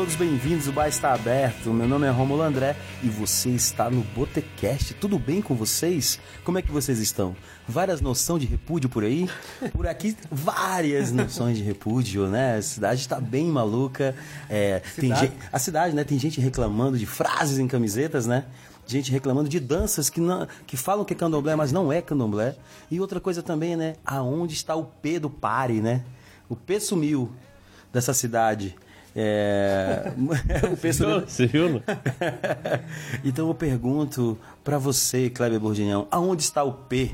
Todos bem-vindos, o bar está aberto. Meu nome é Romulo André e você está no Botecast. Tudo bem com vocês? Como é que vocês estão? Várias noções de repúdio por aí? Por aqui, várias noções de repúdio, né? A cidade está bem maluca. É, tem gente, a cidade, né? Tem gente reclamando de frases em camisetas, né? gente reclamando de danças que, não, que falam que é candomblé, mas não é candomblé. E outra coisa também, né? Aonde está o P do pare, né? O P sumiu dessa cidade. É... o peso Você viu? então eu pergunto para você, Kleber Bordinhão, aonde está o P?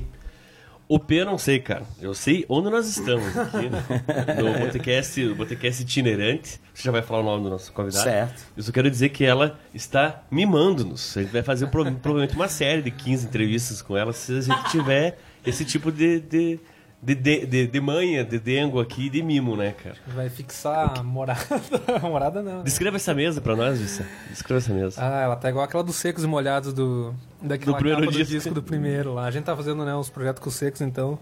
O P eu não sei, cara. Eu sei onde nós estamos aqui, né? no Botecast, Botecast itinerante. Você já vai falar o nome do nosso convidado. Certo. Eu só quero dizer que ela está mimando-nos. A gente vai fazer provavelmente uma série de 15 entrevistas com ela se a gente tiver esse tipo de, de de, de, de, de manha, de dengo aqui de mimo, né, cara? Vai fixar a morada. morada não. Né? Descreva essa mesa pra nós, Vissa. Descreva essa mesa. Ah, ela tá igual aquela dos secos e molhados do. Daquela do primeiro disco. do disco do primeiro lá. A gente tá fazendo né, uns projetos com os secos, então.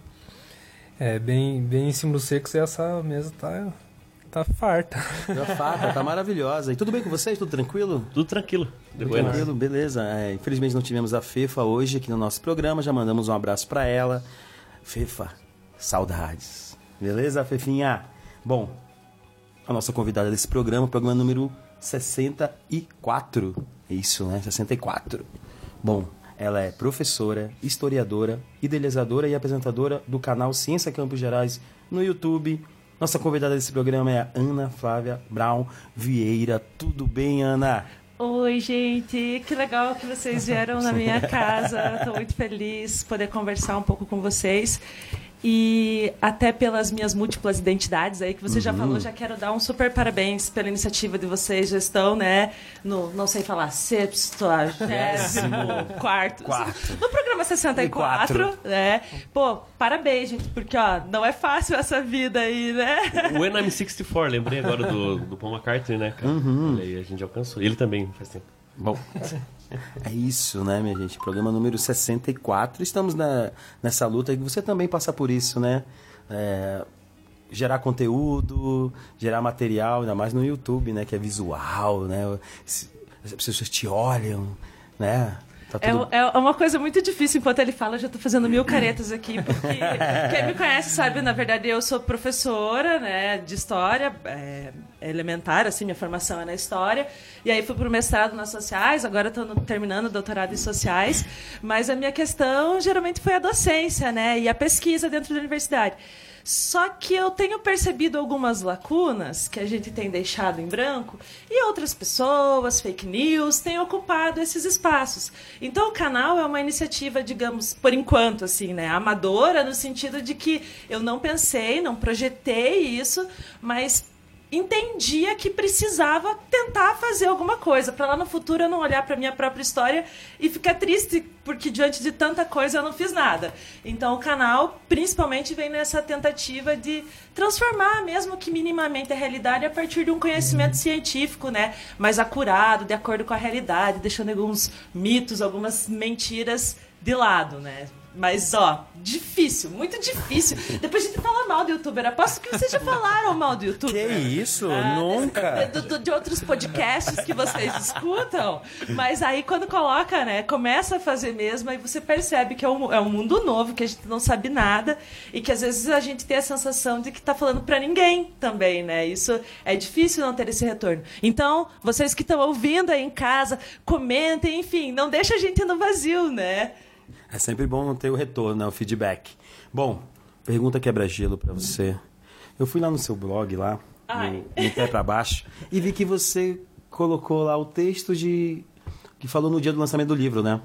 É, bem, bem em cima dos secos e essa mesa tá. Tá farta. Tá farta, tá maravilhosa. E tudo bem com vocês? Tudo tranquilo? Tudo tranquilo. Tudo tranquilo, beleza. É, infelizmente não tivemos a Fefa hoje aqui no nosso programa. Já mandamos um abraço para ela. Fefa, Saudades. Beleza, Fefinha? Bom, a nossa convidada desse programa, programa número 64. Isso, né? 64. Bom, ela é professora, historiadora, idealizadora e apresentadora do canal Ciência Campos Gerais no YouTube. Nossa convidada desse programa é a Ana Flávia Brown Vieira. Tudo bem, Ana? Oi, gente, que legal que vocês vieram na minha casa. Estou muito feliz poder conversar um pouco com vocês. E até pelas minhas múltiplas identidades aí que você uhum. já falou, já quero dar um super parabéns pela iniciativa de vocês, gestão, né? No, não sei falar, sextuagésimo quarto. quarto. No programa 64, né? Pô, parabéns, gente, porque, ó, não é fácil essa vida aí, né? O NM64, lembrei agora do, do Paul McCartney, né, cara? Uhum. Olha aí, a gente alcançou. Ele também faz tempo. Bom, é isso, né, minha gente? Programa número 64. Estamos na, nessa luta e você também passa por isso, né? É, gerar conteúdo, gerar material, ainda mais no YouTube, né? Que é visual, né? As pessoas te olham, né? Tá tudo... é, é uma coisa muito difícil. Enquanto ele fala, eu já estou fazendo mil caretas aqui. Porque quem me conhece sabe, na verdade, eu sou professora né, de história, é, elementar, assim, minha formação é na história. E aí fui para o mestrado nas sociais, agora estou terminando o doutorado em sociais. Mas a minha questão geralmente foi a docência né, e a pesquisa dentro da universidade. Só que eu tenho percebido algumas lacunas que a gente tem deixado em branco e outras pessoas, fake news, têm ocupado esses espaços. Então o canal é uma iniciativa, digamos, por enquanto, assim, né, amadora, no sentido de que eu não pensei, não projetei isso, mas entendia que precisava tentar fazer alguma coisa para lá no futuro eu não olhar para minha própria história e ficar triste porque diante de tanta coisa eu não fiz nada. Então o canal principalmente vem nessa tentativa de transformar mesmo que minimamente a realidade a partir de um conhecimento científico, né, mais acurado, de acordo com a realidade, deixando alguns mitos, algumas mentiras de lado, né? Mas, ó, difícil, muito difícil. Depois a gente fala mal do youtuber. Aposto que vocês já falaram mal do youtuber. Que isso? Ah, Nunca. De, de, de, outros podcasts que vocês escutam. Mas aí quando coloca, né, começa a fazer mesmo, aí você percebe que é um, é um mundo novo, que a gente não sabe nada. E que às vezes a gente tem a sensação de que tá falando para ninguém também, né? Isso é difícil não ter esse retorno. Então, vocês que estão ouvindo aí em casa, comentem, enfim, não deixa a gente no vazio, né? É sempre bom ter o retorno, né? o feedback. Bom, pergunta quebra-gelo para você. Eu fui lá no seu blog, lá, no, no pé para baixo, e vi que você colocou lá o texto de que falou no dia do lançamento do livro, né?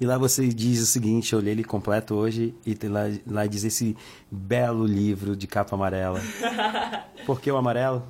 E lá você diz o seguinte, eu olhei ele completo hoje e tem lá, lá diz esse belo livro de capa amarela. Por que o amarelo?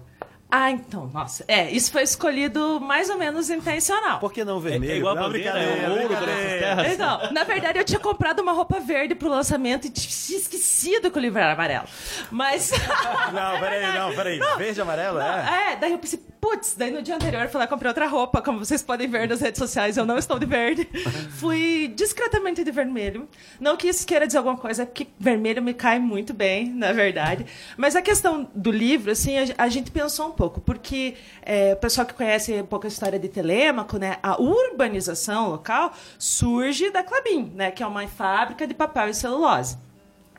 Ah, então, nossa. É, isso foi escolhido mais ou menos intencional. Por que não vermelho? É igual não, a bandeira, brincadeira, é ouro terras. Então, na verdade, eu tinha comprado uma roupa verde pro lançamento e tinha esquecido que o livro era amarelo. Mas. Não, peraí, não, peraí. Verde e amarelo, é? É, daí eu pensei, putz, daí no dia anterior eu fui lá comprei outra roupa, como vocês podem ver nas redes sociais, eu não estou de verde. Fui discretamente de vermelho. Não que isso queira dizer alguma coisa, é porque vermelho me cai muito bem, na verdade. Mas a questão do livro, assim, a, a gente pensou um pouco, porque é, o pessoal que conhece um pouco a história de Telêmaco, né, a urbanização local surge da Clabin, né, que é uma fábrica de papel e celulose.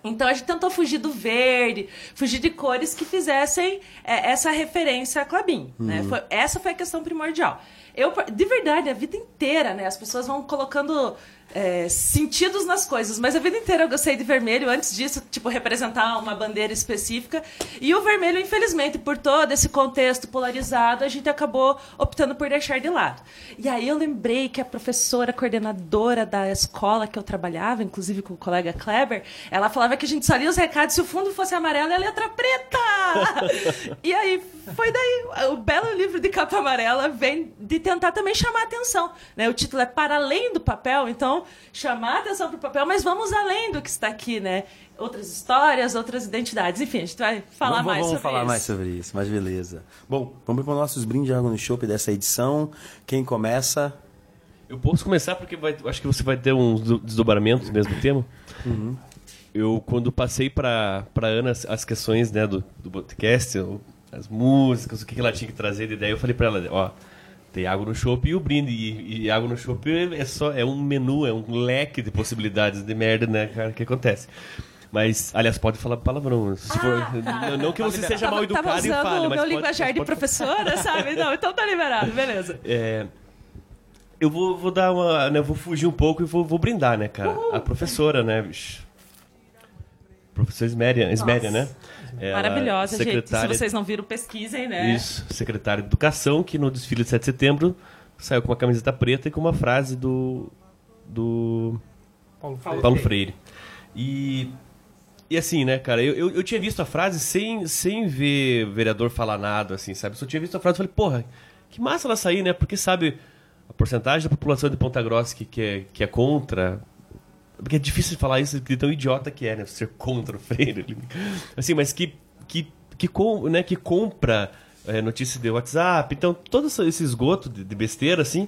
Então a gente tentou fugir do verde, fugir de cores que fizessem é, essa referência a Clabin. Né? Foi- essa foi a questão primordial. Eu, de verdade, a vida inteira, né? As pessoas vão colocando é, sentidos nas coisas, mas a vida inteira eu gostei de vermelho. Antes disso, tipo, representar uma bandeira específica. E o vermelho, infelizmente, por todo esse contexto polarizado, a gente acabou optando por deixar de lado. E aí eu lembrei que a professora coordenadora da escola que eu trabalhava, inclusive com o colega Kleber, ela falava que a gente só lia os recados se o fundo fosse amarelo e a letra preta. e aí foi daí. O belo livro de capa amarela vem de tentar também chamar a atenção. Né? O título é Para Além do Papel, então chamar atenção para o papel, mas vamos além do que está aqui, né? Outras histórias, outras identidades. Enfim, a gente vai falar vamos, mais vamos sobre falar isso. mais sobre isso, mas beleza. Bom, vamos para os nossos brindes de água no chopp dessa edição. Quem começa? Eu posso começar porque vai- acho que você vai ter uns do- desdobramentos do mesmo tema. Eu, quando passei para para Ana as, as questões né, do, do podcast, as músicas, o que, que ela tinha que trazer de ideia, eu falei para ela, ó, tem água no chopp e o brinde. E, e água no chopp é só é um menu, é um leque de possibilidades de merda, né, cara, que acontece. Mas, aliás, pode falar palavrão. Se for, não- não que você seja mal Ah, Tava, tava educado e fale, o mas meu pode- linguajar de professora, sabe? Não, então tá liberado, beleza. é, eu vou, vou dar uma. Né, eu vou fugir um pouco e vou, vou brindar, né, cara? A professora, né, bicho? Professora Esméria, Esméria né? Ela, Maravilhosa, gente. Se secretária, vocês não viram, pesquisem, né? Isso, secretária de Educação, que no desfile de 7 de setembro saiu com uma camiseta preta e com uma frase do. do Paulo Freire. Paulo Freire. E. E assim, né, cara, eu, eu, eu tinha visto a frase sem, sem ver o vereador falar nada, assim, sabe? Só tinha visto a frase e falei, porra, que massa ela sair, né? Porque, sabe, a porcentagem da população de Ponta Grossa que, que, é, que é contra. Porque é difícil falar isso de tão idiota que é, né? Ser contra o Freire. Assim, mas que, que, que, com, né, que compra é, notícia de WhatsApp. Então, todo esse- esgoto de, de besteira, assim.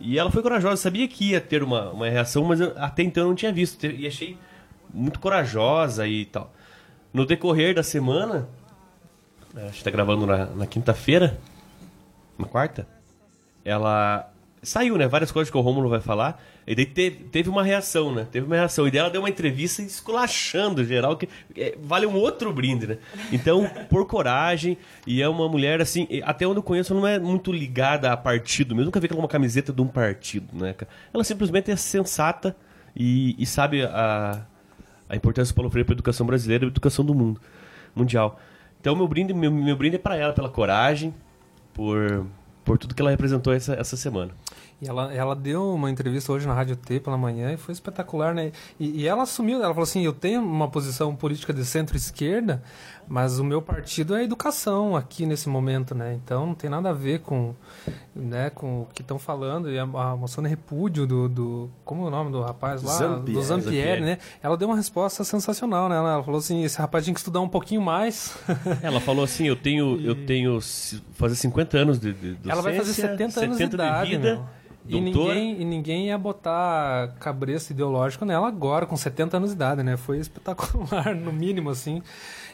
E ela foi corajosa. Sabia que ia ter uma, uma reação, mas eu, até então eu não tinha visto. E achei muito corajosa e tal. No decorrer da semana, a gente tá gravando na, na quinta-feira, na quarta, ela saiu, né? Várias coisas que o Romulo vai falar. E daí teve, teve uma reação, né? Teve uma reação. E daí ela deu uma entrevista esculachando geral, que é, vale um outro brinde, né? Então, por coragem, e é uma mulher, assim, até onde eu conheço, não é muito ligada a partido mesmo. Nunca vi ela é uma camiseta de um partido, né? Ela simplesmente é sensata e, e sabe a, a importância do Paulo Freire para a educação brasileira e a educação do mundo, mundial. Então, meu brinde, meu, meu brinde é para ela, pela coragem, por, por tudo que ela representou essa, essa semana. E ela, ela deu uma entrevista hoje na Rádio T pela manhã e foi espetacular, né? E, e ela assumiu, ela falou assim, eu tenho uma posição política de centro-esquerda, mas o meu partido é educação aqui nesse momento, né? Então não tem nada a ver com, né, com o que estão falando. E a, a moção de repúdio do, do... Como é o nome do rapaz lá? Zampieri. Do Zampieri, Zampieri. né? Ela deu uma resposta sensacional, né? Ela, ela falou assim, esse rapaz tinha que estudar um pouquinho mais. Ela falou assim, eu tenho, eu tenho fazer 50 anos de, de docência, Ela vai fazer 70 anos de idade, vida, meu. E ninguém, e ninguém ia botar cabresto ideológico nela agora, com 70 anos de idade, né? Foi espetacular, no mínimo, assim.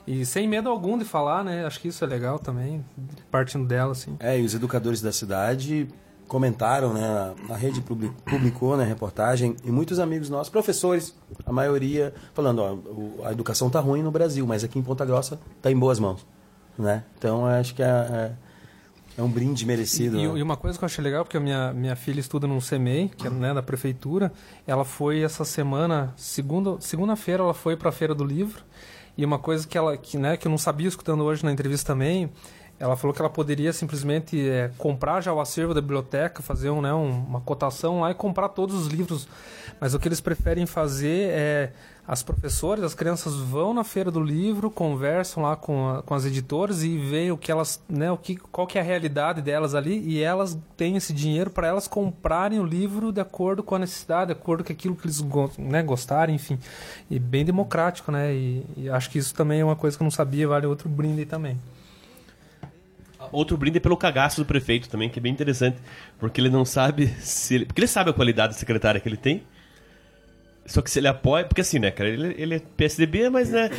E sem medo algum de falar, né? Acho que isso é legal também, partindo dela, assim. É, e os educadores da cidade comentaram, né? A rede publi- publicou, né, reportagem, e muitos amigos nossos, professores, a maioria, falando, ó, a educação tá ruim no Brasil, mas aqui em Ponta Grossa tá em boas mãos, né? Então, acho que é, é, um brinde merecido. E, né? e uma coisa que eu achei legal, porque a minha, minha filha estuda num CEMEI, que é né, da prefeitura, ela foi essa semana, segunda, segunda-feira, ela foi para a Feira do Livro, e uma coisa que ela que, né, que eu não sabia escutando hoje na entrevista também, ela falou que ela poderia simplesmente é, comprar já o acervo da biblioteca, fazer um, né, um, uma cotação lá e comprar todos os livros. Mas o que eles preferem fazer é as professoras, as crianças vão na feira do livro, conversam lá com, a, com as editoras e veem o que elas, né, o que, qual que é a realidade delas ali e elas têm esse dinheiro para elas comprarem o livro de acordo com a necessidade, de acordo com aquilo que eles né, gostarem, enfim. E bem democrático, né? E, e acho que isso também é uma coisa que eu não sabia, vale outro brinde também. Outro brinde é pelo cagaço do prefeito também, que é bem interessante, porque ele não sabe se ele, porque ele sabe a qualidade da secretária que ele tem, só que se ele apoia. Porque assim, né, cara? Ele, ele é PSDB, mas, né?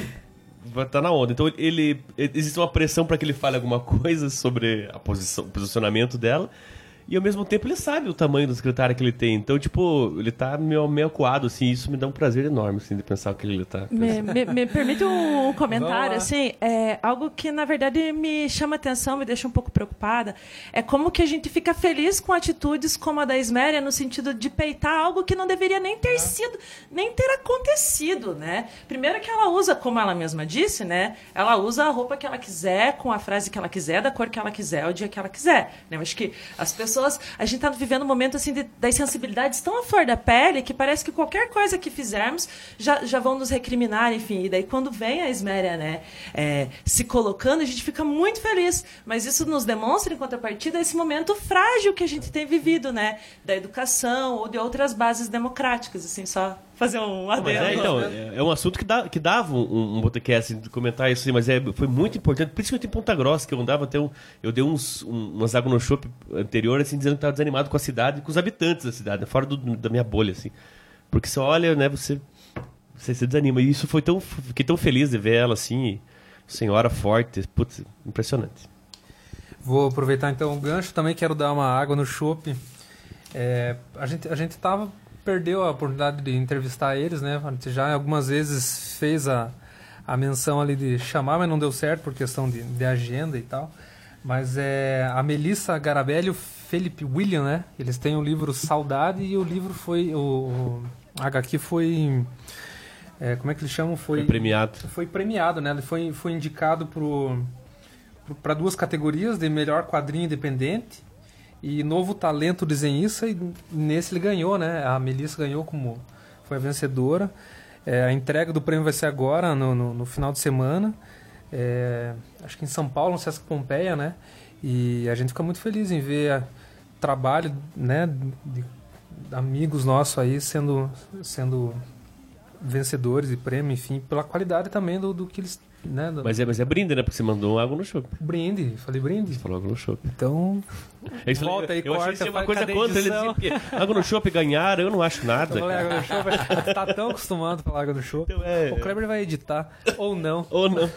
Tá na onda. Então ele. Existe uma pressão para que ele fale alguma coisa sobre a posição, o posicionamento dela. E ao mesmo tempo ele sabe o tamanho do secretário que ele tem. Então, tipo, ele tá meio, meio acuado, assim. Isso me dá um prazer enorme, assim, de pensar o que ele tá. Me, me, me, permite um comentário, assim. É, algo que, na verdade, me chama atenção, me deixa um pouco preocupada. É como que a gente fica feliz com atitudes como a da Esméria, no sentido de peitar algo que não deveria nem ter sido, nem ter acontecido, né? Primeiro que ela usa, como ela mesma disse, né? Ela usa a roupa que ela quiser, com a frase que ela quiser, da cor que ela quiser, o dia que ela quiser. Né? Eu acho que as pessoas pessoas. A gente está vivendo um momento assim de, das sensibilidades tão à flor da pele que parece que qualquer coisa que fizermos já, já vão nos recriminar, enfim. E daí, quando vem a Esméria né, é, se colocando, a gente fica muito feliz. Mas isso nos demonstra, em contrapartida, esse momento frágil que a gente tem vivido, né? Da educação ou de outras bases democráticas, assim, só fazer um adendo. Mas é, então, é, é, um assunto que, dá, que dava um, um botecast de comentar isso, mas é, foi muito importante, principalmente em Ponta Grossa, que eu andava até um, eu dei uns, um, umas águas no shopping anterior, assim, dizendo que estava desanimado com a cidade e com os habitantes da cidade, fora do, da minha bolha, assim. Porque você olha, né, você, você se desanima. E isso foi tão, fiquei tão feliz de ver ela, assim, senhora forte, putz, impressionante. Vou aproveitar então o gancho, também quero dar uma água no shopping. É, a gente a gente tava perdeu a oportunidade de entrevistar eles, né? A gente já algumas vezes fez a, a menção ali de chamar, mas não deu certo por questão de, de agenda e tal. Mas é a Melissa Garabelli e o Felipe William, né? Eles têm o livro Saudade e o livro foi. O, o HQ foi. É, como é que eles chamam? Foi, foi premiado. Foi premiado, né? Ele foi, foi indicado para duas categorias de melhor quadrinho independente e novo talento desenhista, e nesse ele ganhou, né? A Melissa ganhou como foi a vencedora. É, a entrega do prêmio vai ser agora, no, no, no final de semana. É, acho que em São Paulo, no Sesc Pompeia, né? E a gente fica muito feliz em ver trabalho, né? De, de amigos nossos aí sendo, sendo vencedores de prêmio, enfim, pela qualidade também do, do que eles né? Mas, é, mas é brinde, né? Porque você mandou água no chopp. Brinde, falei brinde. Você falou água no chopp. Então, Eles volta aí, eu corta, achei uma coisa contra ele porque água no chopp ganhar, eu não acho nada. Eu água no chopp, tá tão acostumado a falar água no chopp. Então, é, o Kleber vai editar, ou não. Ou não.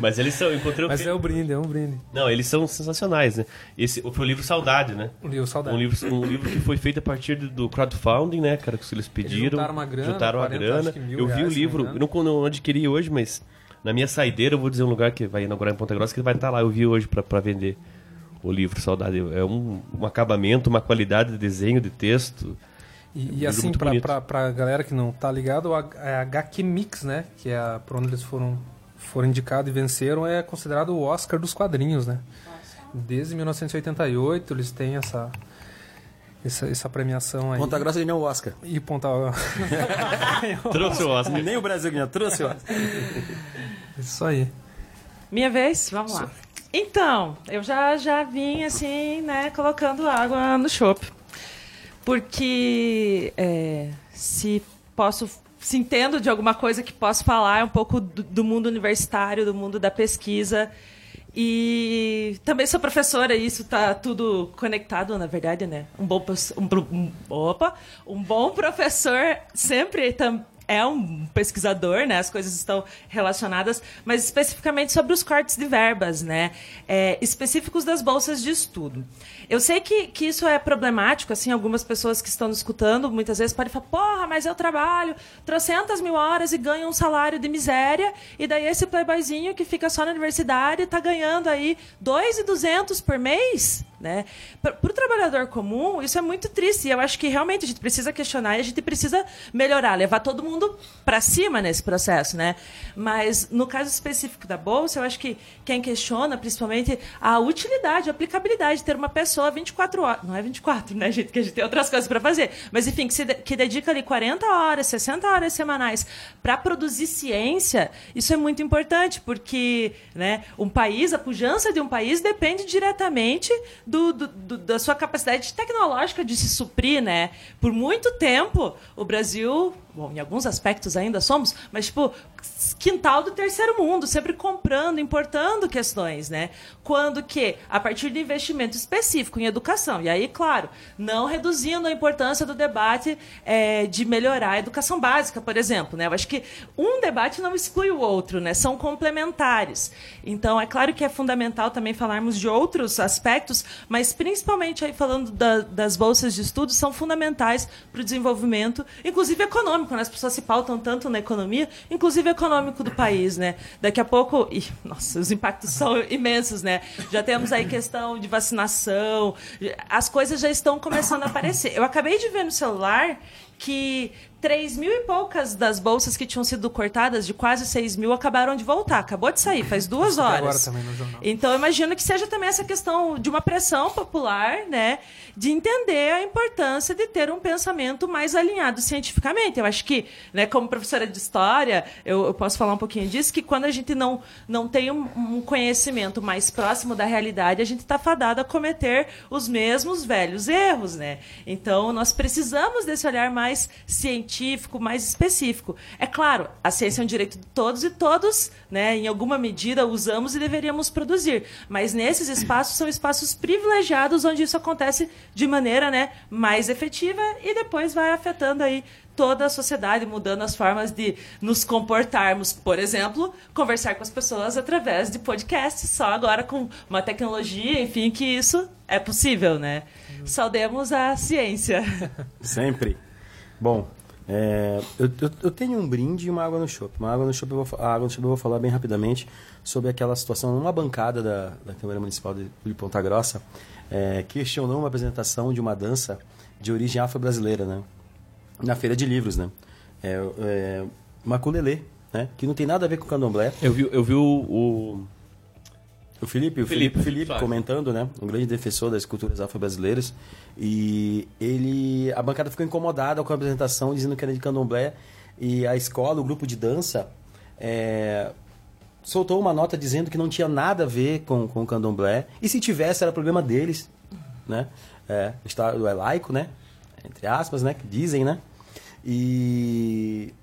Mas eles são, encontrei Mas é o brinde, é um brinde. Não, eles são sensacionais, né? Esse foi o livro Saudade, né? O livro Saudade. Um livro, um livro que foi feito a partir do crowdfunding, né, cara, que eles pediram. Eles juntaram uma grana. Juntaram 40, grana. Eu vi o livro, eu não, não adquiri hoje, mas na minha saideira, eu vou dizer um lugar que vai inaugurar em Ponta Grossa que vai estar lá. Eu vi hoje para vender o livro Saudade. É um, um acabamento, uma qualidade de desenho, de texto. E, e assim, para a galera que não tá ligado, é a HQ Mix, né? Que é a, por onde eles foram, foram indicados e venceram, é considerado o Oscar dos quadrinhos, né? Desde 1988 eles têm essa, essa, essa premiação aí. Ponta Grossa ganhou o Oscar. E Ponta Trouxe o Oscar. Nem o Brasil ganhou, trouxe o Oscar. Isso aí. Minha vez? Vamos lá. Então, eu já, já vim assim, né, colocando água no chope. Porque é, se posso, se entendo de alguma coisa que posso falar, é um pouco do, do mundo universitário, do mundo da pesquisa. E também sou professora, e isso está tudo conectado, na verdade, né? Um bom, um, um, opa, um bom professor sempre tam, é um pesquisador, né? As coisas estão relacionadas, mas especificamente sobre os cortes de verbas, né? É, específicos das bolsas de estudo. Eu sei que, que isso é problemático, assim, algumas pessoas que estão nos escutando muitas vezes podem falar, porra, mas eu trabalho trocentas mil horas e ganho um salário de miséria, e daí esse playboyzinho que fica só na universidade está ganhando aí 2,200 por mês? Né? Para o trabalhador comum, isso é muito triste. E eu acho que realmente a gente precisa questionar e a gente precisa melhorar, levar todo mundo para cima nesse processo. Né? Mas no caso específico da Bolsa, eu acho que quem questiona, principalmente, a utilidade, a aplicabilidade de ter uma pessoa 24 horas. Não é 24, né, gente? Que a gente tem outras coisas para fazer. Mas, enfim, que, se, que dedica ali 40 horas, 60 horas semanais para produzir ciência, isso é muito importante, porque né, um país, a pujança de um país depende diretamente do, do, do, da sua capacidade tecnológica de se suprir, né? Por muito tempo, o Brasil, bom, em alguns aspectos ainda somos, mas tipo, quintal do terceiro mundo, sempre comprando, importando questões, né? Quando que, a partir de investimento específico em educação, e aí, claro, não reduzindo a importância do debate é, de melhorar a educação básica, por exemplo, né? Eu acho que um debate não exclui o outro, né? São complementares. Então, é claro que é fundamental também falarmos de outros aspectos, mas principalmente aí falando da, das bolsas de estudo, são fundamentais para o desenvolvimento, inclusive econômico, né? As pessoas se pautam tanto na economia, inclusive econômico do país, né? Daqui a pouco, ih, nossa, os impactos são imensos, né? Já temos aí questão de vacinação, as coisas já estão começando a aparecer. Eu acabei de ver no celular que 3 mil e poucas das bolsas que tinham sido cortadas, de quase 6 mil, acabaram de voltar. Acabou de sair, faz duas horas. Agora também no jornal. Então, eu imagino que seja também essa questão de uma pressão popular, né? De entender a importância de ter um pensamento mais alinhado cientificamente. Eu acho que, né, como professora de história, eu, eu posso falar um pouquinho disso, que quando a gente não, não tem um, um conhecimento mais próximo da realidade, a gente está fadado a cometer os mesmos velhos erros, né? Então, nós precisamos desse olhar mais científico científico mais específico. É claro, a ciência é um direito de todos e todos, né, em alguma medida, usamos e deveríamos produzir. Mas nesses espaços são espaços privilegiados onde isso acontece de maneira né, mais efetiva e depois vai afetando aí toda a sociedade, mudando as formas de nos comportarmos. Por exemplo, conversar com as pessoas através de podcasts, só agora com uma tecnologia, enfim, que isso é possível, né? Saudemos a ciência. Sempre. Bom, é, eu, eu, eu, tenho um brinde e uma água no chopp. Uma água no chopp, eu vou, a água no eu vou falar bem rapidamente sobre aquela situação numa bancada da, da Câmara Municipal de, de Ponta Grossa, é, questionou uma apresentação de uma dança de origem afro-brasileira, né? Na feira de livros, né? É, é, maculelê, né? Que não tem nada a ver com candomblé. Eu vi, eu vi o, o o Felipe, o Felipe, Felipe, Felipe comentando, né? Um grande defensor das culturas afro-brasileiras. E ele. A bancada ficou incomodada com a apresentação, dizendo que era de candomblé. E a escola, o grupo de dança, é, soltou uma nota dizendo que não tinha nada a ver com, com o candomblé. E se tivesse, era problema deles, né? É, o Estado é laico, né? Entre aspas, né? Que dizem, né? E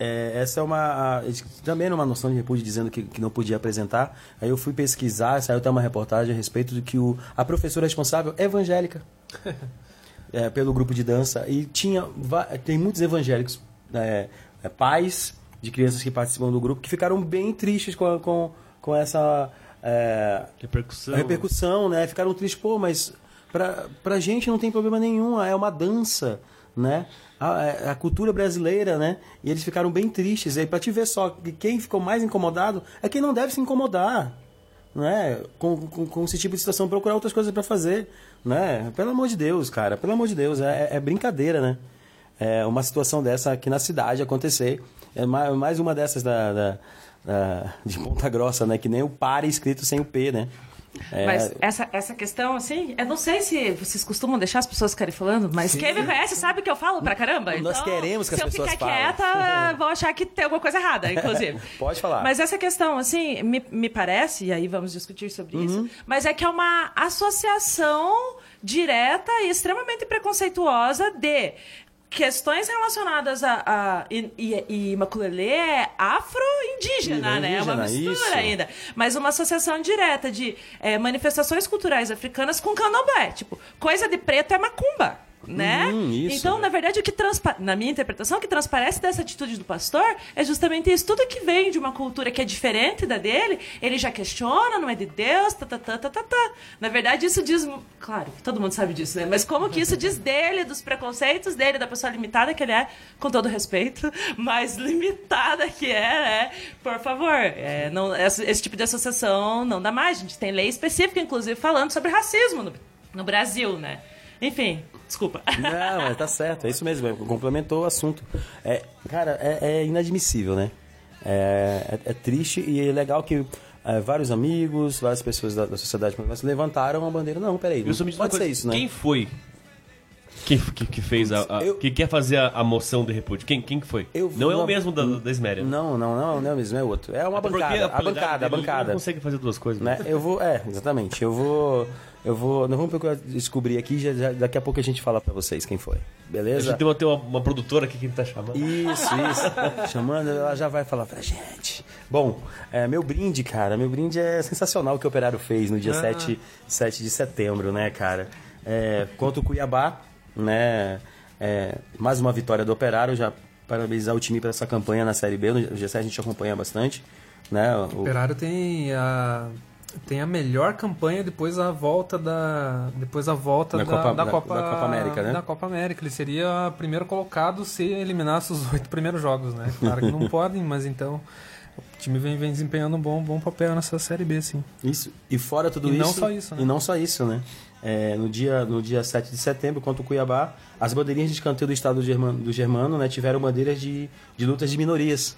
é, essa é uma. A, também numa noção de repúdio dizendo que, que não podia apresentar. Aí eu fui pesquisar, saiu até uma reportagem a respeito de que o, a professora responsável é evangélica. é, pelo grupo de dança. E tinha. Tem muitos evangélicos, é, é, pais de crianças que participam do grupo, que ficaram bem tristes com, com, com essa. É, repercussão. repercussão, né? Ficaram tristes, pô, mas pra, pra gente não tem problema nenhum, é uma dança, né? a, é, a, cultura brasileira, né? E eles ficaram bem tristes. E para te ver só que quem ficou mais incomodado é quem não deve se incomodar, né? Com, com, com esse tipo de situação, procurar outras coisas para fazer, né? Pelo amor de Deus, cara, pelo amor de Deus, é, é brincadeira, né? É uma situação dessa aqui na cidade acontecer. É mais uma dessas da, da, da de Ponta Grossa, né? Que nem o pare escrito sem o P, né? É... Mas essa, essa questão, assim, eu não sei se vocês costumam deixar as pessoas ficarem falando, mas Sim. quem me conhece sabe que eu falo pra caramba. Nós então, queremos que as pessoas falem. Se eu ficar quieta, vão achar que tem alguma coisa errada, inclusive. Pode falar. Mas essa questão, assim, me, me parece, e aí vamos discutir sobre uhum. isso, mas é que é uma associação direta e extremamente preconceituosa de questões relacionadas a, a e, e, e é afro-indígena, né? É uma mistura isso. ainda. Mas uma associação direta de é, manifestações culturais africanas com candomblé. Tipo, coisa de preto é macumba. Né? Hum, então, na verdade, o que na minha interpretação, o que transparece dessa atitude do pastor é justamente isso. Tudo que vem de uma cultura que é diferente da dele, ele já questiona, não é de Deus, tá, tá, tá, tá, tá, tá. Na verdade, isso diz. Claro, todo mundo sabe disso, né? Mas como que isso diz dele, dos preconceitos dele, da pessoa limitada que ele é, com todo respeito, mas limitada que é, né? Por favor, é, não, esse, esse tipo de associação não dá mais. A gente tem lei específica, inclusive, falando sobre racismo no, no Brasil, né? Enfim, desculpa. Não, é, tá certo, é isso mesmo, é, complementou o assunto. É, cara, é, é inadmissível, né? É, é, é triste e é legal que é, vários amigos, várias pessoas da, da sociedade levantaram a bandeira. Não, peraí, não pode ser coisa, isso, né? Quem foi que, que, que fez a, a- Eu- que quer fazer a, a moção de repúdio? Quem, quem que foi? Eu- não é o mesmo da, da Esméria. Não, não, não, não é o mesmo, é outro. É uma Até bancada, a bancada, a bancada. Não consegue fazer duas coisas. né? Eu vou, é, exatamente. Eu vou, eu vou, nós vamos procurar descobrir aqui, já, já- daqui a pouco a gente fala pra vocês quem foi. A Beleza? gente tem uma, tem uma, uma produtora aqui que tá chamando. Isso, isso. Chamando, ela já vai falar pra gente. Bom, é, meu brinde, cara, meu brinde é sensacional o que o Operário fez no dia 7, 7 de setembro, né, cara? É, contra o Cuiabá, né? É, mais uma vitória do Operário, já parabenizar o time por essa campanha na Série B, no G7 a gente acompanha bastante, né? O O, Operário tem a tem a melhor campanha depois da volta da depois da volta Da da, Copa- da da- Copa da Copa América, né? Da Copa América, ele seria o primeiro colocado se eliminasse os oito primeiros jogos, né? Claro que não podem, mas então o time vem, vem desempenhando um bom, bom papel nessa série B, sim. Isso. E fora tudo E isso. não só isso, né? E não só isso, né? É, no, dia, no dia 7 de setembro, contra o Cuiabá, as bandeirinhas de escanteio do estado do Germano, do Germano né, tiveram bandeiras de, de lutas de minorias.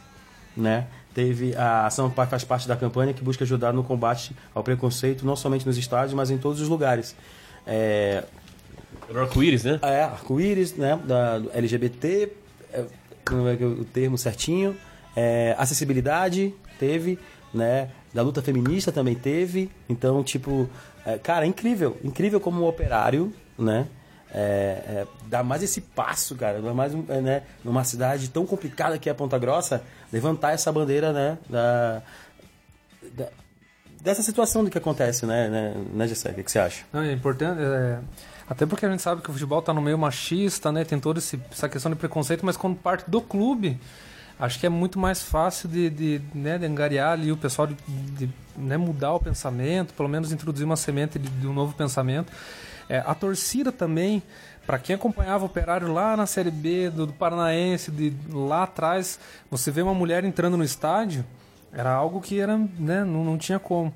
Né? Teve a ação faz parte da campanha que busca ajudar no combate ao preconceito, não somente nos estádios, mas em todos os lugares. É, o arco-íris, né? é, arco-íris, né? Da LGBT, é, como é que é o termo certinho. É, acessibilidade, teve, né? Da luta feminista também teve. Então, tipo, é, cara, é incrível. Incrível como um operário, né? É, é, dá mais esse passo, cara. Mais, é, né? Numa cidade tão complicada que é Ponta Grossa, levantar essa bandeira, né? Da, da- dessa situação do que acontece, né, né, né Gessé? O que, você acha? Não, é importante. é, até porque a gente sabe que o futebol está no meio machista, né? Tem toda essa questão de preconceito, mas quando parte do clube, acho que é muito mais fácil de, de, né, de angariar ali o pessoal, de, de, né, mudar o pensamento, pelo menos introduzir uma semente de, de um novo pensamento. É, a torcida também, para quem acompanhava o Operário lá na Série B, do, do Paranaense, de lá atrás, você vê uma mulher entrando no estádio, era algo que era, né, não, não tinha como.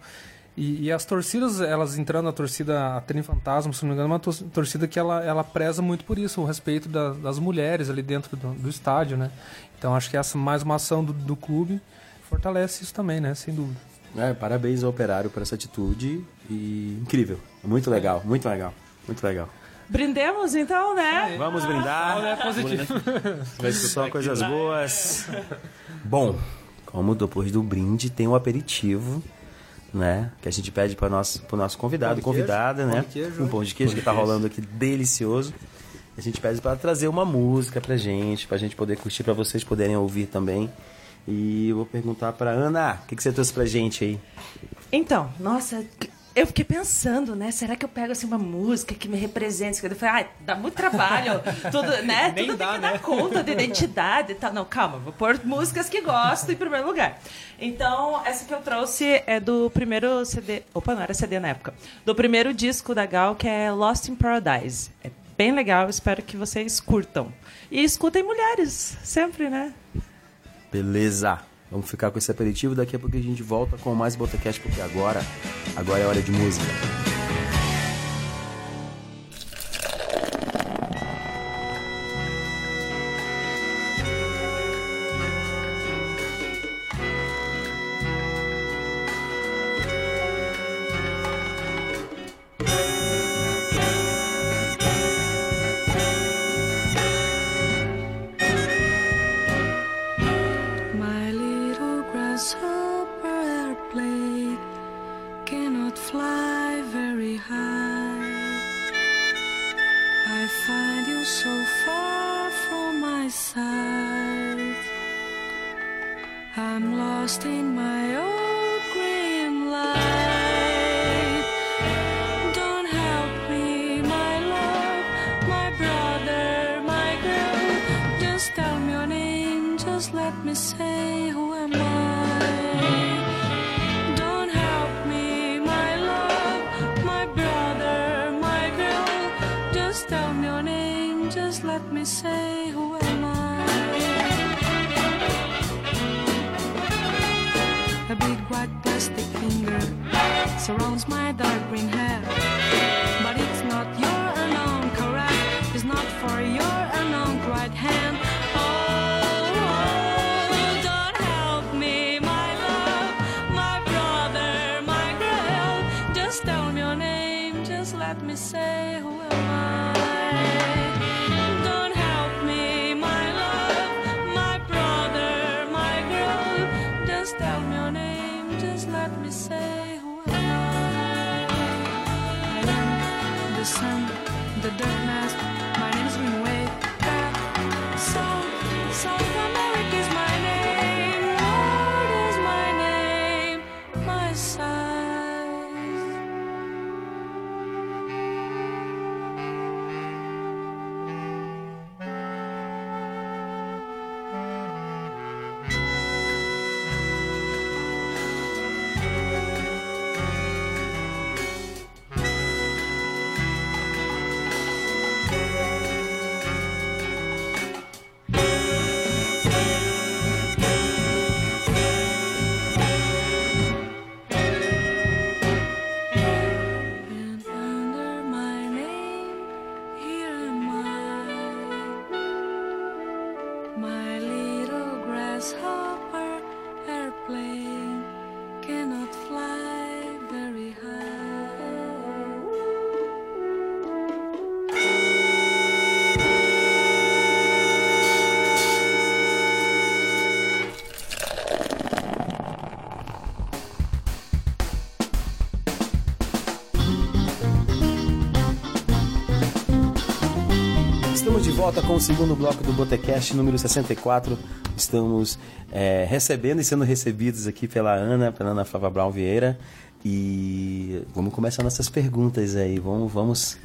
E, e as torcidas, elas entrando, a torcida, a Trem Fantasma, se não me engano, é uma tor- torcida que ela, ela preza muito por isso, o respeito da- das mulheres ali dentro do, do estádio, né? Então acho que essa mais uma ação do, do clube fortalece isso também, né? Sem dúvida. É, parabéns ao Operário por essa atitude e incrível, muito legal, muito legal, muito legal. Brindemos então, né? Vamos brindar. É positivo. Vai ser só coisas boas. Bom, como depois do brinde tem o aperitivo, né? Que a gente pede para nosso, pro nosso convidado, convidada, pão né? de queijo, um pão de queijo que tá rolando aqui delicioso. A gente pede para trazer uma música pra gente, pra gente poder curtir, pra vocês poderem ouvir também. E eu vou perguntar pra Ana, o que, que você trouxe pra gente aí? Então, nossa, eu fiquei pensando, né? Será que eu pego assim uma música que me represente? Eu falei, ah, dá muito trabalho, tudo, né? Nem tudo dá, tem que né? dar conta de identidade e tal. Não, calma, vou pôr músicas que gosto em primeiro lugar. Então, essa que eu trouxe é do primeiro CD. Opa, não era CD na época. Do primeiro disco da Gal, que é Lost in Paradise. É bem legal, espero que vocês curtam. E escutem mulheres, sempre, né? Beleza. Vamos ficar com esse aperitivo. Daqui a pouco a gente volta com mais Botacast, porque agora, agora é hora de música. Say, who am I? A big white plastic finger surrounds my dark green hair. But it's not your unknown, correct? It's not for your unknown right hand. Volta com o segundo bloco do Botecast número 64. Estamos é, recebendo e sendo recebidos aqui pela Ana, pela Ana Flávia Brown Vieira. E vamos começar nossas perguntas aí. Vamos, vamos,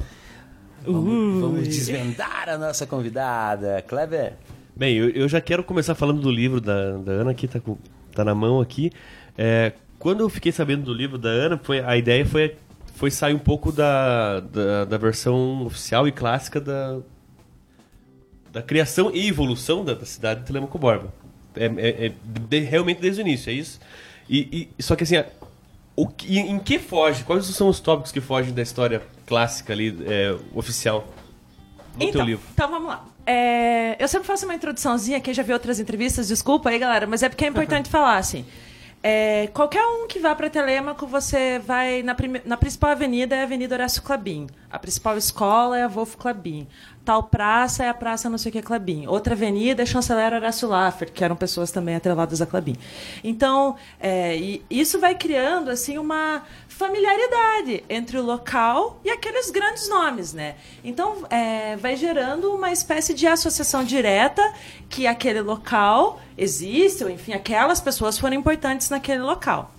vamos, vamos desvendar a nossa convidada. Kleber, Bem, eu, eu já quero começar falando do livro da, da Ana, que tá, com, tá na mão aqui. É, quando eu fiquei sabendo do livro da Ana, foi, a ideia foi, foi sair um pouco da, da, da versão oficial e clássica da, da criação e evolução da, da cidade de Telemaco Borba. É, é- é de- realmente desde o início, é isso. E, e- só que assim, o que- em que foge? Quais são os tópicos que fogem da história clássica ali, é, oficial, no teu então, livro? Então vamos lá. É, eu sempre faço uma introduçãozinha, quem já viu outras entrevistas, desculpa aí, galera, mas é porque é importante falar, assim. É, qualquer um que vá para Telêmaco, você vai na, prime- na principal avenida é a Avenida Horácio Clabin. A principal escola é a Wolf Clabin. Tal praça é a Praça não sei o que Clabin. Outra avenida é Chanceler Horácio Laffer, que eram pessoas também atreladas a Clabin. Então, é, isso vai criando assim uma familiaridade entre o local e aqueles grandes nomes, né? Então, é, vai gerando uma espécie de associação direta que aquele local existe, ou enfim, aquelas pessoas foram importantes naquele local.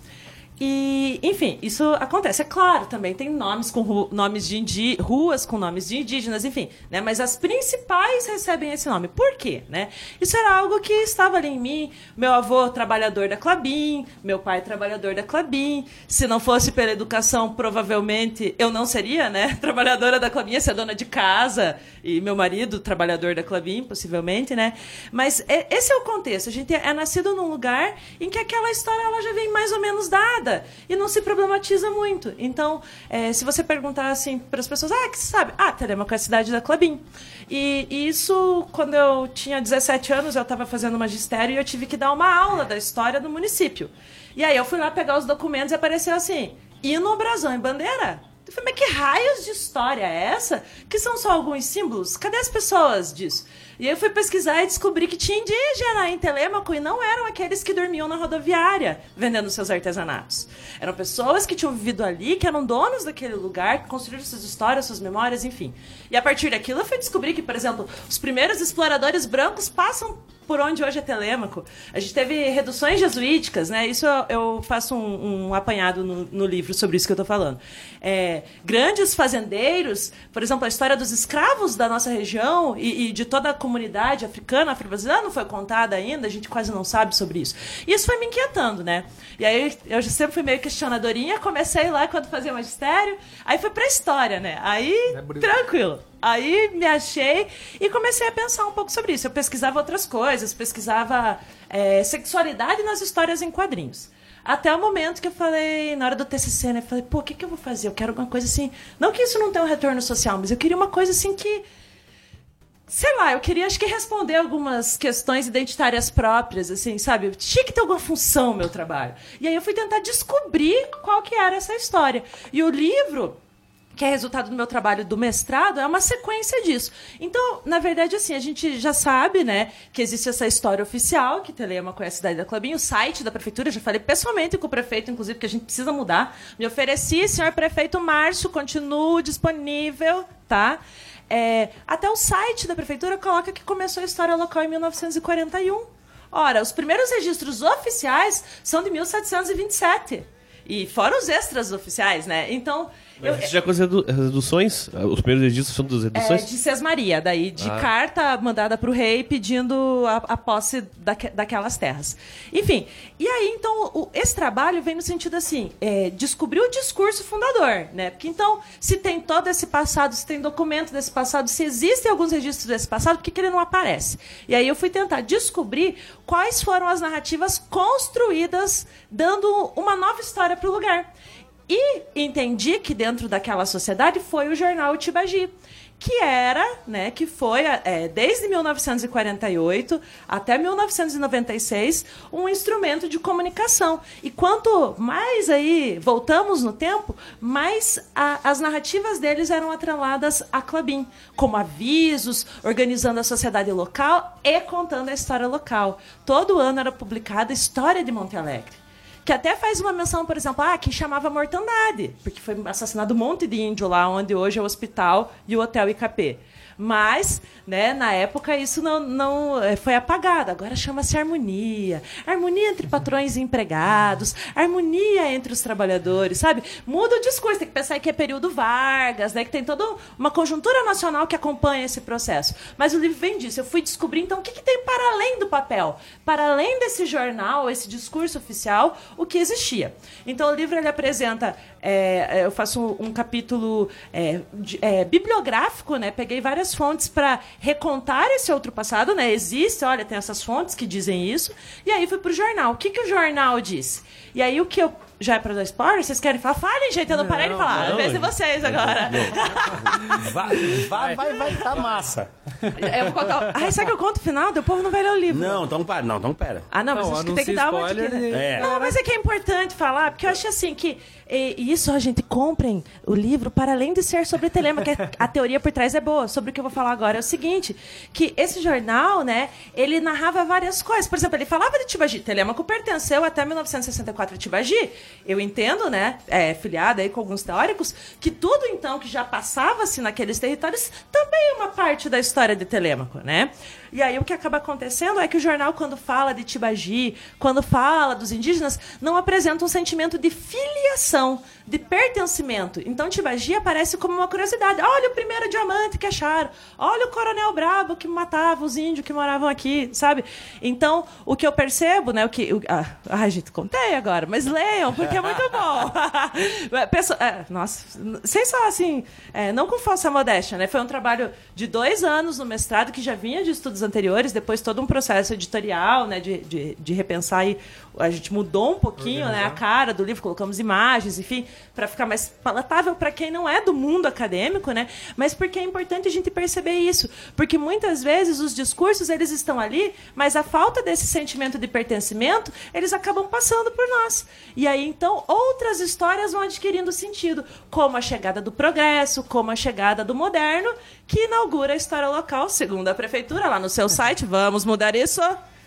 E, enfim, isso acontece. É claro, também tem nomes com ru- nomes de ruas com nomes de indígenas, enfim, né? Mas as principais recebem esse nome. Por quê, né? Isso era algo que estava ali em mim. Meu avô trabalhador da Clabin, meu pai trabalhador da Clabin. Se não fosse pela educação, provavelmente eu não seria, né? Trabalhadora da Clabin, ia ser dona de casa e meu marido trabalhador da Clabin, possivelmente, né? Mas é- esse é o contexto. A gente é nascido num lugar em que aquela história ela já vem mais ou menos dada e não se problematiza muito. Então, é, se você perguntar assim para as pessoas, ah, que você sabe? Ah, Telemaco é da Clabin. E, e isso, quando eu tinha 17 anos, eu estava fazendo magistério e eu tive que dar uma aula da história do município. E aí eu fui lá pegar os documentos e apareceu assim, hino, brasão e bandeira. Eu falei, mas que raios de história é essa? Que são só alguns símbolos? Cadê as pessoas disso? E aí eu fui pesquisar e descobri que tinha indígena em Telêmaco e não eram aqueles que dormiam na rodoviária vendendo seus artesanatos. Eram pessoas que tinham vivido ali, que eram donos daquele lugar, que construíram suas histórias, suas memórias, enfim. E a partir daquilo eu fui descobrir que, por exemplo, os primeiros exploradores brancos passam por onde hoje é Telêmaco. A gente teve reduções jesuíticas, né? Isso eu, eu faço um, um apanhado no, no livro sobre isso que eu estou falando. É, grandes fazendeiros, por exemplo, a história dos escravos da nossa região e, e de toda a comunidade africana, afro-brasileira não foi contada ainda, a gente quase não sabe sobre isso. E isso foi me inquietando, né? E aí eu sempre fui meio questionadorinha, comecei lá quando fazia magistério, aí foi pra história, né? Aí, É tranquilo. Aí me achei e comecei a pensar um pouco sobre isso. Eu pesquisava outras coisas, pesquisava é, sexualidade nas histórias em quadrinhos. Até o momento que eu falei, na hora do TCC, né? Falei, pô, o que, que eu vou fazer? Eu quero alguma coisa assim. Não que isso não tenha um retorno social, mas eu queria uma coisa assim que. Sei lá, eu queria, acho que, responder algumas questões identitárias próprias, assim, sabe? Tinha que ter alguma função meu trabalho. E aí eu fui tentar descobrir qual que era essa história. E o livro, que é resultado do meu trabalho do mestrado, é uma sequência disso. Então, na verdade, assim, a gente já sabe, né, que existe essa história oficial, que Telema conhece a cidade da Clubinho, o site da prefeitura, já falei pessoalmente com o prefeito, inclusive, que a gente precisa mudar. Me ofereci, senhor prefeito Márcio, continuo disponível, tá? É, até o site da prefeitura coloca que começou a história local em 1941. Ora, os primeiros registros oficiais são de 1727. E fora os extras oficiais, né? Então, eu, já com as redu- as reduções, os primeiros registros são das é, reduções? de Sesmaria, daí de Ah. carta mandada para o rei pedindo a, a posse daque- daquelas terras. Enfim, e aí então o- esse trabalho vem no sentido assim, é, descobrir o discurso fundador, né? Porque então, se tem todo esse passado, se tem documento desse passado, se existem alguns registros desse passado, por que, que ele não aparece? E aí eu fui tentar descobrir quais foram as narrativas construídas dando uma nova história para o lugar. E entendi que dentro daquela sociedade foi o jornal Tibagi, que era, né, que foi é, desde 1948 até 1996 um instrumento de comunicação. E quanto mais aí voltamos no tempo, mais a- as narrativas deles eram atreladas a Clabin, como avisos, organizando a sociedade local e contando a história local. Todo ano era publicada a história de Monte Alegre que até faz uma menção, por exemplo, ah, que chamava mortandade, porque foi assassinado um monte de índio lá onde hoje é o hospital e o hotel IKP. Mas, né, na época isso não, não eh, foi apagado. Agora chama-se harmonia. Harmonia entre patrões e empregados, harmonia entre os trabalhadores, sabe? Muda o discurso, tem que pensar que é período Vargas, né, que tem toda uma conjuntura nacional que acompanha esse processo. Mas o livro vem disso. Eu fui descobrir, então, o que, que tem para além do papel, para além desse jornal, esse discurso oficial, o que existia. Então, o livro ele apresenta, é, eu faço um, capítulo é, de- é, bibliográfico, né? Peguei várias fontes para recontar esse outro passado, né? Existe, olha, tem essas fontes que dizem isso. E aí fui pro jornal. O que, que o jornal disse? E aí o que eu já é para dar spoiler? Vocês querem falar? Falem, gente, eu não, parei de falar. não, não. vocês agora. Vai, vai, vai, vai tá massa. eu vou contar. Ai, será que eu conto o final? O povo não vai ler o livro. Não, então para, não, então pera. Ah, não, mas Não, acho que tem que dar uma dica, É. Não, mas é que é importante falar, porque eu acho assim que e, e isso, ó, gente, comprem o livro para além de ser sobre Telema, que a, a teoria por trás é boa. Sobre o que eu vou falar agora é o seguinte, que esse jornal, né, ele narrava várias coisas. Por exemplo, ele falava de Tibagi. Telemaco pertenceu até 1964 a Tibagi. Eu entendo, né, é, filiada aí com alguns teóricos, que tudo então que já passava-se naqueles territórios também é uma parte da história de Telêmaco, né? E aí o que acaba acontecendo é que o jornal, quando fala de Tibagi, quando fala dos indígenas, não apresenta um sentimento de filiação, de pertencimento. Então Tibagi aparece como uma curiosidade. Olha o primeiro diamante que acharam. Olha o coronel brabo que matava os índios que moravam aqui, sabe? Então, o que eu percebo, né? O que. O, ah, ai, gente, contei agora, mas leiam, porque é muito bom. Pessoa- é, nossa, sem só assim, é, não com falsa modéstia, né? Foi um trabalho de dois anos no mestrado que já vinha de estudos anteriores, depois todo um processo editorial, né? De, de, de repensar e a gente mudou um pouquinho, né? A cara do livro, colocamos imagens, enfim, para ficar mais palatável para quem não é do mundo acadêmico, né? Mas porque é importante a gente perceber isso, porque muitas vezes os discursos eles estão ali, mas a falta desse sentimento de pertencimento eles acabam passando por nós. E aí então outras histórias vão adquirindo sentido, como a chegada do progresso, como a chegada do moderno, que inaugura a história local, segundo a prefeitura lá no seu site. Vamos mudar isso?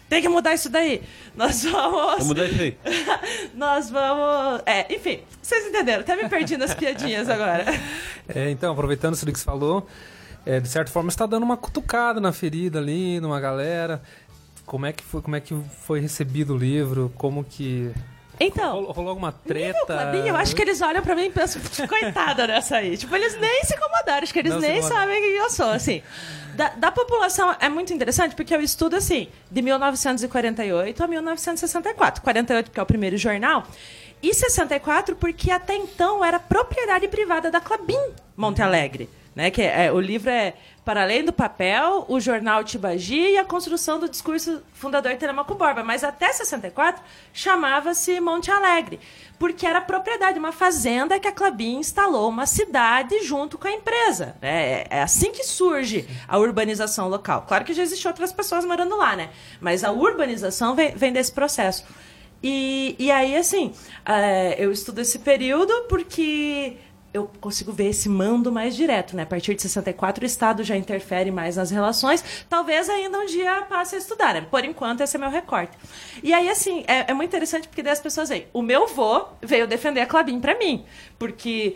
Tem que mudar isso daí. Nós vamos. Vamos mudar isso aí. Nós vamos. É, enfim, vocês entenderam. Até me perdi nas piadinhas agora. É, então, aproveitando isso que você falou, é, de certa forma está dando uma cutucada na ferida ali, numa galera. Como é que foi, como é que foi recebido o livro? Como que Então. Rolou, rolou alguma treta? Clabinho, eu acho que eles olham pra mim e pensam, coitada dessa aí. Tipo, eles nem se incomodaram, acho que eles Não nem sabem quem eu sou, assim. Da, da população é muito interessante porque eu estudo, assim, de 1948 a 1964. 48 porque é o primeiro jornal. E 64 porque até então era propriedade privada da Clabin Monte Alegre. Né, que é, o livro é Para Além do Papel, o Jornal Tibagi e a construção do discurso fundador Telemaco Borba. Mas até 64 chamava-se Monte Alegre, porque era propriedade, uma fazenda que a Clabin instalou uma cidade junto com a empresa. né? É, é assim que surge a urbanização local. Claro que já existiam outras pessoas morando lá, né? Mas a urbanização vem, vem desse processo. E, e aí, assim, é, eu estudo esse período porque eu consigo ver esse mando mais direto, né? A partir de 64, o Estado já interfere mais nas relações. Talvez ainda um dia passe a estudar, né? Por enquanto, esse é meu recorte. E aí, assim, é, é muito interessante porque daí as pessoas veem. O meu vô veio defender a Clabin pra mim. Porque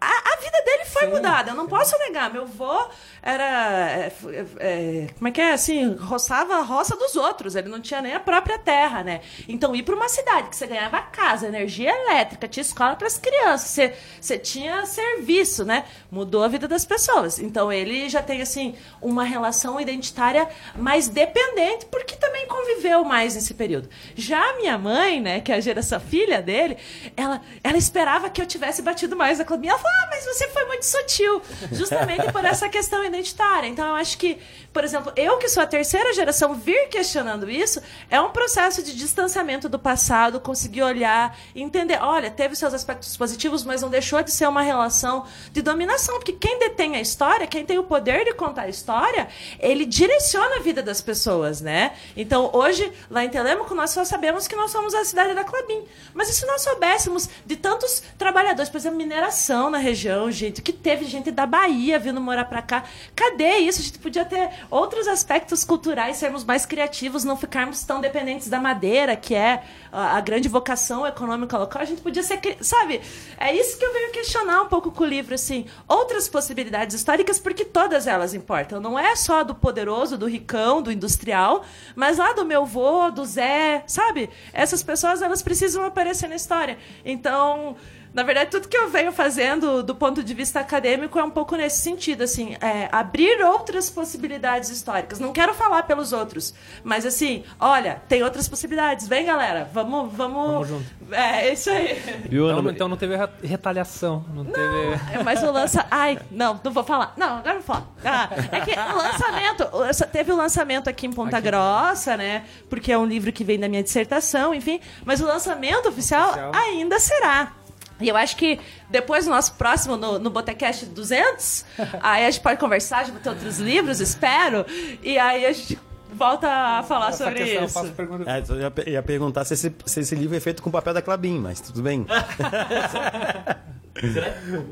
a vida dele foi mudada, eu não posso negar. Meu vô era. é, é, como é que é? Assim, roçava a roça dos outros, ele não tinha nem a própria terra, né? Então, ir para uma cidade que você ganhava casa, energia elétrica, tinha escola para as crianças, você, você tinha serviço, né? Mudou a vida das pessoas. Então, ele já tem, assim, uma relação identitária mais dependente, porque também conviveu mais nesse período. Já a minha mãe, né, que é a geração filha dele, ela, ela esperava que eu tivesse batido mais na Clabinha. Ela falou, ah, mas você foi muito sutil. Justamente por essa questão identitária. Então, eu acho que, por exemplo, eu que sou a terceira geração, vir questionando isso é um processo de distanciamento do passado, conseguir olhar, entender, olha, teve seus aspectos positivos, mas não deixou de ser uma relação de dominação, porque quem detém a história, quem tem o poder de contar a história, ele direciona a vida das pessoas, né? Então, hoje, lá em Telêmaco, nós só sabemos que nós somos a cidade da Clabin. Mas e se nós soubéssemos de tantos trabalhadores, por exemplo, mineração na região, gente, que teve gente da Bahia vindo morar pra cá. Cadê isso? A gente podia ter outros aspectos culturais, sermos mais criativos, não ficarmos tão dependentes da madeira, que é a, grande vocação econômica local. A gente podia ser, sabe? É isso que eu venho questionar um pouco com o livro, assim. Outras possibilidades históricas, porque todas elas importam. Não é só do poderoso, do ricão, do industrial, mas lá do meu vô, do Zé, sabe? Essas pessoas, elas precisam aparecer na história. Então, na verdade, tudo que eu venho fazendo do ponto de vista acadêmico é um pouco nesse sentido, assim, é, abrir outras possibilidades históricas. Não quero falar pelos outros, mas assim, olha, tem outras possibilidades. Vem, galera, vamos, vamos. Vamos junto. É, isso aí. Viu, Então, então não teve re- retaliação. Não, teve. É, mas o lança. Ai, não, não vou falar. Não, agora eu vou falar. Ah, é que o lançamento. Teve o lançamento aqui em Ponta Grossa, né? Porque é um livro que vem da minha dissertação, enfim. Mas o lançamento oficial, Oficial. ainda será. E eu acho que depois do nosso próximo, no, no Botecast 200, aí a gente pode conversar, a gente vai ter outros livros, espero. E aí a gente volta a falar Essa sobre questão eu isso. faço pergunta. É, eu ia, pe- ia perguntar se esse, se esse livro é feito com papel da Clabin, mas tudo bem.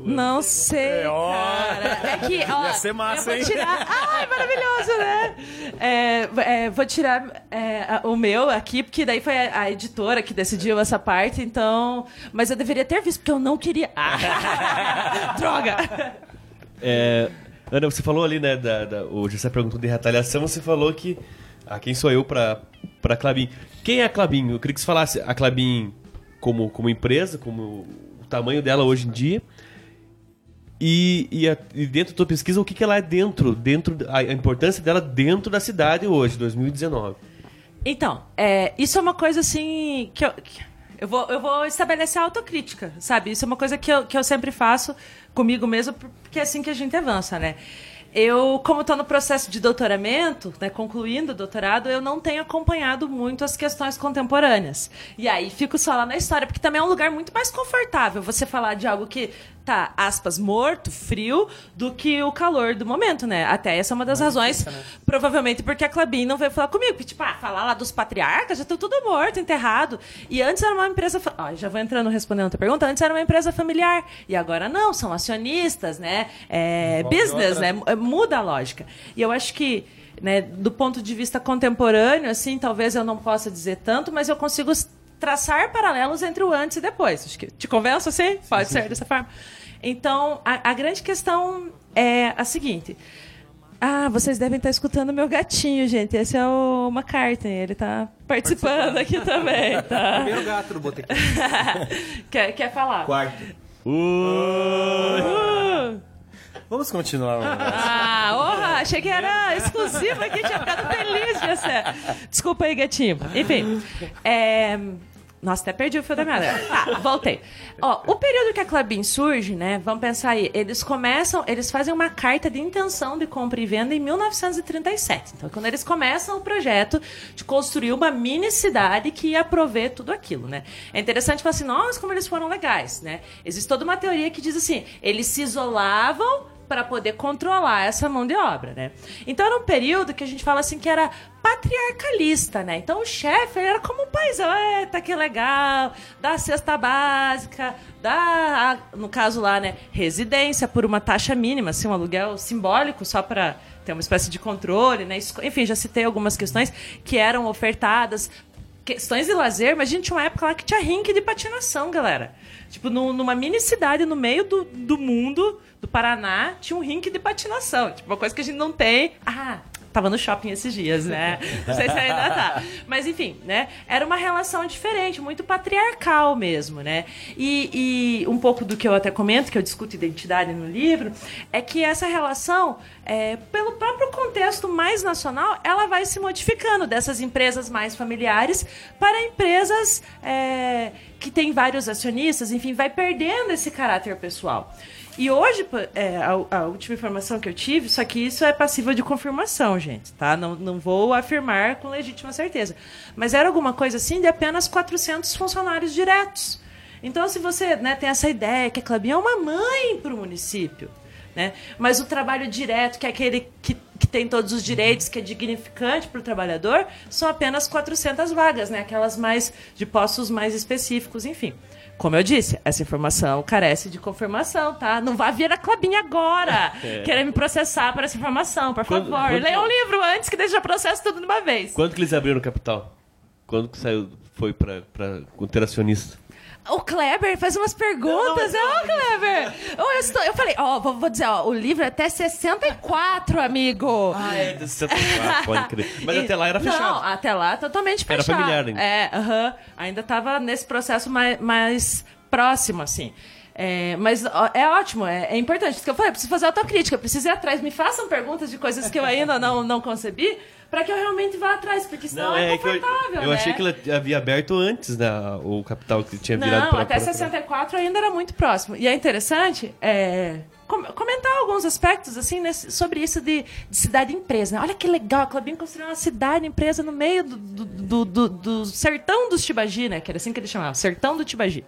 Não sei, cara. É que, ó, Ia ser massa, eu vou hein? tirar... Ai, maravilhoso, né? É, é, vou tirar é, o meu aqui, porque daí foi a, a editora que decidiu essa parte, então... Mas eu deveria ter visto, porque eu não queria... Ah, droga! É, Ana, você falou ali, né, da, da, o Gessé perguntou de retaliação, você falou que, ah, quem sou eu pra, pra Clabin? Quem é a Clabin? Eu queria que você falasse a Clabin como, como empresa, como o tamanho dela hoje em dia, e, e, a- e dentro da tua pesquisa, o que, que ela é dentro, dentro a, a importância dela dentro da cidade hoje, 2019. Então, é, isso é uma coisa assim que eu, que eu, vou, eu vou estabelecer a autocrítica, sabe? Isso é uma coisa que eu, que eu sempre faço comigo mesmo, porque é assim que a gente avança, né? Eu, como estou no processo de doutoramento, né, concluindo o doutorado, eu não tenho acompanhado muito as questões contemporâneas. E aí fico só lá na história, porque também é um lugar muito mais confortável você falar de algo que tá, aspas, morto, frio, do que o calor do momento, né? Até essa é uma das razões, provavelmente porque a Clabin não veio falar comigo. Porque, tipo, ah, falar lá dos patriarcas, já estão tudo morto, enterrado. E antes era uma empresa... fa- Ó, já vou entrando respondendo a tua pergunta. Antes era uma empresa familiar. E agora não, são acionistas, né? É, business, outra- né? É, Muda a lógica. E eu acho que... Né, do ponto de vista contemporâneo, assim, talvez eu não possa dizer tanto, mas eu consigo traçar paralelos entre o antes e depois. Acho que te convenço assim? Pode ser dessa forma. Então, a, a grande questão é a seguinte: Ah, vocês devem estar escutando meu gatinho, gente. Esse é o McCartney. Ele tá participando, aqui também, tá? Primeiro gato do Botequim. quer, quer falar? Quarto. Uh! Vamos continuar. Ah, orra, achei que era exclusivo aqui, tinha ficado feliz de ser. Desculpa aí, gatinho. Enfim, é... Nossa, até perdi o fio da meada. Tá, voltei. Ó, o período que a Clabin surge, né? Vamos pensar aí. Eles começam, eles fazem uma carta de intenção de compra e venda em 1937. Então, quando eles começam o projeto de construir uma mini cidade que ia prover tudo aquilo, né? É interessante falar assim, nossa, como eles foram legais, né? Existe toda uma teoria que diz assim, eles se isolavam para poder controlar essa mão de obra, né? Então era um período que a gente fala assim que era patriarcalista, né? Então o chefe era como um paizão, eita, que legal, dá cesta básica, dá, no caso lá, né, residência por uma taxa mínima, assim, um aluguel simbólico só para ter uma espécie de controle, né? Enfim, já citei algumas questões que eram ofertadas questões de lazer, mas a gente tinha uma época lá que tinha rink de patinação, galera. Tipo, no, numa mini cidade no meio do, do mundo, do Paraná, tinha um rink de patinação. Tipo, uma coisa que a gente não tem. Ah, tava no shopping esses dias, né? Não sei se ainda tá. Mas enfim, né? Era uma relação diferente, muito patriarcal mesmo, né? E, e um pouco do que eu até comento, que eu discuto identidade no livro, é que essa relação, é, pelo próprio contexto mais nacional, ela vai se modificando dessas empresas mais familiares para empresas é, que têm vários acionistas, enfim, vai perdendo esse caráter pessoal. E hoje, é, a, a, última informação que eu tive, só que isso é passível de confirmação, gente, tá? Não, não vou afirmar com legítima certeza. Mas era alguma coisa assim de apenas 400 funcionários diretos. Então, se você né, tem essa ideia que a Clabinha é uma mãe para o município, né? mas o trabalho direto, que é aquele que, que tem todos os direitos, que é dignificante para o trabalhador, são apenas 400 vagas, né? aquelas mais de postos mais específicos, enfim. Como eu disse, essa informação carece de confirmação, tá? Não vá vir a Clabinha agora é. querer me processar por essa informação, por quando, favor. Quando... Leia um livro antes que deixe o processo tudo de uma vez. Quando que eles abriram o capital? Quando que saiu, foi para ter acionista? O Kleber faz umas perguntas. Não, não, Kleber! Oh, eu, estou, eu falei, ó, vou, vou, dizer, ó, o livro é até 64, amigo. Ah, é, de 64, pode crer. Mas e, até lá era fechado. Não, até lá totalmente fechado. Era familiar ainda. É, uh -huh, ainda estava nesse processo mais, mais próximo, assim. É, mas ó, é ótimo, é, é importante. Isso que eu falei, eu preciso fazer autocrítica, preciso ir atrás. Me façam perguntas de coisas que eu ainda não, não concebi, para que eu realmente vá atrás, porque senão não, é, é confortável. eu, eu né? achei que ela havia aberto antes né, o capital que tinha virado Não, pra, até pra, 64 ainda era muito próximo. E é interessante é, comentar alguns aspectos assim nesse, sobre isso de, de cidade-empresa. Né? Olha que legal, a Clabinho construiu uma cidade-empresa no meio do, do, do, do, sertão dos Tibagi, né? Que era assim que ele chamava, sertão do Tibagi.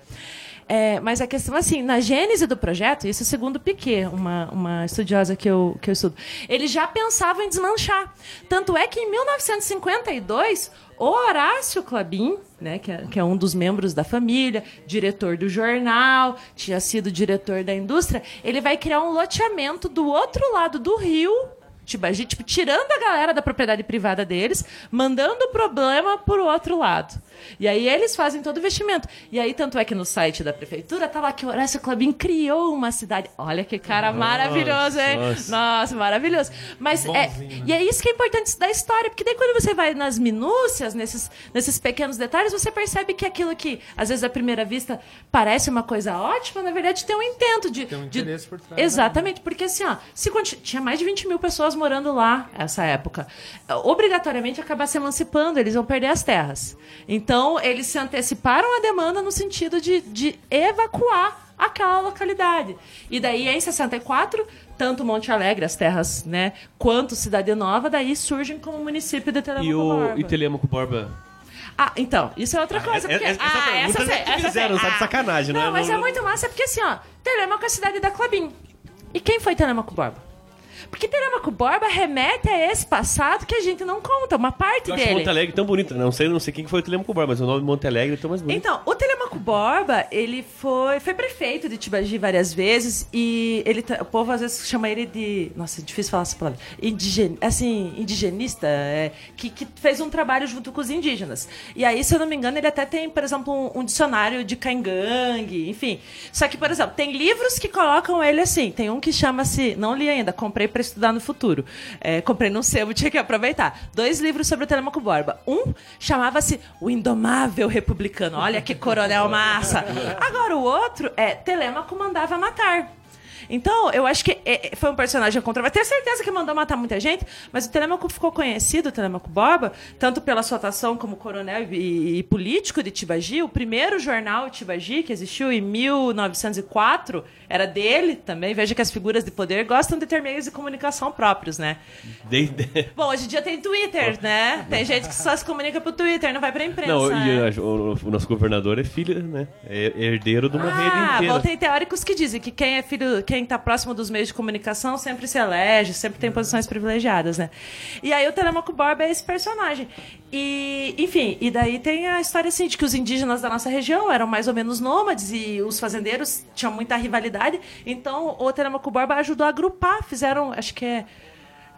É, mas a questão, assim, na gênese do projeto, isso é segundo Piquet, uma, uma estudiosa que eu, que eu estudo, eles já pensavam em desmanchar. Tanto é que em 1952, o Horácio Clabin, né, que é, que é, um dos membros da família, diretor do jornal, tinha sido diretor da indústria, ele vai criar um loteamento do outro lado do rio Tibagi, tipo, tirando a galera da propriedade privada deles, mandando o problema para o outro lado. E aí eles fazem todo o investimento. E aí, tanto é que no site da prefeitura tá lá que o Horácio Clabin criou uma cidade. Olha que cara nossa, maravilhoso, hein? Nossa. nossa, maravilhoso. Mas é, né? e é isso que é importante da história, porque daí quando você vai nas minúcias, nesses, nesses pequenos detalhes, você percebe que aquilo que, às vezes, à primeira vista, parece uma coisa ótima, na verdade tem um intento de. Tem um interesse de, por trás. Né? Exatamente, porque assim, ó, se tinha mais de 20 mil pessoas morando lá essa época. Obrigatoriamente acabar se emancipando, eles vão perder as terras. Então, eles se anteciparam à demanda no sentido de, de evacuar aquela localidade. E daí, em 64, tanto Monte Alegre, as terras, né, quanto Cidade Nova, daí surgem como município de Telemaco e o, Borba. E Telemaco Borba? Ah, então, isso é outra coisa. Porque, essa, ah, essa, essa, essa fizeram, ah, de sacanagem, não, não é? mas é muito massa, porque assim, ó, Telemaco é a cidade da Clabin. E quem foi Telemaco Borba? Porque Telemaco Borba remete a esse passado que a gente não conta, uma parte eu dele. Acho Monte Alegre tão bonito. Não sei, não sei quem foi o Telemaco Borba, mas o nome de Monte Alegre é tão mais bonito. Então, o Telemaco Borba, ele foi, foi prefeito de Tibagi várias vezes e ele, o povo às vezes chama ele de, nossa, é difícil falar essa palavra, indigen, assim, indigenista, é, que, que fez um trabalho junto com os indígenas. E aí, se eu não me engano, ele até tem, por exemplo, um, um dicionário de caingangue, enfim. Só que, por exemplo, tem livros que colocam ele assim, tem um que chama-se, não li ainda, comprei para estudar no futuro. É, comprei num sebo, tinha que aproveitar. Dois livros sobre o Telemaco Borba. Um chamava-se O Indomável Republicano. Olha que coronel massa. Agora o outro é Telemaco Mandava Matar. Então, eu acho que é, é, foi um personagem controverso. Tenho certeza que mandou matar muita gente, mas o Telemaco ficou conhecido, o Telemaco Borba, tanto pela sua atuação como coronel e, e político de Tibagi. O primeiro jornal Tibagi, que existiu em 1904, era dele também. Veja que as figuras de poder gostam de ter meios de comunicação próprios, né? Desde... Bom, hoje em dia tem Twitter, né? Tem gente que só se comunica pro Twitter, não vai pra imprensa. Não, né? e o, o- nosso governador é filho, né? É herdeiro de uma rede Ah, inteira. bom, tem teóricos que dizem que quem é filho, quem tá próximo dos meios de comunicação sempre se elege, sempre tem posições privilegiadas, né? E aí o Telemaco Borba é esse personagem. E, enfim, e daí tem a história assim de que os indígenas da nossa região eram mais ou menos nômades e os fazendeiros tinham muita rivalidade. Então o Telemaco Borba ajudou a agrupar, fizeram, acho que é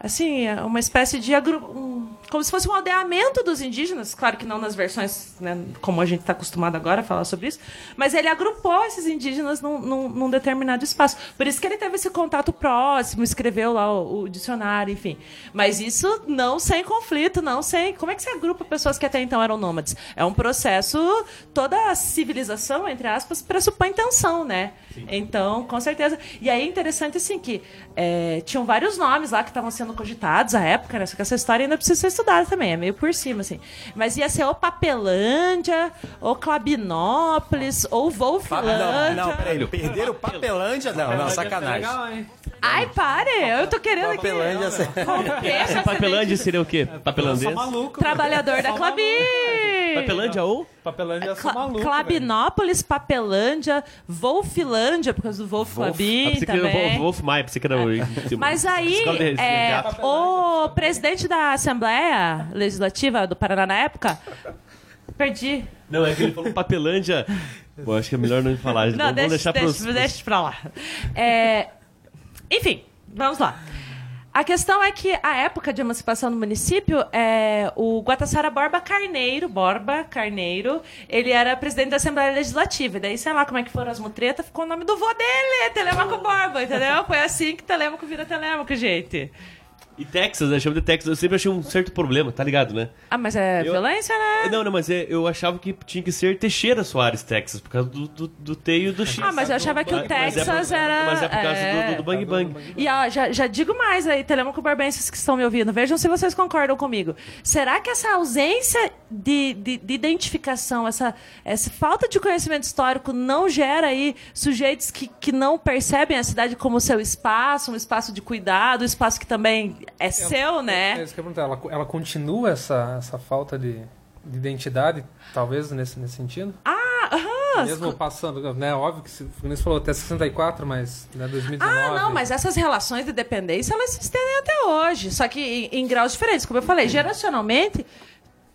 assim, é uma espécie de um- como se fosse um aldeamento dos indígenas, claro que não nas versões, né, como a gente está acostumado agora a falar sobre isso, mas ele agrupou esses indígenas num, num- num determinado espaço. Por isso que ele teve esse contato próximo, escreveu lá o, o dicionário, enfim. Mas isso não sem conflito, não sem. Como é que você agrupa pessoas que até então eram nômades? É um processo, toda a civilização, entre aspas, pressupõe tensão, né? Então, com certeza. E aí é interessante, assim, que é, tinham vários nomes lá que estavam sendo cogitados à época, né? Só que essa história ainda precisa ser estudada também, é meio por cima, assim. Mas ia ser ou Papelândia, ou Clabinópolis, ou Pa- Wolflândia. Não, não, peraí. Perderam Papelândia? Não, não, sacanagem. Ai, pare! Eu tô querendo Papelândia. aqui. essa Papelândia semente. seria o quê? Papelandês? Sou maluco. Trabalhador da Clabin! Papelândia ou? Papelândia sou Cla- maluco. velho. Clabinópolis, Papelândia, Wolflândia, por causa do Wolf, Clabin pensei que era também. o Wolf Maia, pensei que era o... Mas aí, Escola de- é, de- o presidente da Assembleia Legislativa do Paraná na época, perdi. Não, é que ele falou Papelândia. Bom, acho que é melhor não falar. Não, Vamos deixa, deixar deixa, pros... deixa pra lá. É, enfim, vamos lá. A questão é que a época de emancipação do município, é, o Guatassara Borba Carneiro, Borba Carneiro, ele era presidente da Assembleia Legislativa. Daí, sei lá como é que foram as mutretas, ficou o nome do vô dele, Telemaco Borba, entendeu? Foi assim que Telemaco vira Telemaco, gente. E Texas, né? Chama de Texas. Eu sempre achei um certo problema, tá ligado, né? Ah, mas é Eu- violência, né? Não, não, mas é, eu achava que tinha que ser Teixeira Soares, Texas, por causa do, do, do T e do X. Ah, mas eu achava que o Mas- mas é por- Texas era. Mas é por causa é. do, do, do Bang Bang. E ó, já, já digo mais aí, Telemaco Barbenses que estão me ouvindo, vejam se vocês concordam comigo. Será que essa ausência de, de, de identificação, essa, essa falta de conhecimento histórico não gera aí sujeitos que, que não percebem a cidade como seu espaço, um espaço de cuidado, um espaço que também é seu, É né? isso que eu ia perguntar. Ela, ela continua essa, essa falta de, de identidade, talvez, nesse, nesse sentido? Ah, aham. Mesmo passando, né? Óbvio que se- você falou até 64, mas né, 2019. Ah, não, mas essas relações de dependência, elas se estendem até hoje. Só que em, em graus diferentes. Como eu falei, geracionalmente,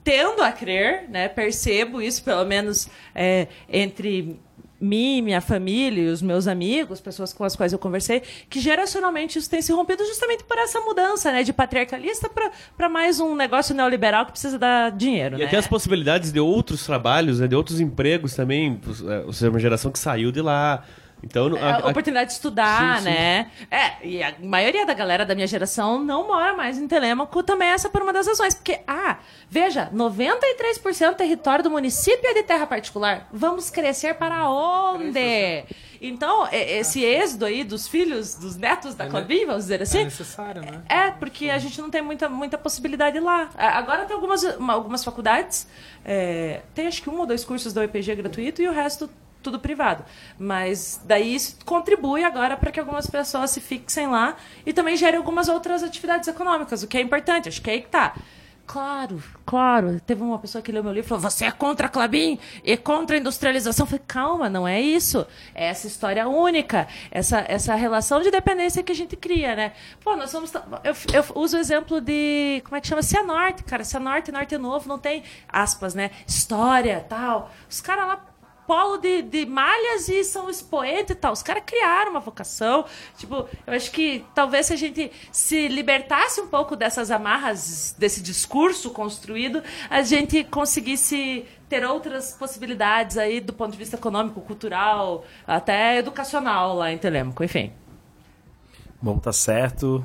tendo a crer, né, percebo isso, pelo menos é, entre mim, minha família os meus amigos, pessoas com as quais eu conversei, que geracionalmente isso tem se rompido justamente por essa mudança, né, de patriarcalista para mais um negócio neoliberal que precisa dar dinheiro, E né? até as possibilidades de outros trabalhos, né, de outros empregos também. Ou seja, uma geração que saiu de lá. Então, É, a a- oportunidade de estudar, Sim, sim. né? É, e a maioria da galera da minha geração não mora mais em Telêmaco, também essa por uma das razões. Porque, ah, veja, 93% do território do município é de terra particular. Vamos crescer para onde? Então, esse êxodo aí dos filhos, dos netos da É, vamos dizer é assim, necessário, né? é, porque a gente não tem muita, muita possibilidade lá. A- Agora tem algumas, uma- algumas faculdades, é, tem acho que um ou dois cursos da UEPG gratuito e o resto tudo privado. Mas daí isso contribui agora para que algumas pessoas se fixem lá e também gere algumas outras atividades econômicas, o que é importante. Acho que é aí que tá. Claro, claro. Teve uma pessoa que leu meu livro e falou: Você é contra a Clabin e contra a industrialização. Eu falei: Calma, não é isso. É essa história única, essa, essa relação de dependência que a gente cria, né? Pô, nós somos. Eu, eu uso o exemplo de. Como é que chama? Cianorte, cara. Cianorte, Norte Novo, não tem aspas, né? História tal. Os caras lá polo de, de malhas e são expoentes e tal. Os caras criaram uma vocação. Tipo, eu acho que talvez se a gente se libertasse um pouco dessas amarras, desse discurso construído, a gente conseguisse ter outras possibilidades aí do ponto de vista econômico, cultural, até educacional lá em Telêmaco, enfim. Bom, tá certo.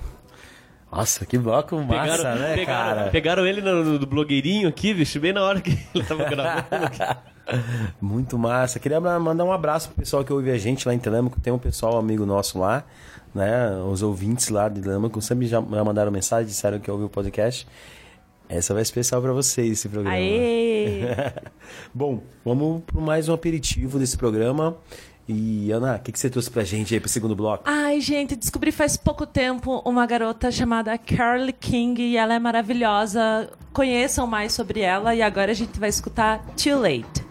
Nossa, que bloco massa, Pegaram, né, pegaram, cara? pegaram ele no, no- do blogueirinho aqui, bicho, bem na hora que ele tava gravando. Muito massa. Queria ma- mandar um abraço pro pessoal que ouve a gente lá em Telêmaco. Tem um pessoal amigo nosso lá, né? Os ouvintes lá de Telêmaco sempre já, mandaram mensagem, disseram que ouviu o podcast. Essa vai especial pra vocês, esse programa. Aê! Bom, vamos pro mais um aperitivo desse programa. E, Ana, o que, que você trouxe pra gente aí pro segundo bloco? Ai, gente, descobri faz pouco tempo uma garota chamada Carly King e ela é maravilhosa. Conheçam mais sobre ela e agora a gente vai escutar Too Late.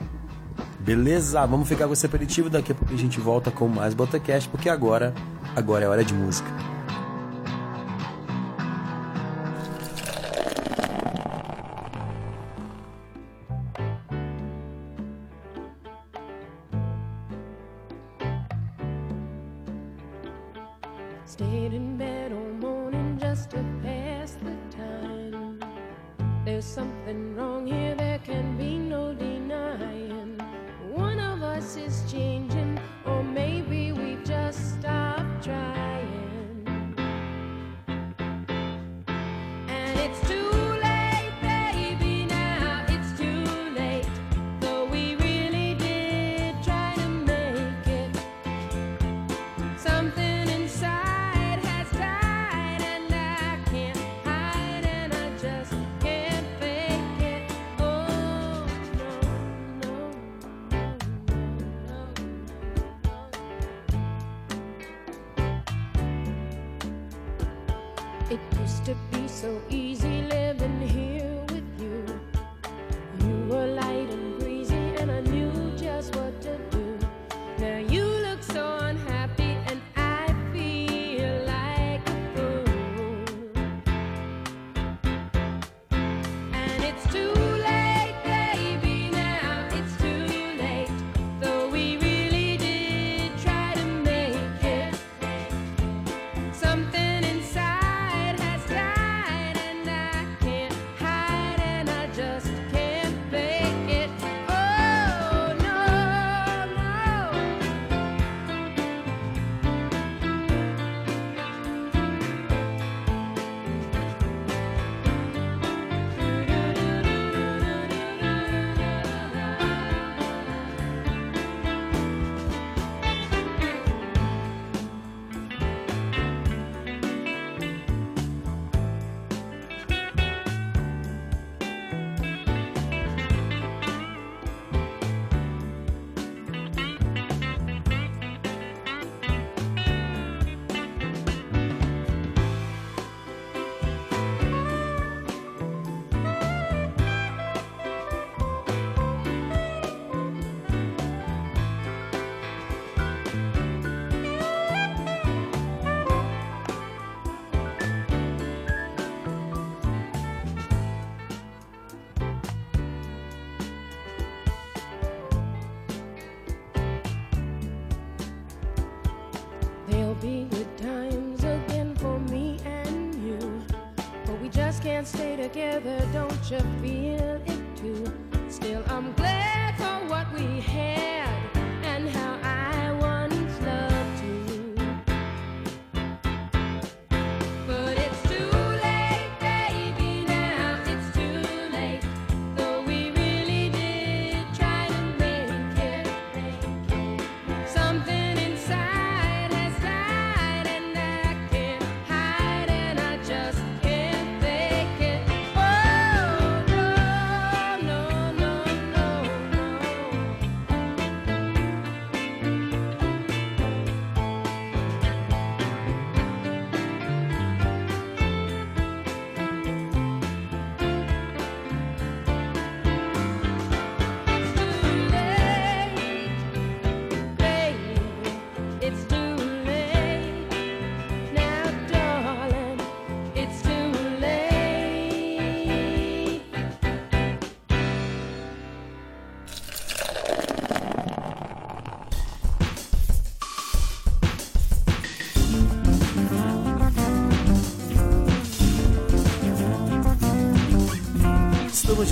Beleza, vamos ficar com esse aperitivo. Daqui a pouco a gente volta com mais Botacast, porque agora, agora é hora de música. Can't stay together, don't you feel it too? Still, I'm glad for what we had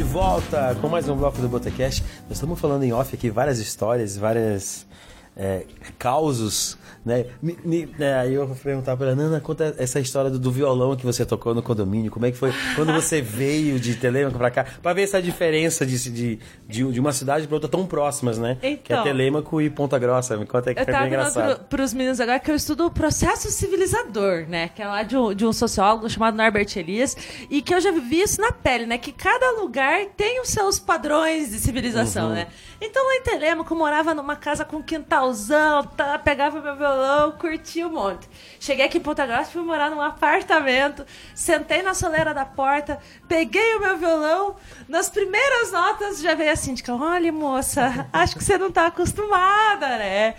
volta com mais um bloco do Botecast. Nós estamos falando em off aqui várias histórias, várias é, causos, né? Me- me- é, aí eu vou perguntar para Nana, conta essa história do, do violão que você tocou no condomínio. Como é que foi quando você veio de Telêmaco para cá? Para ver essa diferença de, de, de, de uma cidade para outra tão próximas, né? que é Então. Telêmaco e Ponta Grossa. Me conta aí que foi bem engraçado. para os meninos agora que eu estudo o processo civilizador, né? Que é lá de um, de um sociólogo chamado Norbert Elias. E que eu já vi isso na pele, né? Que cada lugar tem os seus padrões de civilização, Uhum. né? Então lá em Telêmaco eu morava numa casa com quintalzão, tá, pegava meu violão, curtia um monte. Cheguei aqui em Ponta Grossa, fui morar num apartamento, sentei na soleira da porta, peguei o meu violão, nas primeiras notas já veio a síndica, olha moça, acho que você não tá acostumada, né?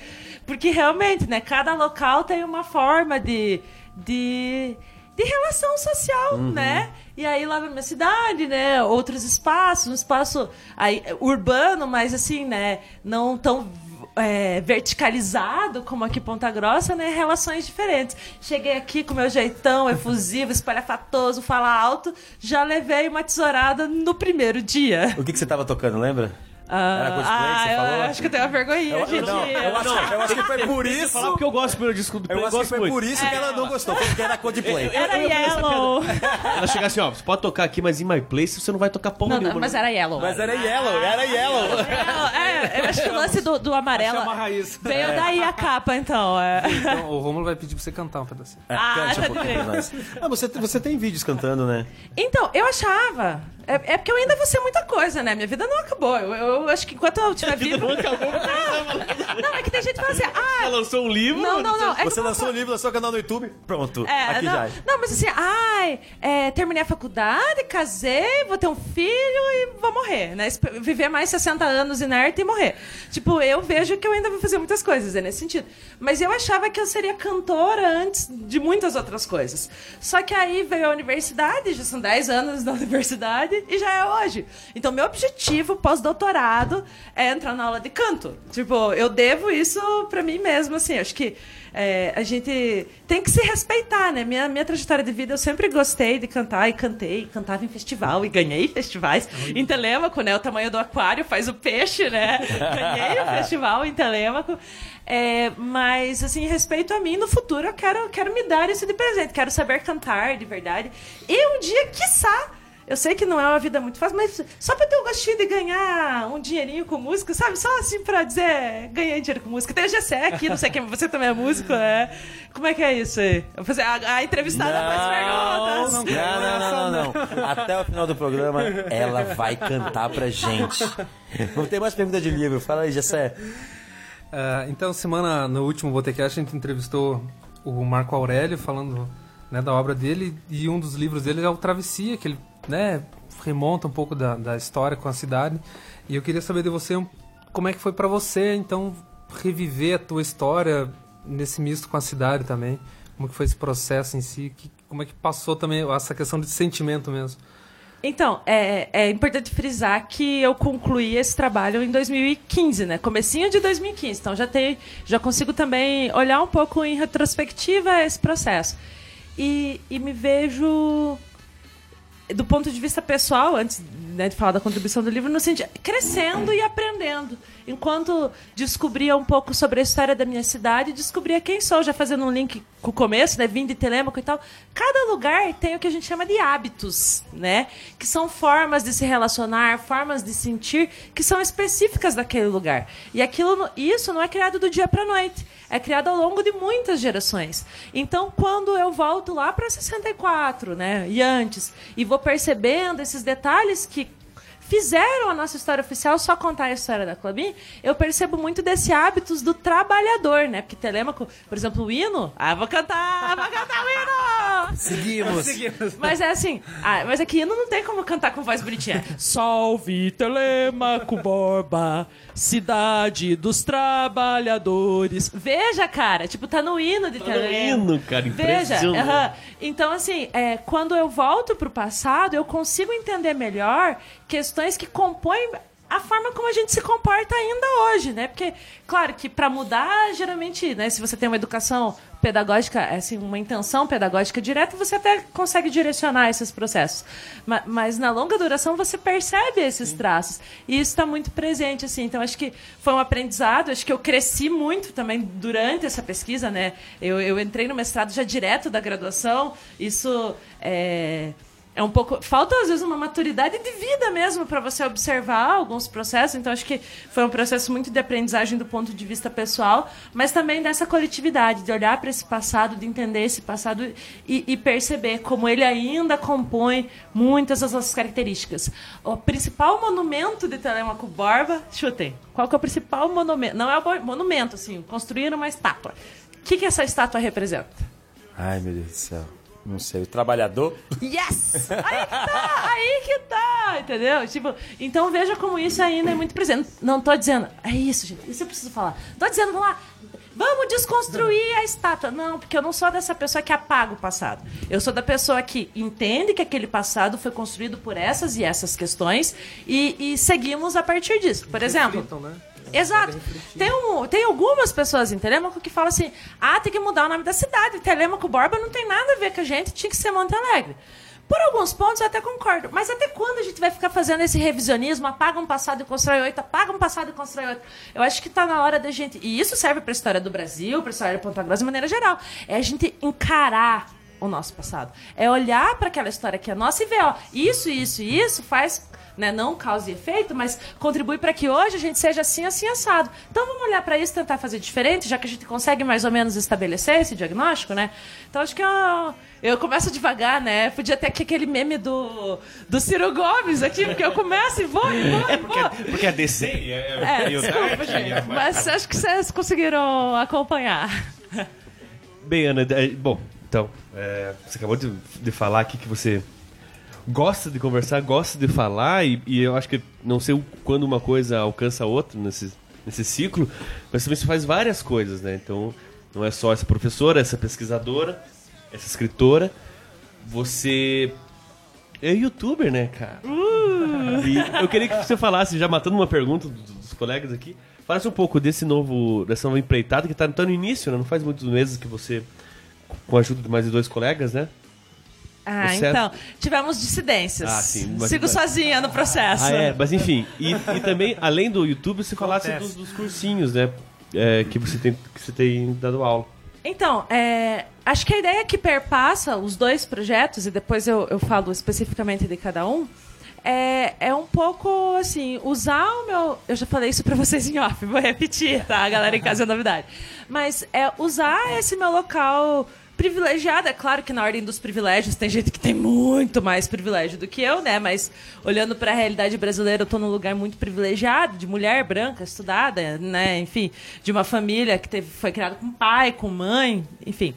Porque realmente, né, cada local tem uma forma de, de, de relação social, né? E aí lá na minha cidade, né, outros espaços, um espaço aí, urbano, mas assim, né, não tão é, verticalizado como aqui em Ponta Grossa, né? Relações diferentes. Cheguei aqui com meu jeitão efusivo, espalhafatoso, fala alto, já levei uma tesourada no primeiro dia. O que, que você tava tocando, lembra? Era cosplay que ah, você eu falou? acho que eu tenho uma vergonhinha, Eu- gente. não, eu acho, eu acho que foi por isso. Falar porque eu gosto do disco do Play, Eu eu acho que foi muito. por isso que ela não gostou, porque era Coldplay. Era Yellow. Ela chega assim, ó, você pode tocar aqui, mas em My Place você não vai tocar porra Não, não, mas era Yellow. Mas era Yellow, era Yellow. É, eu acho que o lance do, do amarelo Achei uma raiz. veio daí a capa, então. É. Então, o Romulo vai pedir pra você cantar um pedacinho. É, Ah, cante um tá pouquinho nós. Ah, você, você tem vídeos cantando, né? Então, eu achava. É, é porque eu ainda vou ser muita coisa, né? Minha vida não acabou. Eu, eu acho que enquanto eu estiver vivo. Não acabou. Não, é que tem gente que fala assim, ah. Ela lançou um livro. Não, não, não. É Você lançou um livro, lançou o canal no YouTube, pronto, É, aqui não, já. não, mas assim, ai, é, terminei a faculdade, casei, vou ter um filho e vou morrer, né? Viver mais 60 anos inerte e morrer. Tipo, eu vejo que eu ainda vou fazer muitas coisas, é nesse sentido. Mas eu achava que eu seria cantora antes de muitas outras coisas. Só que aí veio a universidade, já são 10 anos na universidade e já é hoje. Então, meu objetivo pós-doutorado é entrar na aula de canto. Tipo, eu devo isso pra mim mesmo, assim. Acho que é, a gente tem que se respeitar, né? Minha, minha trajetória de vida, eu sempre gostei de cantar e cantei, cantava em festival e ganhei festivais. Em Telêmaco, né? O tamanho do aquário faz o peixe, né? Ganhei o festival em Telêmaco. É, mas, assim, respeito a mim, no futuro eu quero, quero me dar isso de presente. Quero saber cantar de verdade. E um dia, quiçá, eu sei que não é uma vida muito fácil, mas só pra ter o gostinho de ganhar um dinheirinho com música, sabe? Só assim pra dizer, ganhei dinheiro com música. Tem o Gessé aqui, não sei quem, você também é músico, né? Como é que é isso aí? Eu fazer, a, a entrevistada faz perguntas. Não, não, não, não, não. Até o final do programa, ela vai cantar pra gente. Vamos ter mais perguntas de livro. Fala aí, Jessé. Ah, então, semana, no último Botecast, a gente entrevistou o Marco Aurélio falando né, da obra dele e um dos livros dele é o Travessia, que ele né, remonta um pouco da, da história com a cidade. E eu queria saber de você como é que foi pra você, então, reviver a tua história nesse misto com a cidade também. Como que foi esse processo em si? Que- como é que passou também essa questão de sentimento mesmo? Então, é, é importante frisar que eu concluí esse trabalho em 2015, né? Comecinho de 2015. Então já tem, já consigo também olhar um pouco em retrospectiva esse processo. E, e me vejo do ponto de vista pessoal, antes né, de falar da contribuição do livro, no sentido crescendo e aprendendo. Enquanto descobria um pouco sobre a história da minha cidade, descobria quem sou, já fazendo um link com o começo, né, vim de Telêmaco e tal. Cada lugar tem o que a gente chama de hábitos, né, que são formas de se relacionar, formas de sentir que são específicas daquele lugar. E aquilo, isso não é criado do dia para noite é criado ao longo de muitas gerações. Então, quando eu volto lá para 64, né, e antes, e vou percebendo esses detalhes que fizeram a nossa história oficial só contar a história da Clabin, eu percebo muito desse hábitos do trabalhador, né? Porque Telêmaco, por exemplo, o hino, ah, vou cantar, vou cantar o hino! Seguimos. Mas é assim, ah, mas aqui hino não tem como cantar com voz bonitinha. Salve Telemaco Borba, cidade dos trabalhadores. Veja, cara, tipo, tá no hino de no Telemaco. hino, cara, Veja, impressionante. aham. então assim, é, quando eu volto pro passado, eu consigo entender melhor questões que compõem a forma como a gente se comporta ainda hoje, né? Porque, claro que para mudar, geralmente, né, se você tem uma educação pedagógica, assim, uma intenção pedagógica direta, você até consegue direcionar esses processos. Ma- Mas, na longa duração você percebe esses traços. E isso está muito presente, assim. Então, acho que foi um aprendizado. Acho que eu cresci muito também durante essa pesquisa, né? Eu, eu entrei no mestrado já direto da graduação. Isso é é um pouco falta às vezes uma maturidade de vida mesmo para você observar alguns processos. Então acho que foi um processo muito de aprendizagem do ponto de vista pessoal mas também dessa coletividade de olhar para esse passado de entender esse passado e, e perceber como ele ainda compõe muitas das nossas características. O principal monumento de Telemaco Borba chutem qual que é o principal monumento? Não é o monumento assim construir uma estátua. O que que essa estátua representa? Ai, meu Deus do céu. Não sei. O trabalhador? Yes! Aí que tá, aí que tá, entendeu? Tipo, então veja como isso ainda é muito presente. Não tô dizendo, é isso, gente, isso eu preciso falar. Tô dizendo, vamos lá, vamos desconstruir a estátua. Não, porque eu não sou dessa pessoa que apaga o passado. Eu sou da pessoa que entende que aquele passado foi construído por essas e essas questões e, e seguimos a partir disso. Por exemplo. Reflitam, né? Exato. Tem, um, tem algumas pessoas em Telêmaco que falam assim: ah, tem que mudar o nome da cidade. Telêmaco Borba não tem nada a ver com a gente, tinha que ser Monte Alegre. Por alguns pontos eu até concordo, mas até quando a gente vai ficar fazendo esse revisionismo? Apaga um passado e constrói oito, apaga um passado e constrói outro. Eu acho que está na hora da gente. E isso serve para a história do Brasil, para a história de Ponta Grossa de maneira geral. É a gente encarar o nosso passado. É olhar para aquela história que é nossa e ver, ó, isso, isso e isso faz né, não causa e efeito, mas contribui para que hoje a gente seja assim, assim, assado. Então vamos olhar para isso, tentar fazer diferente, já que a gente consegue mais ou menos estabelecer esse diagnóstico, né? Então acho que eu, eu começo devagar, né? Podia ter aqui aquele meme do, do Ciro Gomes aqui, porque eu começo e vou, e vou, e vou. Porque a DC é, é, É, desculpa, dark, gente, é- mas acho que vocês conseguiram acompanhar. Bem, Ana, é, bom, então, é, você acabou de, de falar aqui que você gosta de conversar, gosta de falar, e, e eu acho que não sei quando uma coisa alcança a outra nesse, nesse ciclo, mas também você faz várias coisas, né? Então, não é só essa professora, essa pesquisadora, essa escritora, você é youtuber, né, cara? E eu queria que você falasse, já matando uma pergunta dos, dos colegas aqui, falasse um pouco desse novo, dessa nova empreitada que está tá no início, né? Não faz muitos meses que você, com a ajuda de mais de dois colegas, né? Ah, Você- então, tivemos dissidências. Ah, sim, mas- Sigo sozinha no processo. Ah, é, mas enfim. E, e também, além do YouTube, você falasse dos, dos cursinhos, né? É, que, você tem, que você tem dado aula. Então, é, acho que a ideia que perpassa os dois projetos, e depois eu, eu falo especificamente de cada um, é, é um pouco assim, usar o meu. Eu já falei isso pra vocês em off, vou repetir, tá? A galera em casa é novidade. Mas é usar esse meu local privilegiado. É claro que na ordem dos privilégios tem gente que tem muito mais privilégio do que eu, né? Mas olhando para a realidade brasileira, eu tô num lugar muito privilegiado, de mulher branca, estudada, né? Enfim, de uma família que teve, foi criada com pai, com mãe, enfim.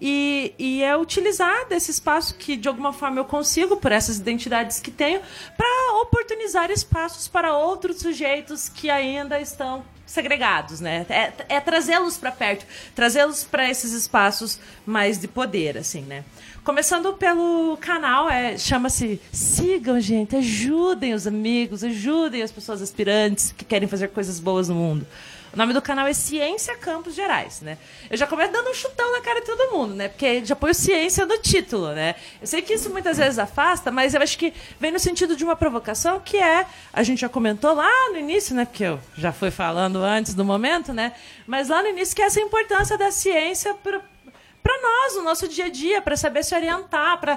E, e é utilizar desse espaço que de alguma forma eu consigo, por essas identidades que tenho, para oportunizar espaços para outros sujeitos que ainda estão segregados, né? É, é trazê-los para perto, trazê-los para esses espaços mais de poder, assim, né? Começando pelo canal, é, chama-se Sigam, gente, ajudem os amigos, ajudem as pessoas aspirantes que querem fazer coisas boas no mundo. O nome do canal é Ciência Campos Gerais, né? Eu já começo dando um chutão na cara de todo mundo, né? Porque já põe ciência no título, né? Eu sei que isso muitas vezes afasta, mas eu acho que vem no sentido de uma provocação que é, a gente já comentou lá no início, né? Porque eu já fui falando antes do momento, né? Mas lá no início que é essa importância da ciência para para nós, no nosso dia a dia, para saber se orientar, para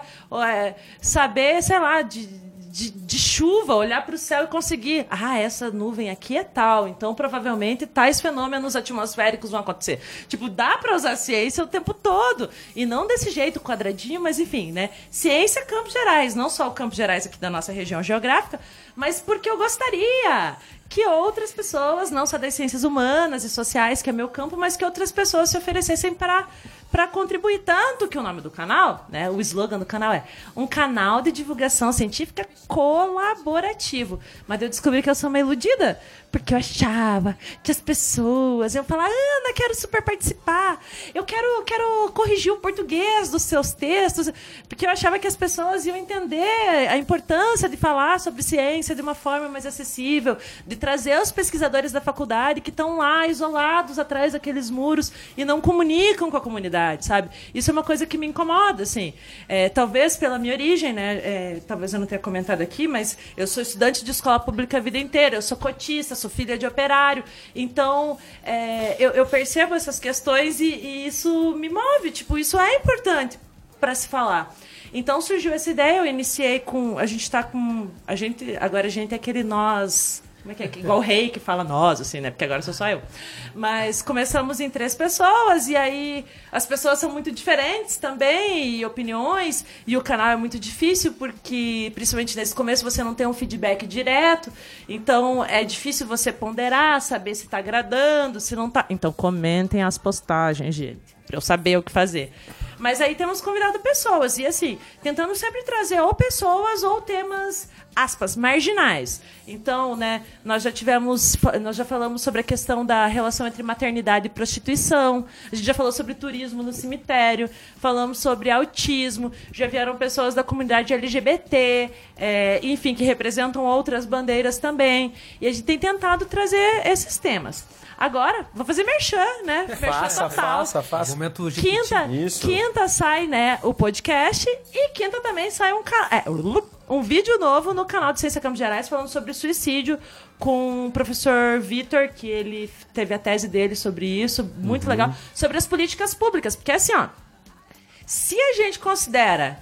saber, sei lá, de, de, de chuva, olhar para o céu e conseguir. Ah, essa nuvem aqui é tal, então provavelmente tais fenômenos atmosféricos vão acontecer. Tipo, dá para usar ciência o tempo todo. E não desse jeito quadradinho, mas enfim, né? Ciência Campos Gerais, não só o Campos Gerais aqui da nossa região geográfica, mas porque eu gostaria que outras pessoas, não só das ciências humanas e sociais, que é meu campo, mas que outras pessoas se oferecessem para para contribuir. Tanto que o nome do canal, né, o slogan do canal é um canal de divulgação científica colaborativo. Mas eu descobri que eu sou uma iludida, porque eu achava que as pessoas iam falar, Ana, quero super participar, eu quero, quero corrigir o português dos seus textos, porque eu achava que as pessoas iam entender a importância de falar sobre ciência de uma forma mais acessível, de trazer os pesquisadores da faculdade que estão lá isolados atrás daqueles muros e não comunicam com a comunidade, sabe? Isso é uma coisa que me incomoda, assim. É, talvez pela minha origem, né? É, talvez eu não tenha comentado aqui, mas eu sou estudante de escola pública a vida inteira, eu sou cotista, sou filha de operário. Então, é, eu, eu, percebo essas questões e, e, isso me move. Tipo, isso é importante para se falar. Então surgiu essa ideia, eu iniciei com. A gente está com. A gente. Agora a gente é aquele nós como é que é? Igual o rei que fala nós, assim, né? Porque agora sou só eu. Mas começamos em três pessoas, e aí as pessoas são muito diferentes também, e opiniões, e o canal é muito difícil, porque, principalmente nesse começo, você não tem um feedback direto, então é difícil você ponderar, saber se está agradando, se não está. Então comentem as postagens, gente, para eu saber o que fazer. Mas aí temos convidado pessoas, e assim, tentando sempre trazer ou pessoas ou temas aspas, marginais. Então, né, nós já tivemos, nós já falamos sobre a questão da relação entre maternidade e prostituição, a gente já falou sobre turismo no cemitério, falamos sobre autismo, já vieram pessoas da comunidade LGBT, é, enfim, que representam outras bandeiras também, e a gente tem tentado trazer esses temas. Agora, vou fazer merchan, né? Merchan faça, total. faça, faça. Momento Quinta, Isso. quinta sai, né, o podcast e quinta também sai um ca- é, um vídeo novo no canal de Ciência Campos Gerais falando sobre suicídio com o professor Vitor, que ele teve a tese dele sobre isso, muito legal, sobre as políticas públicas, porque assim, ó, se a gente considera.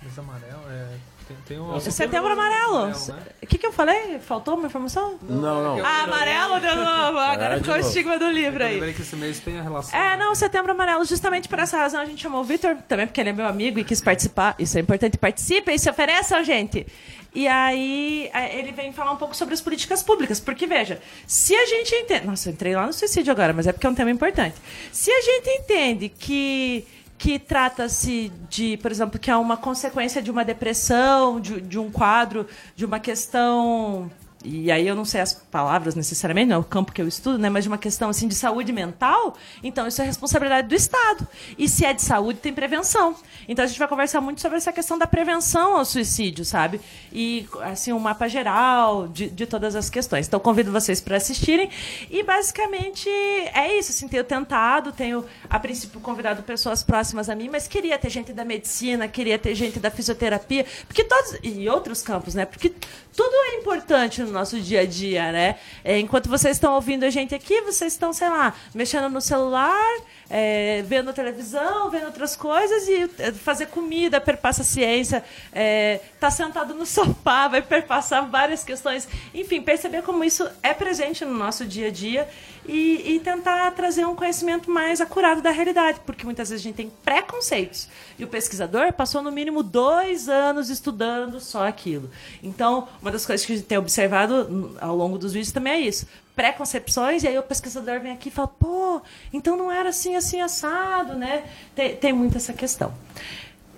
Tem, um. Setembro Amarelo, né? o que que eu falei? Faltou uma informação? Não, não. Ah, amarelo de novo, agora É, ficou o estigma do livro Eu aí. lembrei que esse mês tem a relação. É, não, Setembro Amarelo, justamente por essa razão a gente chamou o Vitor, também porque ele é meu amigo e quis participar. Isso é importante, participem e se ofereçam, gente. E aí é, ele vem falar um pouco sobre as políticas públicas, porque veja, se a gente entende. Nossa, eu entrei lá no suicídio agora, mas é porque é um tema importante. Se a gente entende que que trata-se de, por exemplo, que é uma consequência de uma depressão, de, de um quadro, de uma questão e aí eu não sei as palavras necessariamente, não é o campo que eu estudo, né, mas de uma questão assim de saúde mental, então isso é responsabilidade do Estado. E se é de saúde, tem prevenção. Então a gente vai conversar muito sobre essa questão da prevenção ao suicídio, sabe? E assim um mapa geral de, de todas as questões. Então convido vocês para assistirem e basicamente é isso, assim, tenho tentado, tenho a princípio convidado pessoas próximas a mim, mas queria ter gente da medicina, queria ter gente da fisioterapia, porque todos e outros campos, né? Porque tudo é importante nosso dia a dia, né? É, enquanto vocês estão ouvindo a gente aqui, vocês estão, sei lá, mexendo no celular, é, vendo televisão, vendo outras coisas e é, fazer comida perpassa ciência, é, tá sentado no sofá, vai perpassar várias questões. Enfim, perceber como isso é presente no nosso dia a dia e, e tentar trazer um conhecimento mais acurado da realidade, porque muitas vezes a gente tem preconceitos e o pesquisador passou no mínimo dois anos estudando só aquilo. Então, uma das coisas que a gente tem observado hum, ao longo dos vídeos também é isso. Preconcepções, e aí o pesquisador vem aqui e fala, pô, então não era assim, assim, assado, né? Tem, tem muito essa questão.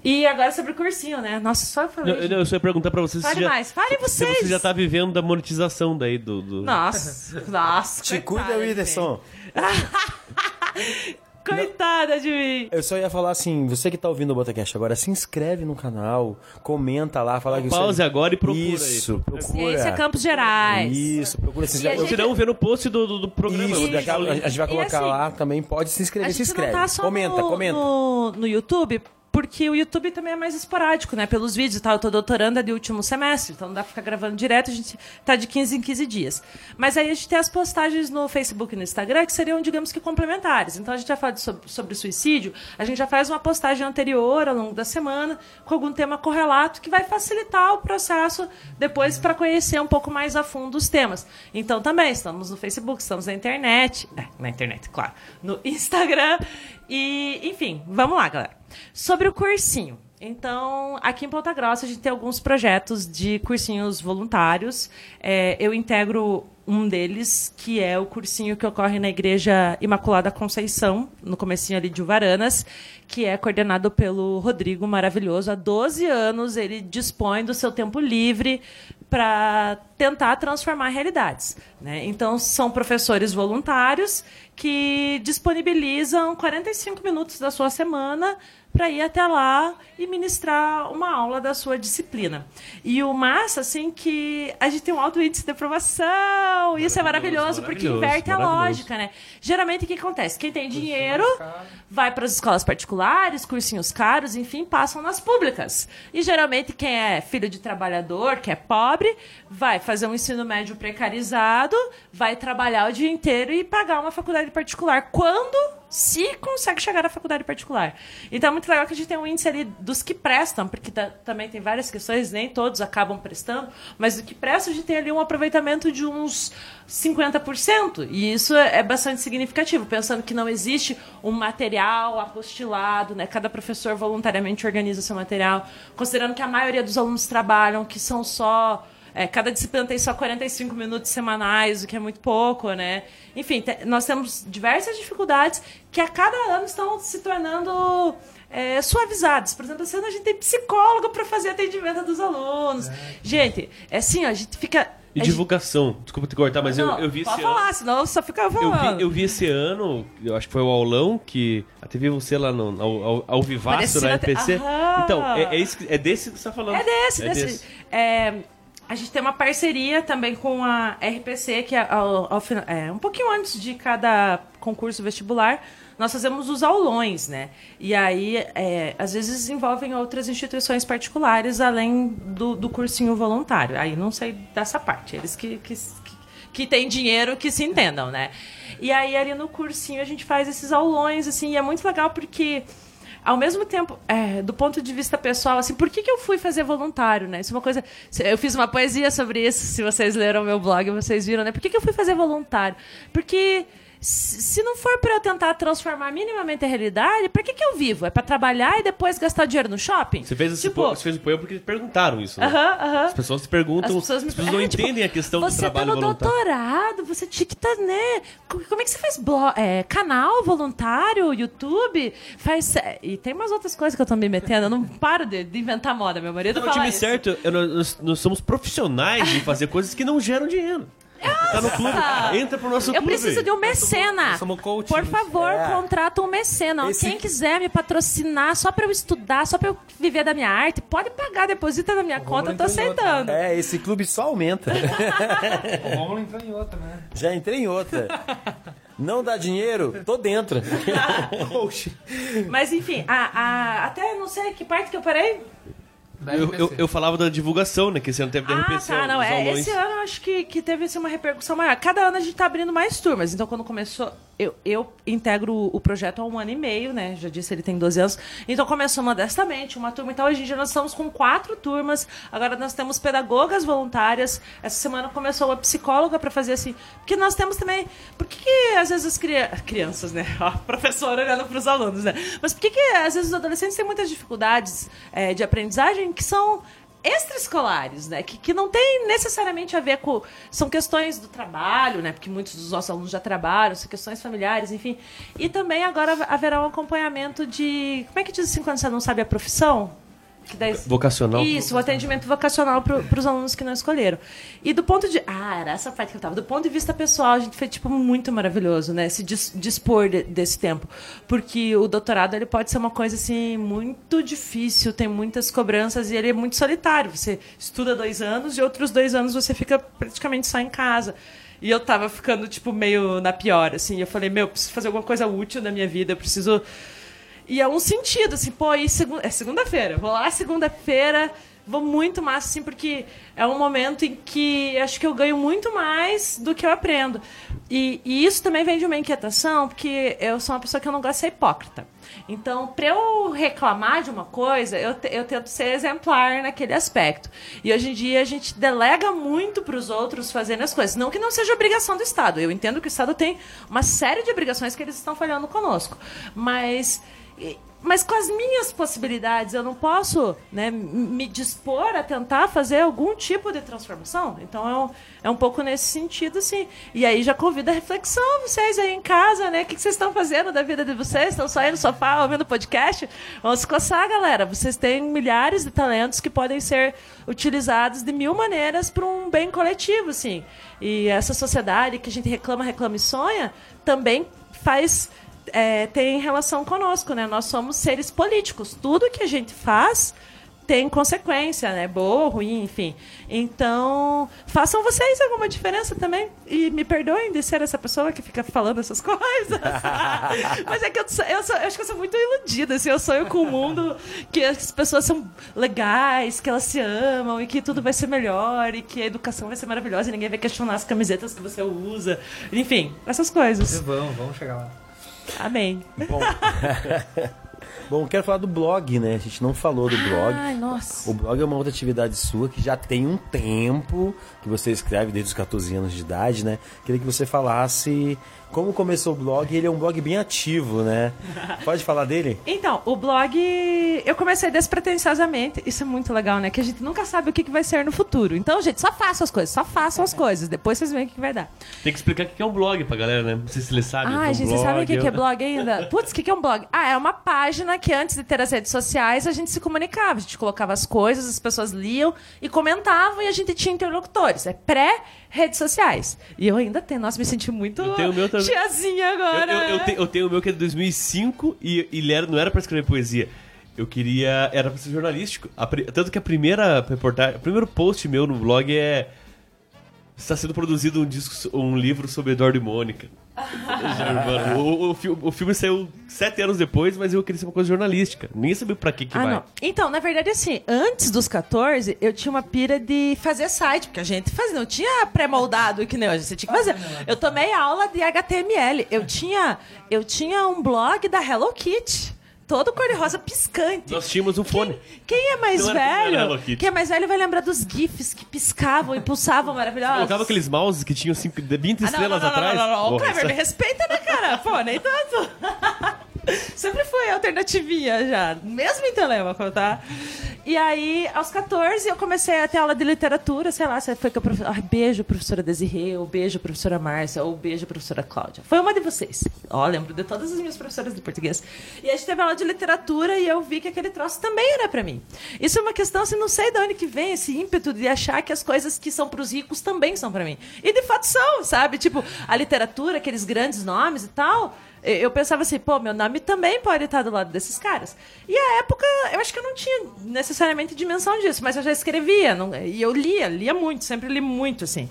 E agora sobre o cursinho, né? Nossa, só eu falei. Não, não, eu só ia perguntar pra vocês Fale se já, mais, fale se vocês. você já tá vivendo da monetização daí do... do... Nossa, nossa. Te cuida, Whindersson. Coitada de mim. Eu só ia falar assim, você que tá ouvindo o Botacast agora, se inscreve no canal, comenta lá, fala que Pause você... agora e procura aí. Isso, procura. Ciência Campos Gerais. Isso, procura. E já... a Ou se não, vê no post do, do, do programa. Isso, daqui a, gente vai colocar assim, lá também, pode se A inscrever, se gente inscreve. não tá só comenta, no, comenta. No, no YouTube, porque o YouTube também é mais esporádico, né? Pelos vídeos e tal. Eu tô doutoranda de último semestre, então não dá pra ficar gravando direto, a gente tá de 15 em 15 dias. Mas aí a gente tem as postagens no Facebook e no Instagram que seriam, digamos que, complementares. Então a gente já fala sobre suicídio, a gente já faz uma postagem anterior ao longo da semana com algum tema correlato que vai facilitar o processo depois para conhecer um pouco mais a fundo os temas. Então também estamos no Facebook, estamos na internet, é, na internet, claro, no Instagram e, enfim, vamos lá, galera. Sobre o cursinho. Então, aqui em Ponta Grossa, a gente tem alguns projetos de cursinhos voluntários. É, eu integro um deles, que é o cursinho que ocorre na Igreja Imaculada Conceição, no comecinho ali de Uvaranas, que é coordenado pelo Rodrigo Maravilhoso. Há 12 anos ele dispõe do seu tempo livre para tentar transformar realidades. Né? Então, são professores voluntários que disponibilizam 45 minutos da sua semana para ir até lá e ministrar uma aula da sua disciplina. E o massa, assim, que a gente tem um alto índice de aprovação. Isso é maravilhoso, porque maravilhoso, inverte a maravilhoso. lógica, né? Geralmente, o que acontece? Quem tem dinheiro vai para as escolas particulares, cursinhos caros, enfim, passam nas públicas. E geralmente, quem é filho de trabalhador, que é pobre, vai fazer um ensino médio precarizado, vai trabalhar o dia inteiro e pagar uma faculdade particular. Quando se consegue chegar à faculdade particular. Então é muito legal que a gente tem um índice ali dos que prestam, porque ta- também tem várias questões, nem todos acabam prestando, mas do que prestam a gente tem ali um aproveitamento de uns 50%. E isso é é bastante significativo, pensando que não existe um material apostilado, né? Cada professor voluntariamente organiza seu material, considerando que a maioria dos alunos trabalham, que são só é, cada disciplina tem só 45 minutos semanais, o que é muito pouco, né? Enfim, te- nós temos diversas dificuldades que a cada ano estão se tornando é, suavizadas. Por exemplo, esse ano a gente tem psicólogo para fazer atendimento dos alunos. Gente, é assim, ó, a gente fica. E a gente- divulgação. Desculpa te cortar, mas eu, Não, eu vi pode esse ano. falar, senão eu só fica Eu falando. vi, eu vi esse ano, eu acho que foi o aulão, que até vi você lá no, ao, ao, ao Vivaço Parecia na até- RPC. Aham. Então, é, é, isso é desse que você tá falando. É desse, desse. É, a gente tem uma parceria também com a RPC, que é, ao- ao é, um pouquinho antes de cada concurso vestibular, nós fazemos os aulões, né? E aí, é, às vezes, envolvem outras instituições particulares, além do, do cursinho voluntário. Aí não sei dessa parte, eles que, que, que, que têm dinheiro que se entendam, né? E aí, ali no cursinho, a gente faz esses aulões, assim, e é muito legal porque ao mesmo tempo, é, do ponto de vista pessoal, assim, por que, que eu fui fazer voluntário, né? Isso é uma coisa. Eu fiz uma poesia sobre isso, se vocês leram meu blog, vocês viram, né? Por que, que eu fui fazer voluntário? Porque se não for para eu tentar transformar minimamente a realidade, para que, que eu vivo? É para trabalhar e depois gastar dinheiro no shopping? Você fez, esse tipo, po- você fez o poema porque perguntaram isso, né? Aham, aham. As pessoas se perguntam, As pessoas, me- não é, tipo, entendem a questão do você trabalho tá no voluntário. doutorado, você tinha que estar, né? Co- Como é que você faz é, canal voluntário, YouTube? Faz. é, E tem umas outras coisas que eu tô me metendo. Eu não paro de, de inventar moda, meu marido No fala time isso. certo, eu- nós, nós somos profissionais de fazer coisas que não geram dinheiro. Tá no clube, entra pro nosso Eu clube. preciso de um mecena. nós somos coach, Por né? favor, É. contrata um mecena. Esse- Quem quiser me patrocinar só pra eu estudar, só pra eu viver da minha arte, pode pagar, deposita na minha conta, eu tô aceitando. É, esse clube só aumenta. O Romulo entrou em outra, né? Já entrei em outra. Não dá dinheiro? Tô dentro. Mas enfim, a, a- até não sei que parte que eu parei. Eu, eu, eu falava da divulgação, né? Que esse ano teve da Ah, RPC. tá, não, é, esse ano eu acho que, que teve assim, uma repercussão maior. Cada ano a gente tá abrindo mais turmas. Então, quando começou, eu, eu integro o projeto há um ano e meio, né? Já disse, ele tem 12 anos. Então, começou modestamente, uma turma. Então, hoje em dia nós estamos com quatro turmas. Agora nós temos pedagogas voluntárias. Essa semana começou uma psicóloga para fazer assim. Porque nós temos também. Por que, que às vezes as cria- crianças, né? Ó, professora olhando para os alunos, né? Mas por que, que às vezes os adolescentes têm muitas dificuldades é, de aprendizagem que são extraescolares, né? Que, que não tem necessariamente a ver com. São questões do trabalho, né? Porque muitos dos nossos alunos já trabalham, são questões familiares, enfim. E também agora haverá um acompanhamento de. Como é que diz assim quando você não sabe a profissão? Vocacional. Isso, o atendimento vocacional para os alunos que não escolheram. E do ponto de. Ah, era essa parte que eu tava. Do ponto de vista pessoal, a gente foi, tipo, muito maravilhoso, né? Se dis- dispor de- desse tempo. Porque o doutorado, ele pode ser uma coisa, assim, muito difícil, tem muitas cobranças e ele é muito solitário. Você estuda dois anos e outros dois anos você fica praticamente só em casa. E eu tava ficando, tipo, meio na pior, assim. Eu falei, meu, eu preciso fazer alguma coisa útil na minha vida, eu preciso. E é um sentido, assim, pô, segu é segunda-feira. Vou lá segunda-feira, vou muito massa, assim, porque é um momento em que acho que eu ganho muito mais do que eu aprendo. E, e isso também vem de uma inquietação, porque eu sou uma pessoa que eu não gosto de ser hipócrita. Então, para eu reclamar de uma coisa, eu, te- eu tento ser exemplar naquele aspecto. E hoje em dia a gente delega muito para os outros fazendo as coisas. Não que não seja obrigação do Estado. Eu entendo que o Estado tem uma série de obrigações que eles estão falhando conosco. Mas mas com as minhas possibilidades, eu não posso né, me dispor a tentar fazer algum tipo de transformação. Então é um, é um pouco nesse sentido, sim. E aí já convido a reflexão, vocês aí em casa, né? O que, vocês estão fazendo da vida de vocês? Estão só aí no sofá ouvindo podcast? Vamos se coçar, galera. Vocês têm milhares de talentos que podem ser utilizados de mil maneiras para um bem coletivo, assim. E essa sociedade que a gente reclama, reclama e sonha, também faz é, tem relação conosco, né? Nós somos seres políticos. Tudo que a gente faz tem consequência, né? Boa ruim, enfim. Então, façam vocês alguma diferença também. E me perdoem de ser essa pessoa que fica falando essas coisas. Mas é que eu, sou- eu, sou- eu acho que eu sou muito iludida. Assim, eu sonho com um mundo que as pessoas são legais, que elas se amam e que tudo vai ser melhor e que a educação vai ser maravilhosa e ninguém vai questionar as camisetas que você usa. Enfim, essas coisas. Vamos, vamos chegar lá. Amém. Bom, Bom, quero falar do blog, né? A gente não falou do blog. Ai, nossa. O blog é uma outra atividade sua que já tem um tempo que você escreve desde os 14 anos de idade, né? Queria que você falasse como começou o blog. Ele é um blog bem ativo, né? Pode falar dele? Então, o blog eu comecei despretensiosamente. Isso é muito legal, né? Que a gente nunca sabe o que que vai ser no futuro. Então, gente, só façam as coisas, só façam as coisas. Depois vocês veem o que que vai dar. Tem que explicar o que é um blog pra galera, né? Não sei se eles sabem. Ah, um gente, vocês sabem o que que é blog ainda? Putz, o que que é um blog? Ah, é uma página que antes de ter as redes sociais a gente se comunicava. A gente colocava as coisas, as pessoas liam e comentavam e a gente tinha interlocutores. É pré-redes sociais. E eu ainda tenho. Nossa, me senti muito Eu tenho o meu também. tiazinha Eu, agora. eu, eu, né? te- eu tenho o meu que é de 2005 e, e ele era, não era pra escrever poesia. Eu queria. Era pra ser jornalístico. A tanto que a primeira reportagem. O primeiro post meu no blog é. Está sendo produzido um, disco, um livro sobre Eduardo e Mônica. O, o, o filme saiu sete anos depois, mas eu queria ser uma coisa jornalística. Ninguém sabia pra que, que Ah, vai. não. Então, na verdade, assim, antes dos 14, eu tinha uma pira de fazer site, porque a gente fazia, não tinha pré-moldado que nem hoje, você tinha que fazer. Eu tomei aula de HTML. Eu tinha, eu tinha um blog da Hello Kitty. Todo cor-de-rosa piscante. Nós tínhamos um fone. Quem é mais Não velho? Quem é mais velho vai lembrar dos GIFs que piscavam e pulsavam maravilhosos. Colocava aqueles mouses que tinham cinco, 20 Ah, não, estrelas não, não, atrás. Não, não, não. Ô, Porra, Kleber, isso me respeita, né, cara? Pô, nem tanto. Sempre foi alternativinha já, mesmo em Telemaco, tá? E aí, aos 14, eu comecei a ter aula de literatura, sei lá, foi que eu... Prof... Ai, beijo, professora Desirê, ou beijo, professora Márcia, ou beijo, professora Cláudia. Foi uma de vocês. Ó, lembro de todas as minhas professoras de português. E a gente teve aula de literatura e eu vi que aquele troço também era pra mim. Isso é uma questão, assim, não sei de onde que vem esse ímpeto de achar que as coisas que são pros ricos também são pra mim. E de fato são, sabe? Tipo, a literatura, aqueles grandes nomes e tal... Eu pensava assim, pô, meu nome também pode estar do lado desses caras. E a época, eu acho que eu não tinha necessariamente dimensão disso, mas eu já escrevia. não- e eu lia, lia muito, sempre li muito, assim.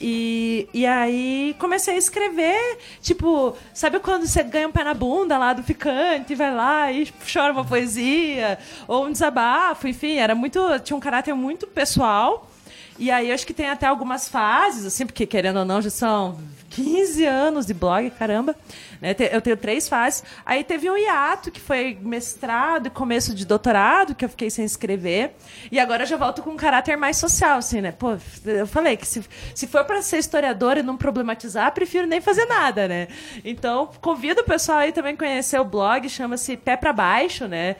E, e aí comecei a escrever, tipo, sabe quando você ganha um pé na bunda lá do ficante, vai lá e chora uma poesia, ou um desabafo, enfim, era muito. Tinha um caráter muito pessoal. E aí acho que tem até algumas fases, assim, porque querendo ou não, já são 15 anos de blog, caramba. Né? Eu tenho três fases. Aí teve um hiato, que foi mestrado e começo de doutorado, que eu fiquei sem escrever. E agora eu já volto com um caráter mais social, assim, né? Pô, eu falei que se, se for para ser historiador e não problematizar, prefiro nem fazer nada, né? Então, convido o pessoal aí também a conhecer o blog, chama-se Pé Pra Baixo, né?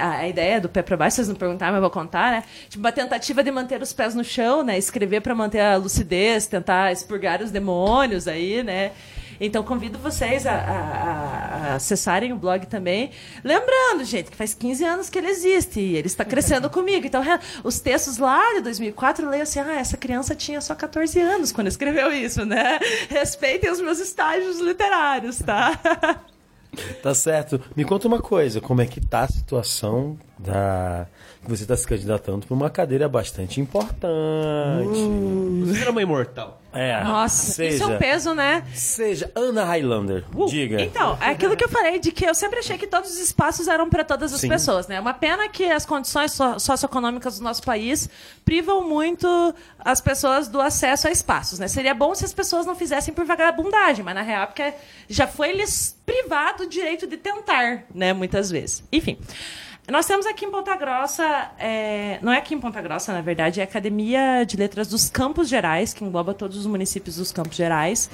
A, a ideia do Pé Pra Baixo, vocês não perguntaram, mas eu vou contar, né? Tipo, uma tentativa de manter os pés no chão, né? Escrever para manter a lucidez, tentar expurgar os demônios aí, né? Então convido vocês a, a- a acessarem o blog também. Lembrando, gente, que faz 15 anos que ele existe e ele está crescendo comigo. Então, os textos lá de 2004, eu leio assim: ah, essa criança tinha só 14 anos quando escreveu isso, né? Respeitem os meus estágios literários, tá? Tá certo. Me conta uma coisa, como é que tá a situação da você está se candidatando para uma cadeira bastante importante. Você era uma imortal. É. Nossa, seja, isso é um peso, né? Seja Ana Highlander, diga. Então, é aquilo que eu falei, de que eu sempre achei que todos os espaços eram para todas as Sim. pessoas, né? É uma pena que as condições so- socioeconômicas do nosso país privam muito as pessoas do acesso a espaços, né? Seria bom se as pessoas não fizessem por vagabundagem, mas na real, porque já foi lhes privado o direito de tentar, né? Muitas vezes. Enfim. Nós temos aqui em Ponta Grossa, é, não é aqui em Ponta Grossa, na verdade, é a Academia de Letras dos Campos Gerais, que engloba todos os municípios dos Campos Gerais.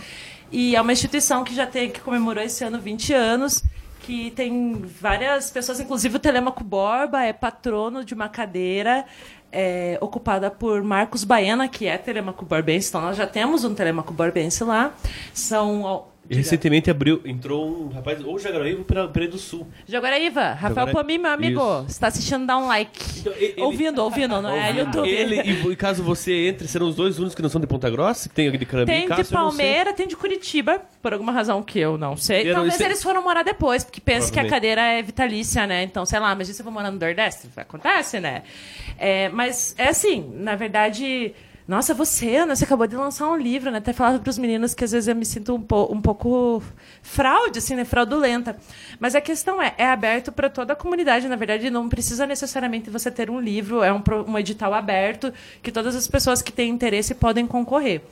E é uma instituição que já tem, que comemorou esse ano 20 anos, que tem várias pessoas, inclusive o Telemaco Borba é patrono de uma cadeira é, ocupada por Marcos Baena, que é Telemaco Borbense. Então nós já temos um Telemaco Borbense lá. São e recentemente abriu, entrou um rapaz, ou Jaguaraíva ou Pereira do Sul. Jaguaraíva, Rafael Jaguara- Pomi, meu amigo. Isso. Você tá assistindo, dá um like. Então, ele- ouvindo, ouvindo, não é YouTube. Ele, e, e caso você entre, serão os dois únicos que não são de Ponta Grossa, que tem aqui de Carambi Tem de Cássio, não sei. Palmeira, tem de Curitiba, por alguma razão que eu não sei. Eu não Talvez sei. eles foram morar depois, porque pensa que a cadeira é vitalícia, né? Então, sei lá, imagina se eu vou morar no Nordeste, acontece, né? É, mas é assim, na verdade. Nossa, você, Ana, você acabou de lançar um livro, né? Até falava para os meninos que às vezes eu me sinto um, po- um pouco fraude, assim, né? Fraudulenta. Mas a questão é, é aberto para toda a comunidade. Na verdade, não precisa necessariamente você ter um livro, é um, um edital aberto que todas as pessoas que têm interesse podem concorrer.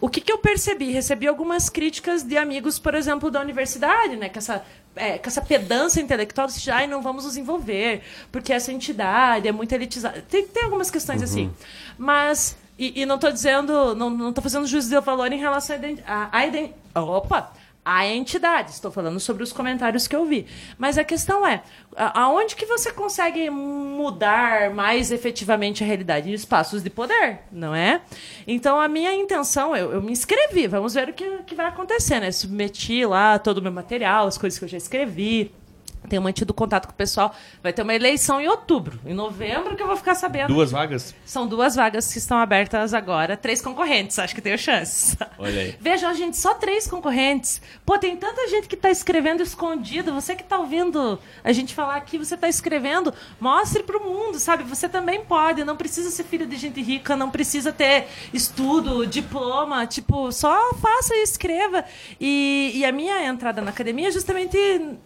O que, que eu percebi? Recebi algumas críticas de amigos, por exemplo, da universidade, né? Que essa, é, com essa pedância intelectual, de, ai, não vamos nos envolver, porque essa entidade é muito elitizada. Tem, tem algumas questões assim. Mas, e, e não estou dizendo, não, não tô fazendo juízo de valor em relação à identi- à- à ident- Opa! A entidade, estou falando sobre os comentários que eu vi. Mas a questão é, aonde que você consegue mudar mais efetivamente a realidade? Em espaços de poder, não é? Então, a minha intenção, eu, eu me inscrevi, vamos ver o que, que vai acontecer, né? Submeti lá todo o meu material, as coisas que eu já escrevi, tenho mantido contato com o pessoal. Vai ter uma eleição em outubro. Em novembro que eu vou ficar sabendo. Duas vagas? São duas vagas que estão abertas agora. Três concorrentes. Acho que tenho chance. Olha aí. Vejam, gente, só três concorrentes. Pô, tem tanta gente que está escrevendo escondido. Você que está ouvindo a gente falar aqui, você está escrevendo, mostre para o mundo, sabe? Você também pode. Não precisa ser filho de gente rica, não precisa ter estudo, diploma. Tipo, só faça e escreva. E, e a minha entrada na academia é justamente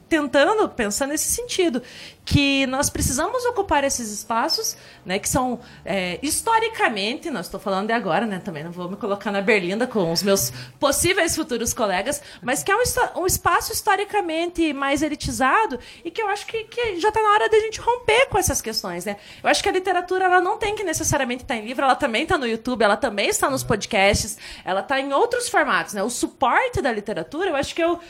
tentando pensar nesse sentido. Que nós precisamos ocupar esses espaços, né? Que são, é, historicamente, não estou falando de agora, né? Também não vou me colocar na berlinda com os meus possíveis futuros colegas, mas que é um, um espaço historicamente mais elitizado e que eu acho que, que já está na hora da gente romper com essas questões, né? Eu acho que a literatura ela não tem que necessariamente estar em livro, ela também está no YouTube, ela também está nos podcasts, ela está em outros formatos, né? O suporte da literatura, eu acho que eu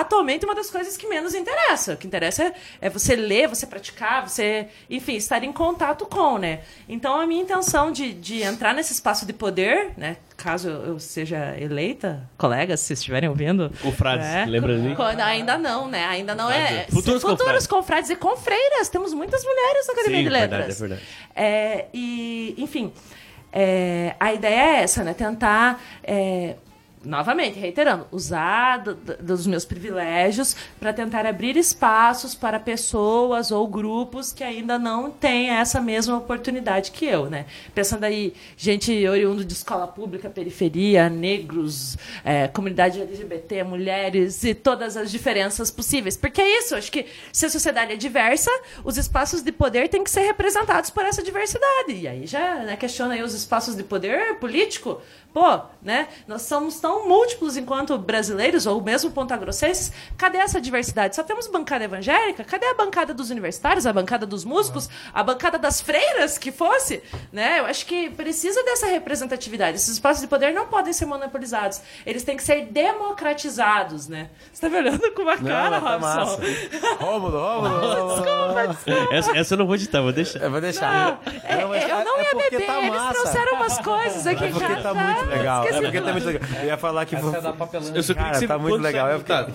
atualmente uma das coisas que menos interessa. O que interessa é, é você ler, você praticar, você, enfim, estar em contato com, né? Então, a minha intenção de, de entrar nesse espaço de poder, né? Caso eu seja eleita, colegas, se estiverem ouvindo. Confrades, né? lembra de? Quando- ainda não, né? Ainda não é. Futuros confrades. confrades e confreiras. Temos muitas mulheres na Academia Sim, de verdade, Letras. é verdade. É, e, enfim, é, a ideia é essa, né? Tentar, é, novamente, reiterando, usar do- do- dos meus privilégios para tentar abrir espaços para pessoas ou grupos que ainda não têm essa mesma oportunidade que eu, né? Pensando aí, gente oriundo de escola pública, periferia, negros, é, comunidade LGBT, mulheres e todas as diferenças possíveis. Porque é isso, acho que se a sociedade é diversa, os espaços de poder têm que ser representados por essa diversidade. E aí já né, questiona aí os espaços de poder político. Pô, né? Nós somos tão múltiplos enquanto brasileiros, ou mesmo pontagrossenses. Cadê essa diversidade? Só temos bancada evangélica? Cadê a bancada dos universitários, a bancada dos músicos, a bancada das freiras, que fosse? Né? Eu acho que precisa dessa representatividade. Esses espaços de poder não podem ser monopolizados. Eles têm que ser democratizados, né? Você tá me olhando com uma cara, mas tá Robson. Rômulo, Rômulo. Desculpa, desculpa. Essa, essa eu não vou editar, vou deixar. Eu vou deixar. É, Não, mas eu não é ia beber, tá eles massa. trouxeram umas coisas aqui É porque já. tá muito legal. É porque tá muito legal. Eu ia falar que... Essa é da. Eu só queria que você tá muito legal. Eu fiquei- Tá,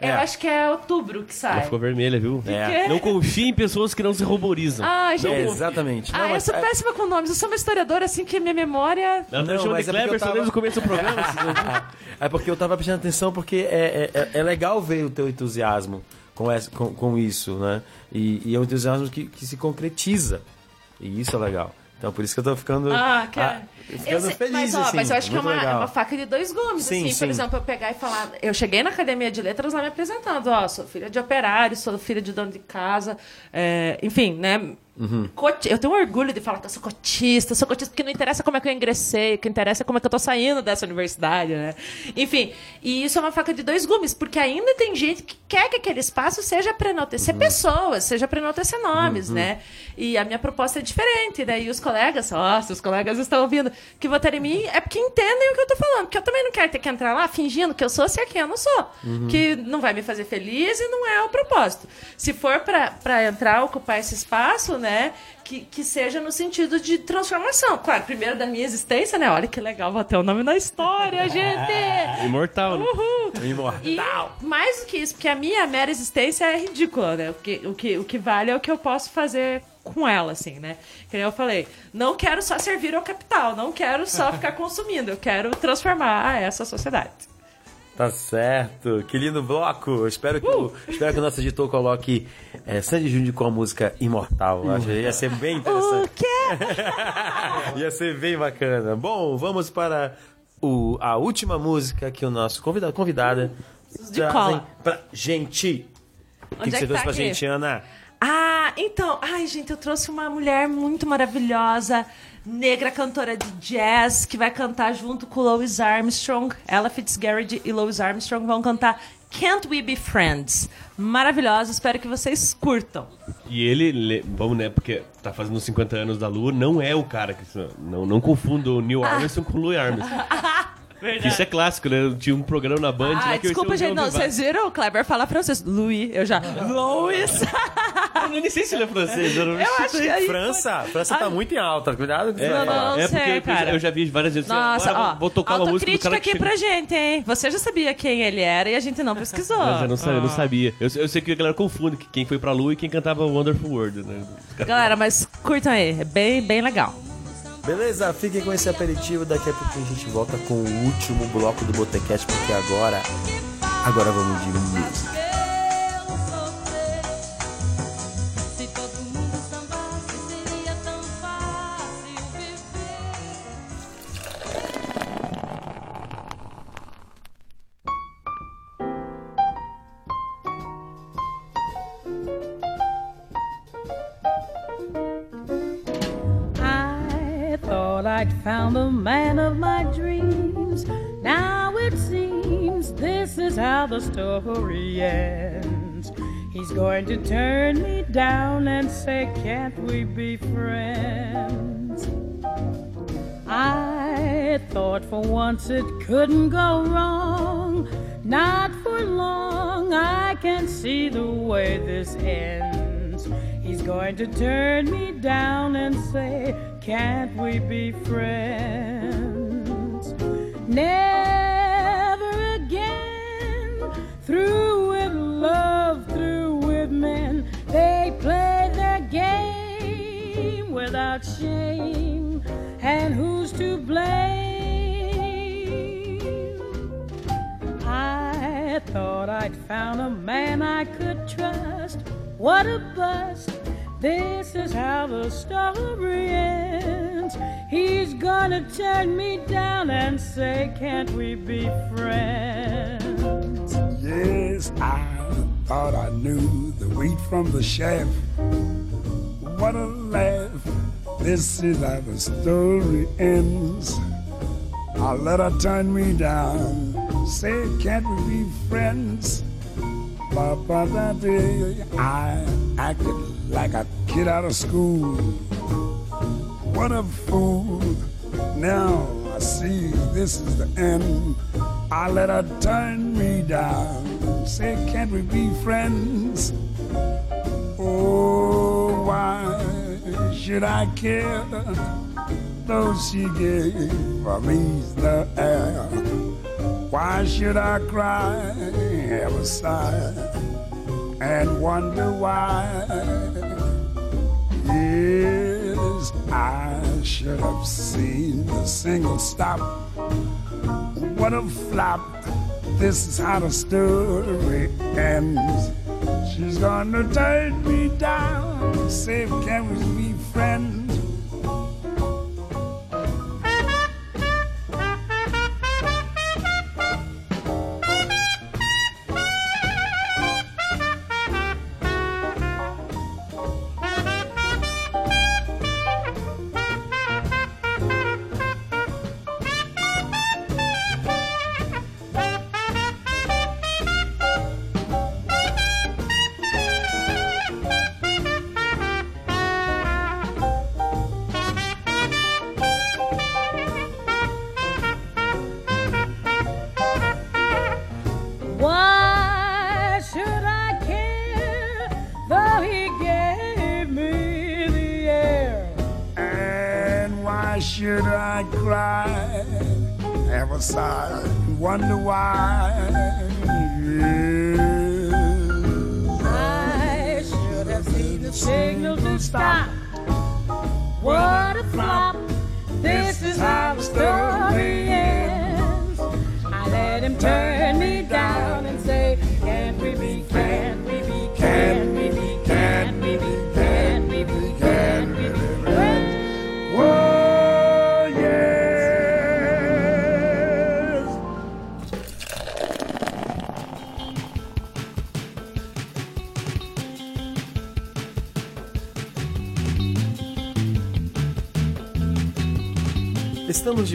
Eu É. acho que é outubro que ela sai. ficou vermelha, viu? É. quê? Não confie em pessoas que não se ruborizam. Ah, É, gente. exatamente. Ah, Não, eu mas sou é- péssima com nomes. Eu sou uma historiadora, assim, que minha memória... Ela tá Não, chamando mas de é porque eu Kleber só tava- desde o começo do programa. vocês não viram? É porque eu tava prestando atenção porque é, é, é legal ver o teu entusiasmo com, essa, com, com isso, né? E, e é um entusiasmo que, que se concretiza. E isso é legal. Então por isso que eu tô ficando, Ah, que ah, Eu ficando sei, feliz, mas, ó, assim. mas eu acho que é uma, é uma faca de dois gumes, Sim, assim. sim. Por exemplo, eu pegar e falar... Eu cheguei na Academia de Letras lá me apresentando. Ó, sou filha de operário, sou filha de dono de casa. é, enfim, né? Coti- Eu tenho orgulho de falar que eu sou cotista, eu sou cotista porque não interessa como é que eu ingressei, o que interessa é como é que eu tô saindo dessa universidade, né? Enfim, e isso é uma faca de dois gumes, porque ainda tem gente que quer que aquele espaço seja para enaltecer pessoas, seja para enaltecer nomes, né? E a minha proposta é diferente, né? E os colegas, nossa, os colegas estão ouvindo, que votaram em mim é porque entendem o que eu tô falando, porque eu também não quero ter que entrar lá fingindo que eu sou ser quem eu não sou, que não vai me fazer feliz e não é o propósito. Se for para entrar, ocupar esse espaço, né? Que, que seja no sentido de transformação. Claro, primeiro da minha existência, né? Olha que legal, vou ter o nome na história, gente! Imortal, né? Uhul! Imortal. E mais do que isso, porque a minha mera existência é ridícula, né? O que, o que, o que vale é o que eu posso fazer com ela, assim, né? Que nem eu falei, não quero só servir ao capital, não quero só ficar consumindo, eu quero transformar essa sociedade. Tá certo. Que lindo bloco. Espero que, o, espero que o nosso editor coloque é, Sandy Júnior com a música Imortal. Acho que ia ser bem O interessante. quê? Ia ser bem bacana. Bom, vamos para o, a última música que o nosso convidado, convidada De trazem cola. pra gente. O que, que é você que trouxe tá pra aqui? gente, Ana? Ah, então, ai, gente, eu trouxe uma mulher muito maravilhosa, negra cantora de jazz, que vai cantar junto com Louis Armstrong. Ella Fitzgerald e Louis Armstrong vão cantar Can't We Be Friends? Maravilhosa, espero que vocês curtam. E ele, le- vamos né, porque tá fazendo 50 anos da Lua, não é o cara que. Não, não confunda o Neil Armstrong com o Louis Armstrong. Isso é clássico, né? Tinha um programa na Band eu desculpa, gente, não, vocês viram o Kleber falar francês? Louis, eu já. Louis! Eu nem sei se ele é francês, eu não Eu acho que aí- França. França tá Ai. muito em alta. Cuidado. É, Não, não, é sei, porque eu- cara. eu já vi várias vezes. Nossa, ó, vou tocar uma música do cara que aqui chega- pra gente, hein? Você já sabia quem ele era e a gente não pesquisou. Mas eu não, sabia, eu não Ah. sabia. Eu, eu sei que a galera confunde que quem foi pra Lua e quem cantava Wonderful World, né? Galera, mas curtam aí, é bem, bem legal. Beleza? Fiquem com esse aperitivo. Daqui a pouco a gente volta com o último bloco do Botecast, porque agora. Agora vamos de música. Is how the story ends. He's going to turn me down and say, Can't we be friends? I thought for once it couldn't go wrong. Not for long, I can see the way this ends. He's going to turn me down and say, Can't we be friends? Never. Through with love, through with men. They play their game without shame. And who's to blame? I thought I'd found a man I could trust. What a bust. This is how the story ends. He's gonna turn me down and say, Can't we be friends? Yes, I thought I knew the wheat from the chaff. What a laugh. This is how the story ends. I let her turn me down. Say, can't we be friends? Ba, ba, da, dee. I acted like a kid out of school. What a fool. Now I see this is the end. I let her turn me down. Say, can't we be friends? Oh, why should I care? Though she gave me the air. Why should I cry, have a sigh, and wonder why? Yes, I should have seen the single stop. What a flop. This is how the story ends. She's gonna turn me down. Say, can we be friends?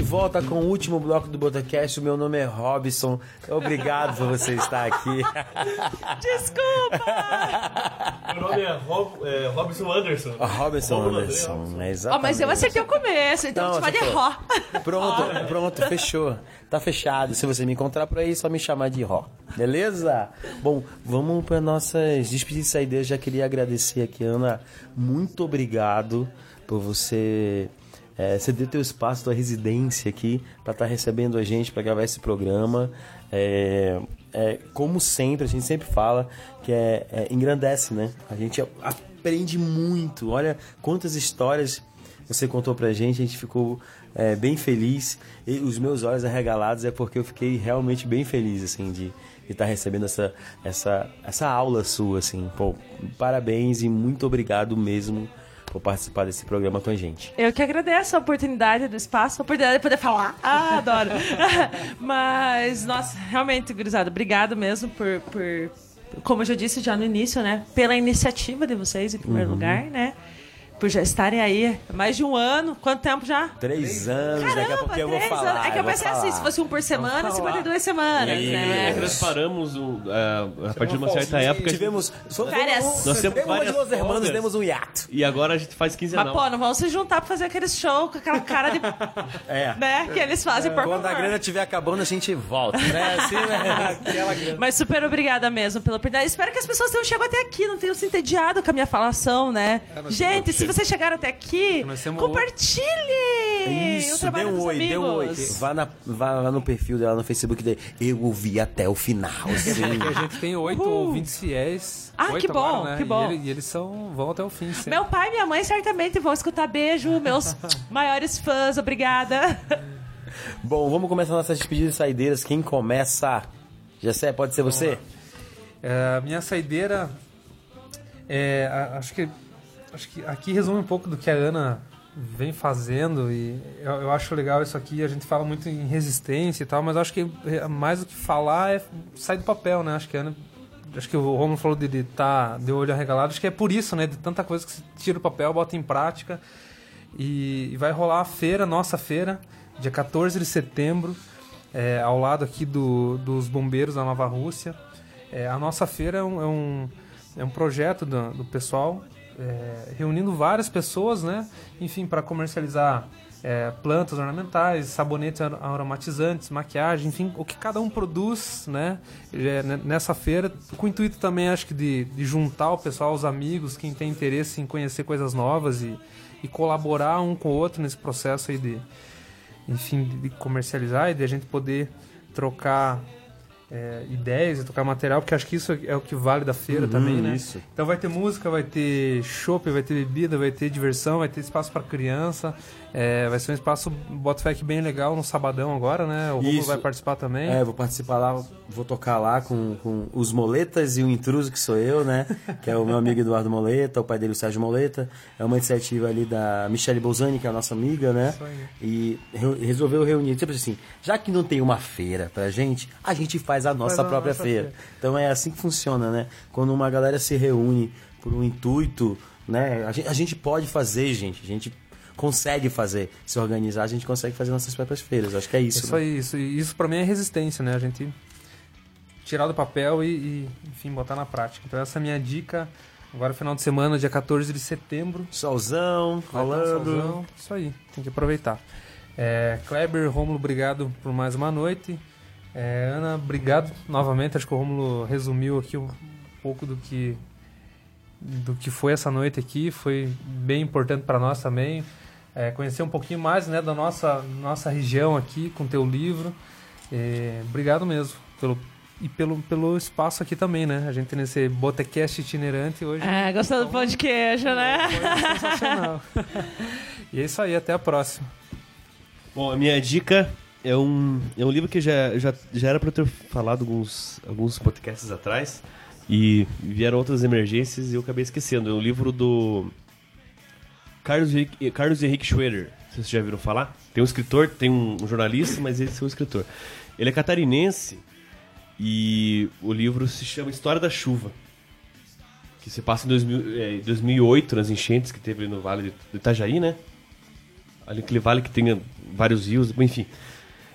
Volta com o último bloco do Botacast. O meu nome é Robson. Obrigado por você estar aqui. Meu nome é, Rob, é Robson Anderson. Robinson Romulo Anderson, Anderson. é exatamente. mas eu acertei o começo, então Não, você pode acertou. errar. Pronto, pronto, fechou. Tá fechado. Se você me encontrar por aí, é só me chamar de Ró. Beleza? Bom, vamos para nossas despedidas e saídas. Já queria agradecer aqui, Ana. Muito obrigado por você é, ceder teu espaço, tua residência aqui para estar recebendo a gente para gravar esse programa. É, é, como sempre, a gente sempre fala que é, é, engrandece, né? A gente aprende muito. Olha quantas histórias você contou pra gente, a gente ficou é, bem feliz. E os meus olhos arregalados é porque eu fiquei realmente bem feliz, assim, de estar recebendo essa, essa, essa aula sua, assim. Pô, parabéns e muito obrigado mesmo por participar desse programa com a gente. Eu que agradeço a oportunidade do espaço, a oportunidade de poder falar. Ah, adoro. Mas, nossa, realmente, gurizada, obrigado mesmo por, por, como eu já disse já no início, né? Pela iniciativa de vocês, em primeiro lugar, né? Por já estarem aí mais de um ano. Quanto tempo já? Três anos, daqui a Caramba, pouco eu vou três falar. anos. É que eu pensei assim, se fosse um por semana, 52 semanas, E né? é que nós paramos um, ah, a partir de uma certa época. Tivemos... Férias. Nós temos várias Hermanos, folgas. demos um hiato. E agora a gente faz Mas, quinzenal. pô, não vão se juntar pra fazer aqueles show com aquela cara de... É. né? Que eles fazem, por Quando a grana estiver acabando, a gente volta, né? Assim, né? Aquela grana. Mas super obrigada mesmo pela oportunidade. Espero que as pessoas tenham chegado até aqui, não tenham se entediado com a minha falação, né? Gente, se vocês chegaram até aqui, compartilhe o Isso, dê trabalho um dos oi, dê um oi. Vá, na, vá lá no perfil dela no Facebook dele. Eu ouvi até o final, sim. Porque a gente tem oito Uhul. ouvintes fiéis. Ah, que bom, agora, né? que bom. E, ele- e eles são, vão até o fim. sempre. Meu pai e minha mãe certamente vão escutar beijo, meus maiores fãs, obrigada. Bom, vamos começar nossas despedidas e saideiras. Quem começa? Jessé, pode ser você? É, a minha saideira é, acho que acho que aqui resume um pouco do que a Ana vem fazendo e eu, eu acho legal isso aqui. A gente fala muito em resistência e tal, mas acho que mais do que falar é sair do papel, né? Acho que a Ana Acho que o Romulo falou de estar tá de olho arregalado. Acho que é por isso, né? De tanta coisa que se tira do papel, bota em prática. E, e vai rolar a feira, nossa feira, dia 14 de setembro, é, ao lado aqui do, dos bombeiros da Nova Rússia. É, a nossa feira é um, é um, é um projeto do, do pessoal, é, reunindo várias pessoas, né? Enfim, para comercializar é, plantas ornamentais, sabonetes ar- aromatizantes, maquiagem, enfim, o que cada um produz, né? é, ne- nessa feira, com o intuito também, acho que de, de juntar o pessoal, os amigos, quem tem interesse em conhecer coisas novas e, e colaborar um com o outro nesse processo aí de, enfim, de comercializar e de a gente poder trocar é, ideias e trocar material, porque acho que isso é o que vale da feira também, né? isso. Então vai ter música, vai ter chopp, vai ter bebida, vai ter diversão, vai ter espaço para criança. É, vai ser um espaço Botfec bem legal no sabadão agora, né? O Romulo Isso. vai participar também. É, vou participar lá, vou tocar lá com, com os Moletas e o intruso que sou eu, né? Que é o meu amigo Eduardo Moleta, o pai dele, o Sérgio Moleta. É uma iniciativa ali da Michele Bolzani, que é a nossa amiga, né? E re- resolveu reunir. Tipo assim, já que não tem uma feira pra gente, a gente faz a nossa a própria nossa feira. Então é assim que funciona, né? Quando uma galera se reúne por um intuito, né? A gente, a gente pode fazer, gente. A gente consegue fazer. Se organizar, a gente consegue fazer nossas próprias feiras. Acho que é isso. Isso né? aí, isso, isso pra mim é resistência, né? A gente tirar do papel e, e, enfim, botar na prática. Então essa é a minha dica. Agora final de semana, dia 14 de setembro. Solzão, ter um rolando. solzão. Isso aí, tem que aproveitar. É, Kleber, Rômulo, obrigado por mais uma noite. É, Ana, obrigado novamente. Acho que o Rômulo resumiu aqui um pouco do que do que foi essa noite aqui. Foi bem importante para nós também. É, conhecer um pouquinho mais né, da nossa, nossa região aqui com teu livro. É, obrigado mesmo pelo, e pelo, pelo espaço aqui também, né? A gente nesse botecast itinerante hoje. É, gostou do pão de queijo, né? Foi sensacional. e é isso aí, até a próxima. Bom, a minha dica é um, é um livro que já, já, já era para eu ter falado alguns, alguns podcasts atrás e vieram outras emergências e eu acabei esquecendo. É um livro do Carlos Henrique, Carlos Henrique Schroeder. Vocês já viram falar? Tem um escritor, tem um jornalista, mas ele é um escritor. Ele é catarinense e o livro se chama História da Chuva. Que se passa em 2000, é, 2008, nas enchentes que teve no Vale do Itajaí, né? Ali, aquele vale que tem vários rios, enfim.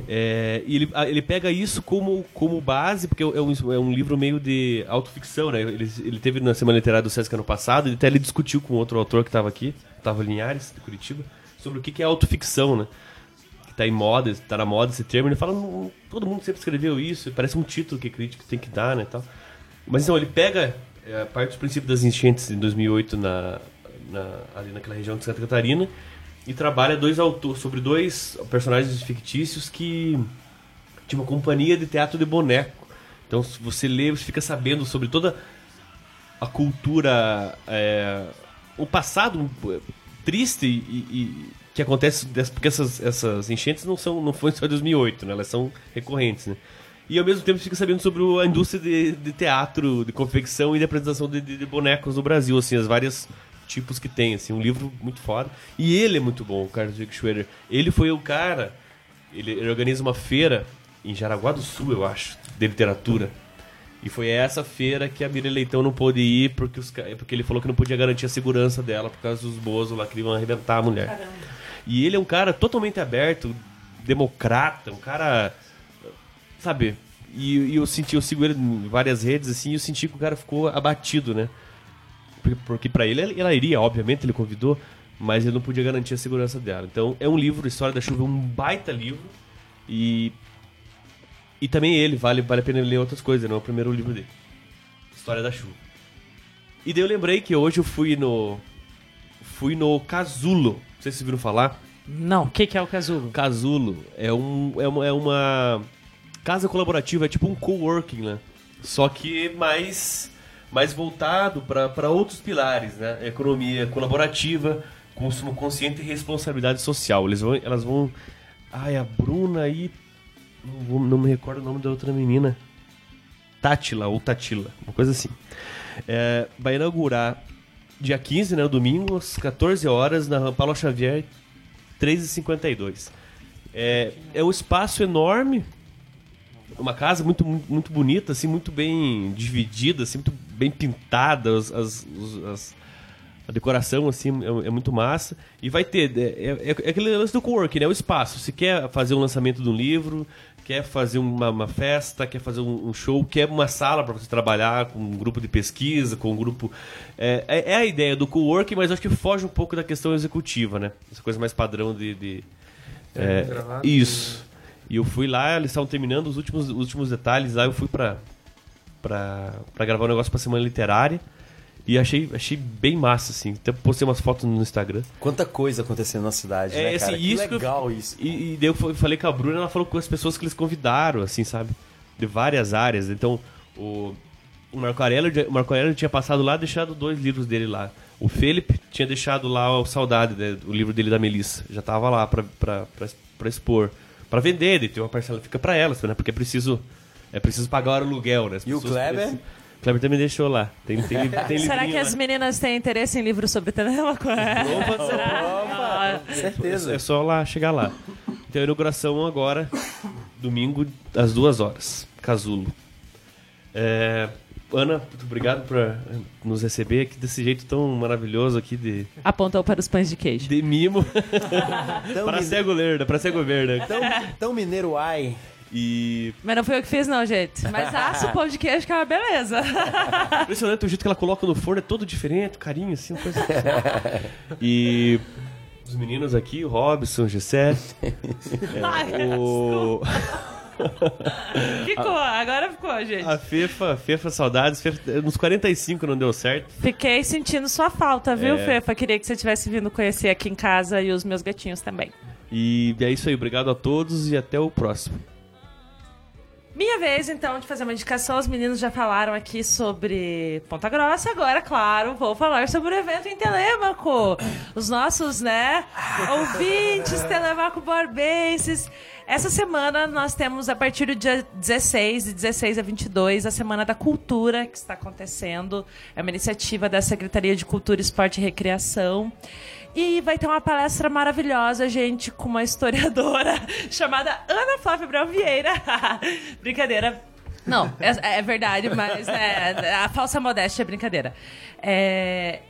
É, e ele, ele pega isso como, como base, porque é um, é um livro meio de autoficção, né? Ele, ele teve na Semana Literária do Sesc ano passado, e até ele discutiu com outro autor que estava aqui, estava Linhares, de Curitiba, sobre o que, que é autoficção, né? Que está em moda, está na moda esse termo, ele fala, todo mundo sempre escreveu isso, parece um título que crítico tem que dar, né? Tal. Mas então, ele pega é, parte dos princípios das enchentes em 2008 na, na, ali naquela região de Santa Catarina, e trabalha dois autores sobre dois personagens fictícios que tinha uma companhia de teatro de boneco. Então, se você lê, você fica sabendo sobre toda a cultura, é, o passado triste e, e, que acontece porque essas, essas enchentes não são não foi só 2008, né? Elas são recorrentes, né? E ao mesmo tempo fica sabendo sobre a indústria de, de teatro, de confecção e de apresentação de, de, de bonecos no Brasil, assim, as várias tipos que tem, assim, um livro muito foda. E ele é muito bom, o Carlos Dick Schroeder. Ele foi o cara, ele, ele, organiza uma feira em Jaraguá do Sul, eu acho, de literatura. E foi essa feira que a Miriam Leitão não pôde ir porque, os, porque ele falou que não podia garantir a segurança dela por causa dos bozos lá que iam arrebentar a mulher. Caramba. E ele é um cara totalmente aberto, democrata, um cara. Sabe? E, e eu senti, eu sigo ele em várias redes, assim, e eu senti que o cara ficou abatido, né? Porque para ele ela iria, obviamente, ele convidou, mas ele não podia garantir a segurança dela. Então é um livro, História da Chuva, é um baita livro e e também ele vale vale a pena ler outras coisas, não é o primeiro livro dele. História da Chuva. E daí eu lembrei que hoje eu fui no fui no Casulo. Não sei se vocês viram falar. Não, o que, que é o Casulo? Casulo é um é uma, é uma casa colaborativa, é tipo um coworking, né? Só que mais mais voltado para outros pilares, né? Economia colaborativa, consumo consciente e responsabilidade social. Eles vão, elas vão. Ai, a Bruna aí. Não, vou, não me recordo o nome da outra menina. Tátila ou Tatila, uma coisa assim. É, vai inaugurar dia 15, né, domingo, às 14 horas, na Paulo Xavier, 3h52. É, é um espaço enorme, uma casa muito, muito bonita, assim, muito bem dividida, assim, muito bem pintada, as, as, as a decoração assim é, é, muito massa e vai ter é, é, é, aquele lance do co-work, né? O espaço. Se quer fazer um lançamento de um livro, quer fazer uma, uma festa, quer fazer um, um, show, quer uma sala para você trabalhar com um grupo de pesquisa, com um grupo é, é, é a ideia do co-work, mas acho que foge um pouco da questão executiva, né? Essa coisa mais padrão de, de é, isso. E eu fui lá, eles estavam terminando os últimos, os últimos detalhes lá, eu fui para pra, pra gravar um negócio pra semana literária. E achei, achei bem massa, assim. Até postei umas fotos no Instagram. Quanta coisa acontecendo na cidade, é, né, assim, cara? Isso que legal eu, isso. E, e daí eu falei com a Bruna, ela falou com as pessoas que eles convidaram, assim, sabe? De várias áreas. Então, o, o Marco Aurélio, o Marco Aurélio tinha passado lá deixado dois livros dele lá. O Felipe tinha deixado lá o Saudade, né, o livro dele da Melissa. Já tava lá pra, pra, pra, pra expor. Pra vender, e tem uma parcela fica pra elas, né? Porque é preciso é preciso pagar o aluguel, né? As e o Kleber? Precisam... O Kleber também deixou lá. Tem, tem, tem Será que lá. as meninas têm interesse em livros sobre Telemaco? Opa, Será? Opa, certeza. É só lá chegar lá. Tem a inauguração agora, domingo, às duas horas. Casulo. É, Ana, muito obrigado por nos receber aqui desse jeito tão maravilhoso aqui de... Apontou para os pães de queijo. De mimo. para mine... cego lerda, para cego verde. Tão, tão mineiro ai. E. Mas não foi eu que fiz, não, gente. Mas assa o pão de queijo que é uma beleza. Impressionante o jeito que ela coloca no forno, é todo diferente, carinho, assim, uma coisa. e. Os meninos aqui, o Robson, o Gessé. É, o. Ficou, agora ficou, gente. A Fefa, Fefa, saudades. Fefa, nos 45 não deu certo. Fiquei sentindo sua falta, viu, É. Fefa? Queria que você tivesse vindo conhecer aqui em casa e os meus gatinhos também. E é isso aí. Obrigado a todos e até o próximo. Minha vez, então, de fazer uma indicação. Os meninos já falaram aqui sobre Ponta Grossa. Agora, claro, vou falar sobre o evento em Telêmaco. Os nossos, né, ouvintes Telêmaco Borbenses. Essa semana nós temos, a partir do dia 16, de 16 a 22, a Semana da Cultura, que está acontecendo. É uma iniciativa da Secretaria de Cultura, Esporte e Recreação. E vai ter uma palestra maravilhosa, gente, com uma historiadora chamada Ana Flávia Abrão Vieira. Brincadeira. Não, é, é verdade, mas é, a falsa modéstia é brincadeira. É,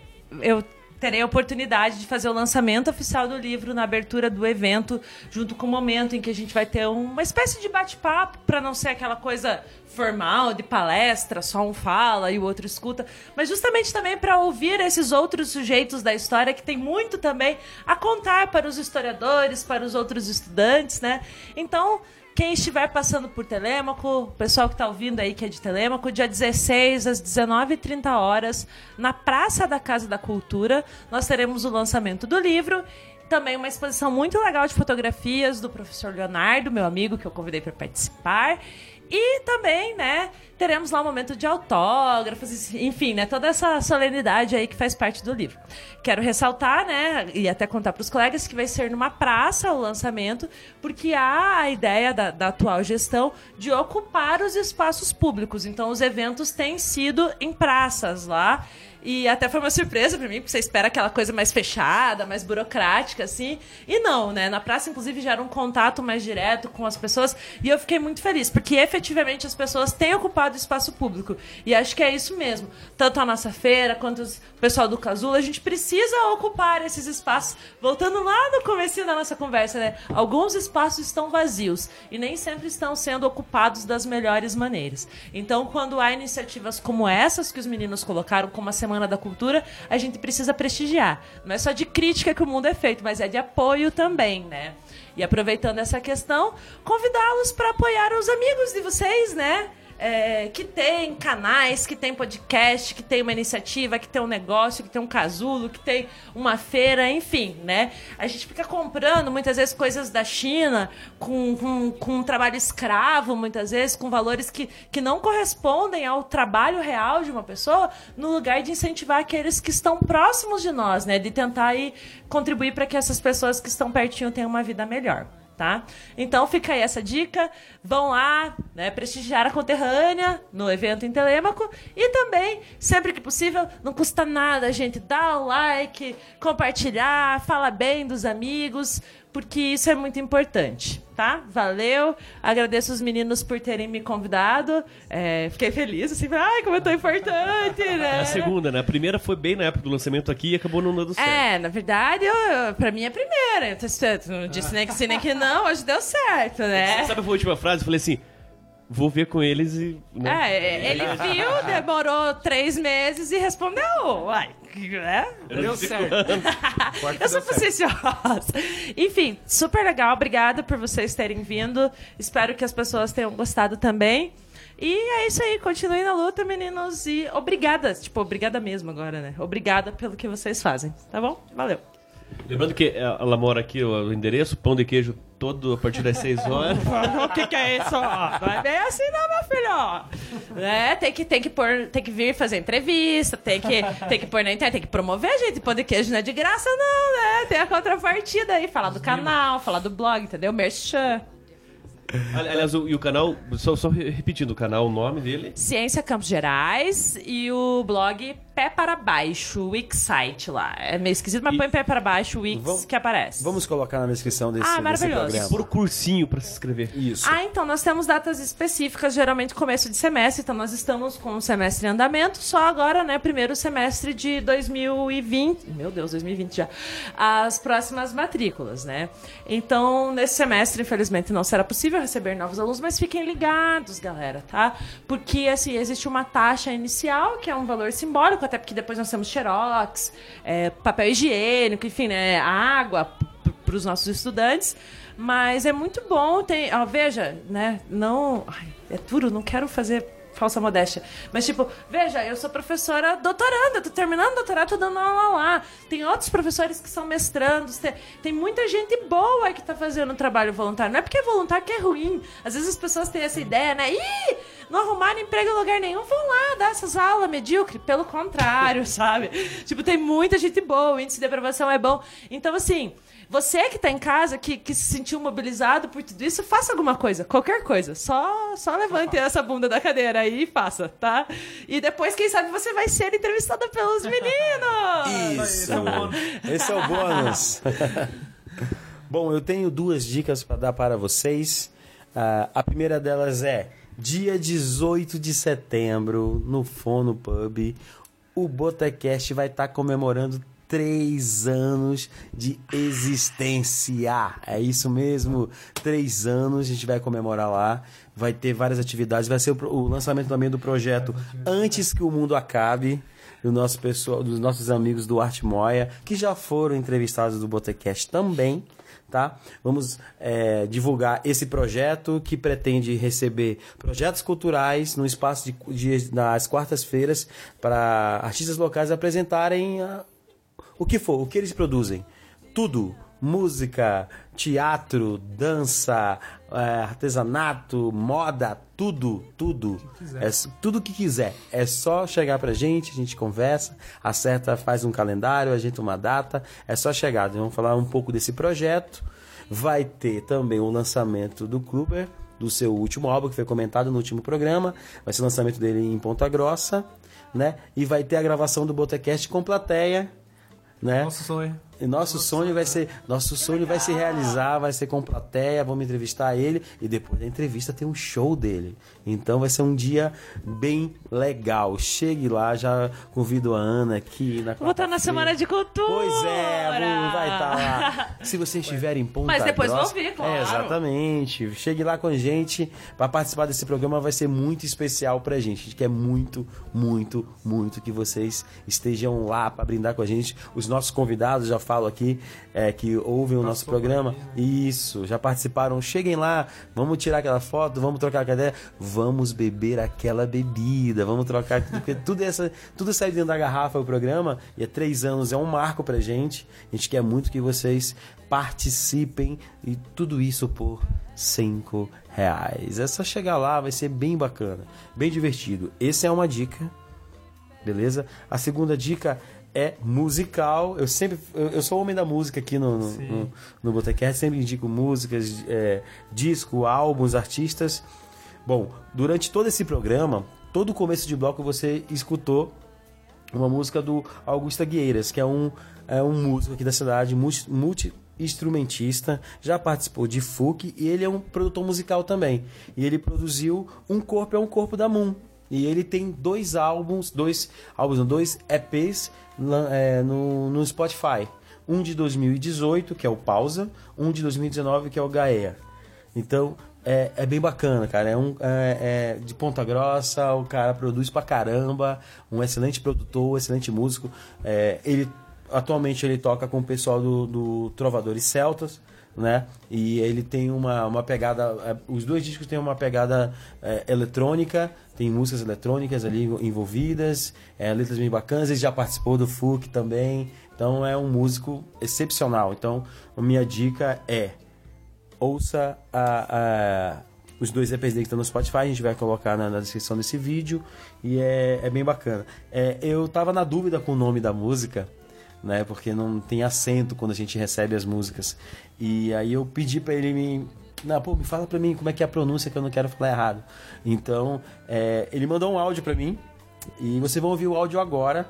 eu terei a oportunidade de fazer o lançamento oficial do livro na abertura do evento, junto com o momento em que a gente vai ter uma espécie de bate-papo, para não ser aquela coisa formal de palestra, só um fala e o outro escuta, mas justamente também para ouvir esses outros sujeitos da história que tem muito também a contar para os historiadores, para os outros estudantes, né? Então, quem estiver passando por Telêmaco, o pessoal que está ouvindo aí que é de Telêmaco, dia 16 às 19h30 horas, na Praça da Casa da Cultura, nós teremos o lançamento do livro. Também uma exposição muito legal de fotografias do professor Leonardo, meu amigo, que eu convidei para participar. E também, né, teremos lá um momento de autógrafos, enfim, né, toda essa solenidade aí que faz parte do livro. Quero ressaltar, né, e até contar para os colegas que vai ser numa praça o lançamento, porque há a ideia da, da atual gestão de ocupar os espaços públicos. Então, os eventos têm sido em praças lá. E até foi uma surpresa pra mim, porque você espera aquela coisa mais fechada, mais burocrática, assim. E não, né? Na praça, inclusive, gera um contato mais direto com as pessoas. E eu fiquei muito feliz, porque efetivamente as pessoas têm ocupado o espaço público. E acho que é isso mesmo. Tanto a nossa feira, quanto o pessoal do Casulo, a gente precisa ocupar esses espaços. Voltando lá no comecinho da nossa conversa, né? Alguns espaços estão vazios e nem sempre estão sendo ocupados das melhores maneiras. Então, quando há iniciativas como essas que os meninos colocaram, como a Semana da Cultura, a gente precisa prestigiar. Não é só de crítica que o mundo é feito, mas é de apoio também, né? E aproveitando essa questão, convidá-los para apoiar os amigos de vocês, né? É, que tem canais, que tem podcast, que tem uma iniciativa, que tem um negócio, que tem um casulo, que tem uma feira, enfim, né? A gente fica comprando muitas vezes coisas da China com, com, com um trabalho escravo, muitas vezes, com valores que, que não correspondem ao trabalho real de uma pessoa, no lugar de incentivar aqueles que estão próximos de nós, né? De tentar aí contribuir para que essas pessoas que estão pertinho tenham uma vida melhor tá? Então fica aí essa dica. Vão lá, né, prestigiar a conterrânea no evento em Telêmaco e também, sempre que possível, não custa nada, gente, dá o like, compartilhar, fala bem dos amigos, porque isso é muito importante, tá? Valeu, agradeço os meninos por terem me convidado, é, fiquei feliz, assim, ai, como eu tô importante, né? É a segunda, né? A primeira foi bem na época do lançamento aqui e acabou não dando certo. É, na verdade, eu, eu- pra mim é a primeira. Eu tô- não disse nem que sim, nem que não, hoje deu certo, né? Sabe a última frase? Eu falei assim, vou ver com eles e... né? É, ele viu, demorou três meses e respondeu. Uai, né? Deu certo. Eu sou faciciosa. Enfim, super legal. Obrigada por vocês terem vindo. Espero que as pessoas tenham gostado também. E é isso aí. Continuem na luta, meninos. E obrigada. Tipo, obrigada mesmo agora, né? Obrigada pelo que vocês fazem. Tá bom? Valeu. Lembrando que ela mora aqui, o endereço, pão de queijo todo a partir das 6 horas. o que, que é isso? Não é bem assim, não, meu filho. Né? Tem que, tem, que pôr, tem que vir fazer entrevista, tem que, tem que pôr na internet, tem que promover, gente. Pão de queijo não é de graça, não, né? Tem a contrapartida aí, falar do canal, falar do blog, entendeu? Merchan. Ali- Aliás, o, e o canal, só, só re- repetindo o canal, o nome dele. Ciência Campos Gerais e o blog Pé para Baixo, o Wix site lá. É meio esquisito, mas E- põe Pé para Baixo, o Wix, Vamos- que aparece. Vamos colocar na descrição desse, Ah, desse maravilhoso. programa. Por cursinho pra se inscrever. Isso. Ah, então nós temos datas específicas, geralmente começo de semestre, então nós estamos com o semestre em andamento, só agora, né, primeiro semestre de 2020, meu Deus, 2020 já, as próximas matrículas, né? Então, nesse semestre, infelizmente, não será possível receber novos alunos, mas fiquem ligados, galera, tá? Porque, assim, existe uma taxa inicial, que é um valor simbólico, até porque depois nós temos xerox, é, papel higiênico, enfim, né, água, para os nossos estudantes. Mas é muito bom. Tem, ó, veja, né? Não. Ai, é duro, não quero fazer falsa modéstia. Mas, tipo, veja, eu sou professora doutoranda, tô terminando doutorado, tô dando aula lá. Tem outros professores que são mestrandos, tem, tem muita gente boa que tá fazendo trabalho voluntário. Não é porque é voluntário que é ruim. Às vezes as pessoas têm essa ideia, né? Ih, não arrumaram emprego em lugar nenhum, vão lá dar essas aulas medíocre. Pelo contrário, sabe? Tipo, tem muita gente boa, o índice de aprovação é bom. Então, assim. Você que tá em casa, que, que se sentiu mobilizado por tudo isso, faça alguma coisa, qualquer coisa. Só, só levante essa bunda da cadeira aí e faça, tá? E depois, quem sabe, você vai ser entrevistada pelos meninos! Isso! Esse é o bônus. Bom, eu tenho duas dicas para dar para vocês. Ah, a primeira delas é dia 18 de setembro, no Fono Pub, o Botecast vai estar comemorando três anos de existência. É isso mesmo, três anos a gente vai comemorar lá. Vai ter várias atividades, vai ser o, o lançamento também do projeto Antes que o Mundo Acabe. Do nosso pessoal, dos nossos amigos do Arte Moia, que já foram entrevistados do Botecast também tá? Vamos é, divulgar esse projeto que pretende receber projetos culturais no espaço de, de quartas-feiras para artistas locais apresentarem a, o que for, o que eles produzem. Tudo. Música, teatro, dança, artesanato, moda, tudo, tudo. É, tudo que quiser. É só chegar pra gente, a gente conversa, acerta, faz um calendário, ajeita uma data. É só chegar. Vamos falar um pouco desse projeto. Vai ter também o lançamento do Kluber, do seu último álbum, que foi comentado no último programa. Vai ser o lançamento dele em Ponta Grossa, né? E vai ter a gravação do Botecast com plateia né? Nosso sonho. Nosso sonho vai ser, nosso sonho vai se realizar, vai ser com plateia, vamos entrevistar ele e depois da entrevista tem um show dele. Então vai ser um dia bem legal. Chegue lá, já convido a Ana aqui na Vou estar na Semana de Cultura. Pois é, vai estar lá. Se você estiver em Ponta Mas depois Grossa, vão vir, claro. É, exatamente. Chegue lá com a gente para participar desse programa, vai ser muito especial pra gente. A gente quer muito, muito, muito que vocês estejam lá para brindar com a gente. Os nossos convidados já falo aqui é, que ouvem o nosso programa. Isso, já participaram. Cheguem lá, vamos tirar aquela foto, vamos trocar a cadeira, vamos beber aquela bebida, vamos trocar tudo, porque tudo essa, tudo sai dentro da garrafa o programa e há três anos é um marco pra gente. A gente quer muito que vocês participem e tudo isso por cinco reais. É só chegar lá, vai ser bem bacana, bem divertido. Essa é uma dica beleza? A segunda dica é musical. Eu sempre, eu, eu sou homem da música aqui no no, no, no Botecast, sempre indico músicas, é, disco, álbuns, artistas. Bom, durante todo esse programa, todo o começo de bloco você escutou uma música do Augusto Guieiras, que é um, é um músico aqui da cidade, multi- multi-instrumentista, já participou de FUC e ele é um produtor musical também. E ele produziu Um Corpo é um Corpo da Moon. E ele tem dois álbuns, dois álbuns, não, dois EPs é, no, no Spotify. Um de 2018, que é o Pausa, um de 2019, que é o Gaia. Então, é, é bem bacana, cara. É um é, é de Ponta Grossa, o cara produz pra caramba, um excelente produtor, excelente músico. É, ele atualmente ele toca com o pessoal do, do Trovadores Celtas, né? E ele tem uma, uma pegada. é, Os dois discos têm uma pegada é, eletrônica, tem músicas eletrônicas ali envolvidas, é, letras bem bacanas. Ele já participou do FUC também. Então é um músico excepcional. Então, minha dica é ouça a- a- os dois EPs dele que estão no Spotify, a gente vai colocar na, na descrição desse vídeo e é, é bem bacana. É, eu tava na dúvida com o nome da música, né? Porque não tem acento quando a gente recebe as músicas. E aí eu pedi pra ele me. Não, pô, me fala pra mim como é que é a pronúncia que eu não quero falar errado. Então, é, ele mandou um áudio pra mim e vocês vão ouvir o áudio agora,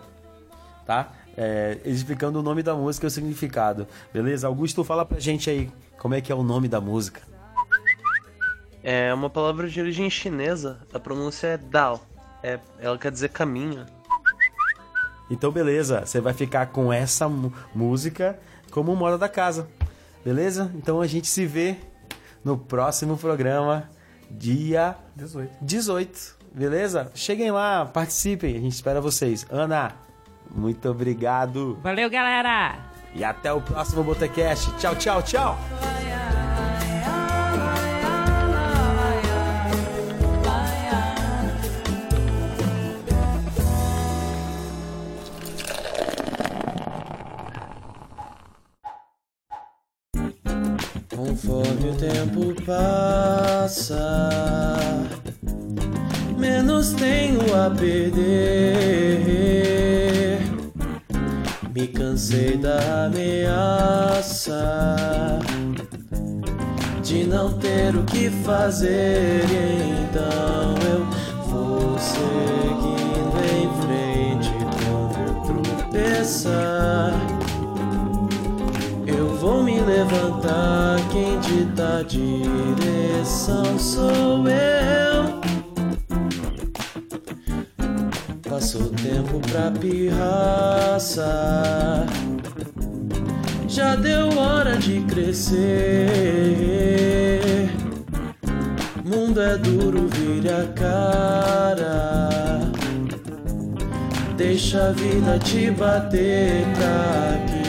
tá? É, explicando o nome da música e o significado. Beleza? Augusto, fala pra gente aí como é que é o nome da música. É uma palavra de origem chinesa. A pronúncia é Dao. É, ela quer dizer caminho. Então, beleza, você vai ficar com essa música como moda da casa. Beleza? Então a gente se vê no próximo programa, dia 18. 18. Beleza? Cheguem lá, participem, a gente espera vocês. Ana, muito obrigado. Valeu, galera! E até o próximo Botecast. Tchau, tchau, tchau. Conforme o tempo passa, menos tenho a perder. Me cansei da ameaça de não ter o que fazer, então eu vou seguindo em frente quando eu tropeçar. Levantar, quem dita direção sou eu. Passou tempo pra pirraça. Já deu hora de crescer. Mundo é duro, vire a cara. Deixa a vida te bater pra que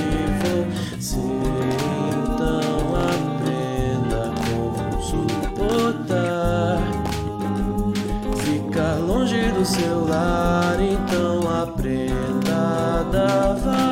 seu lar, então aprenda a dar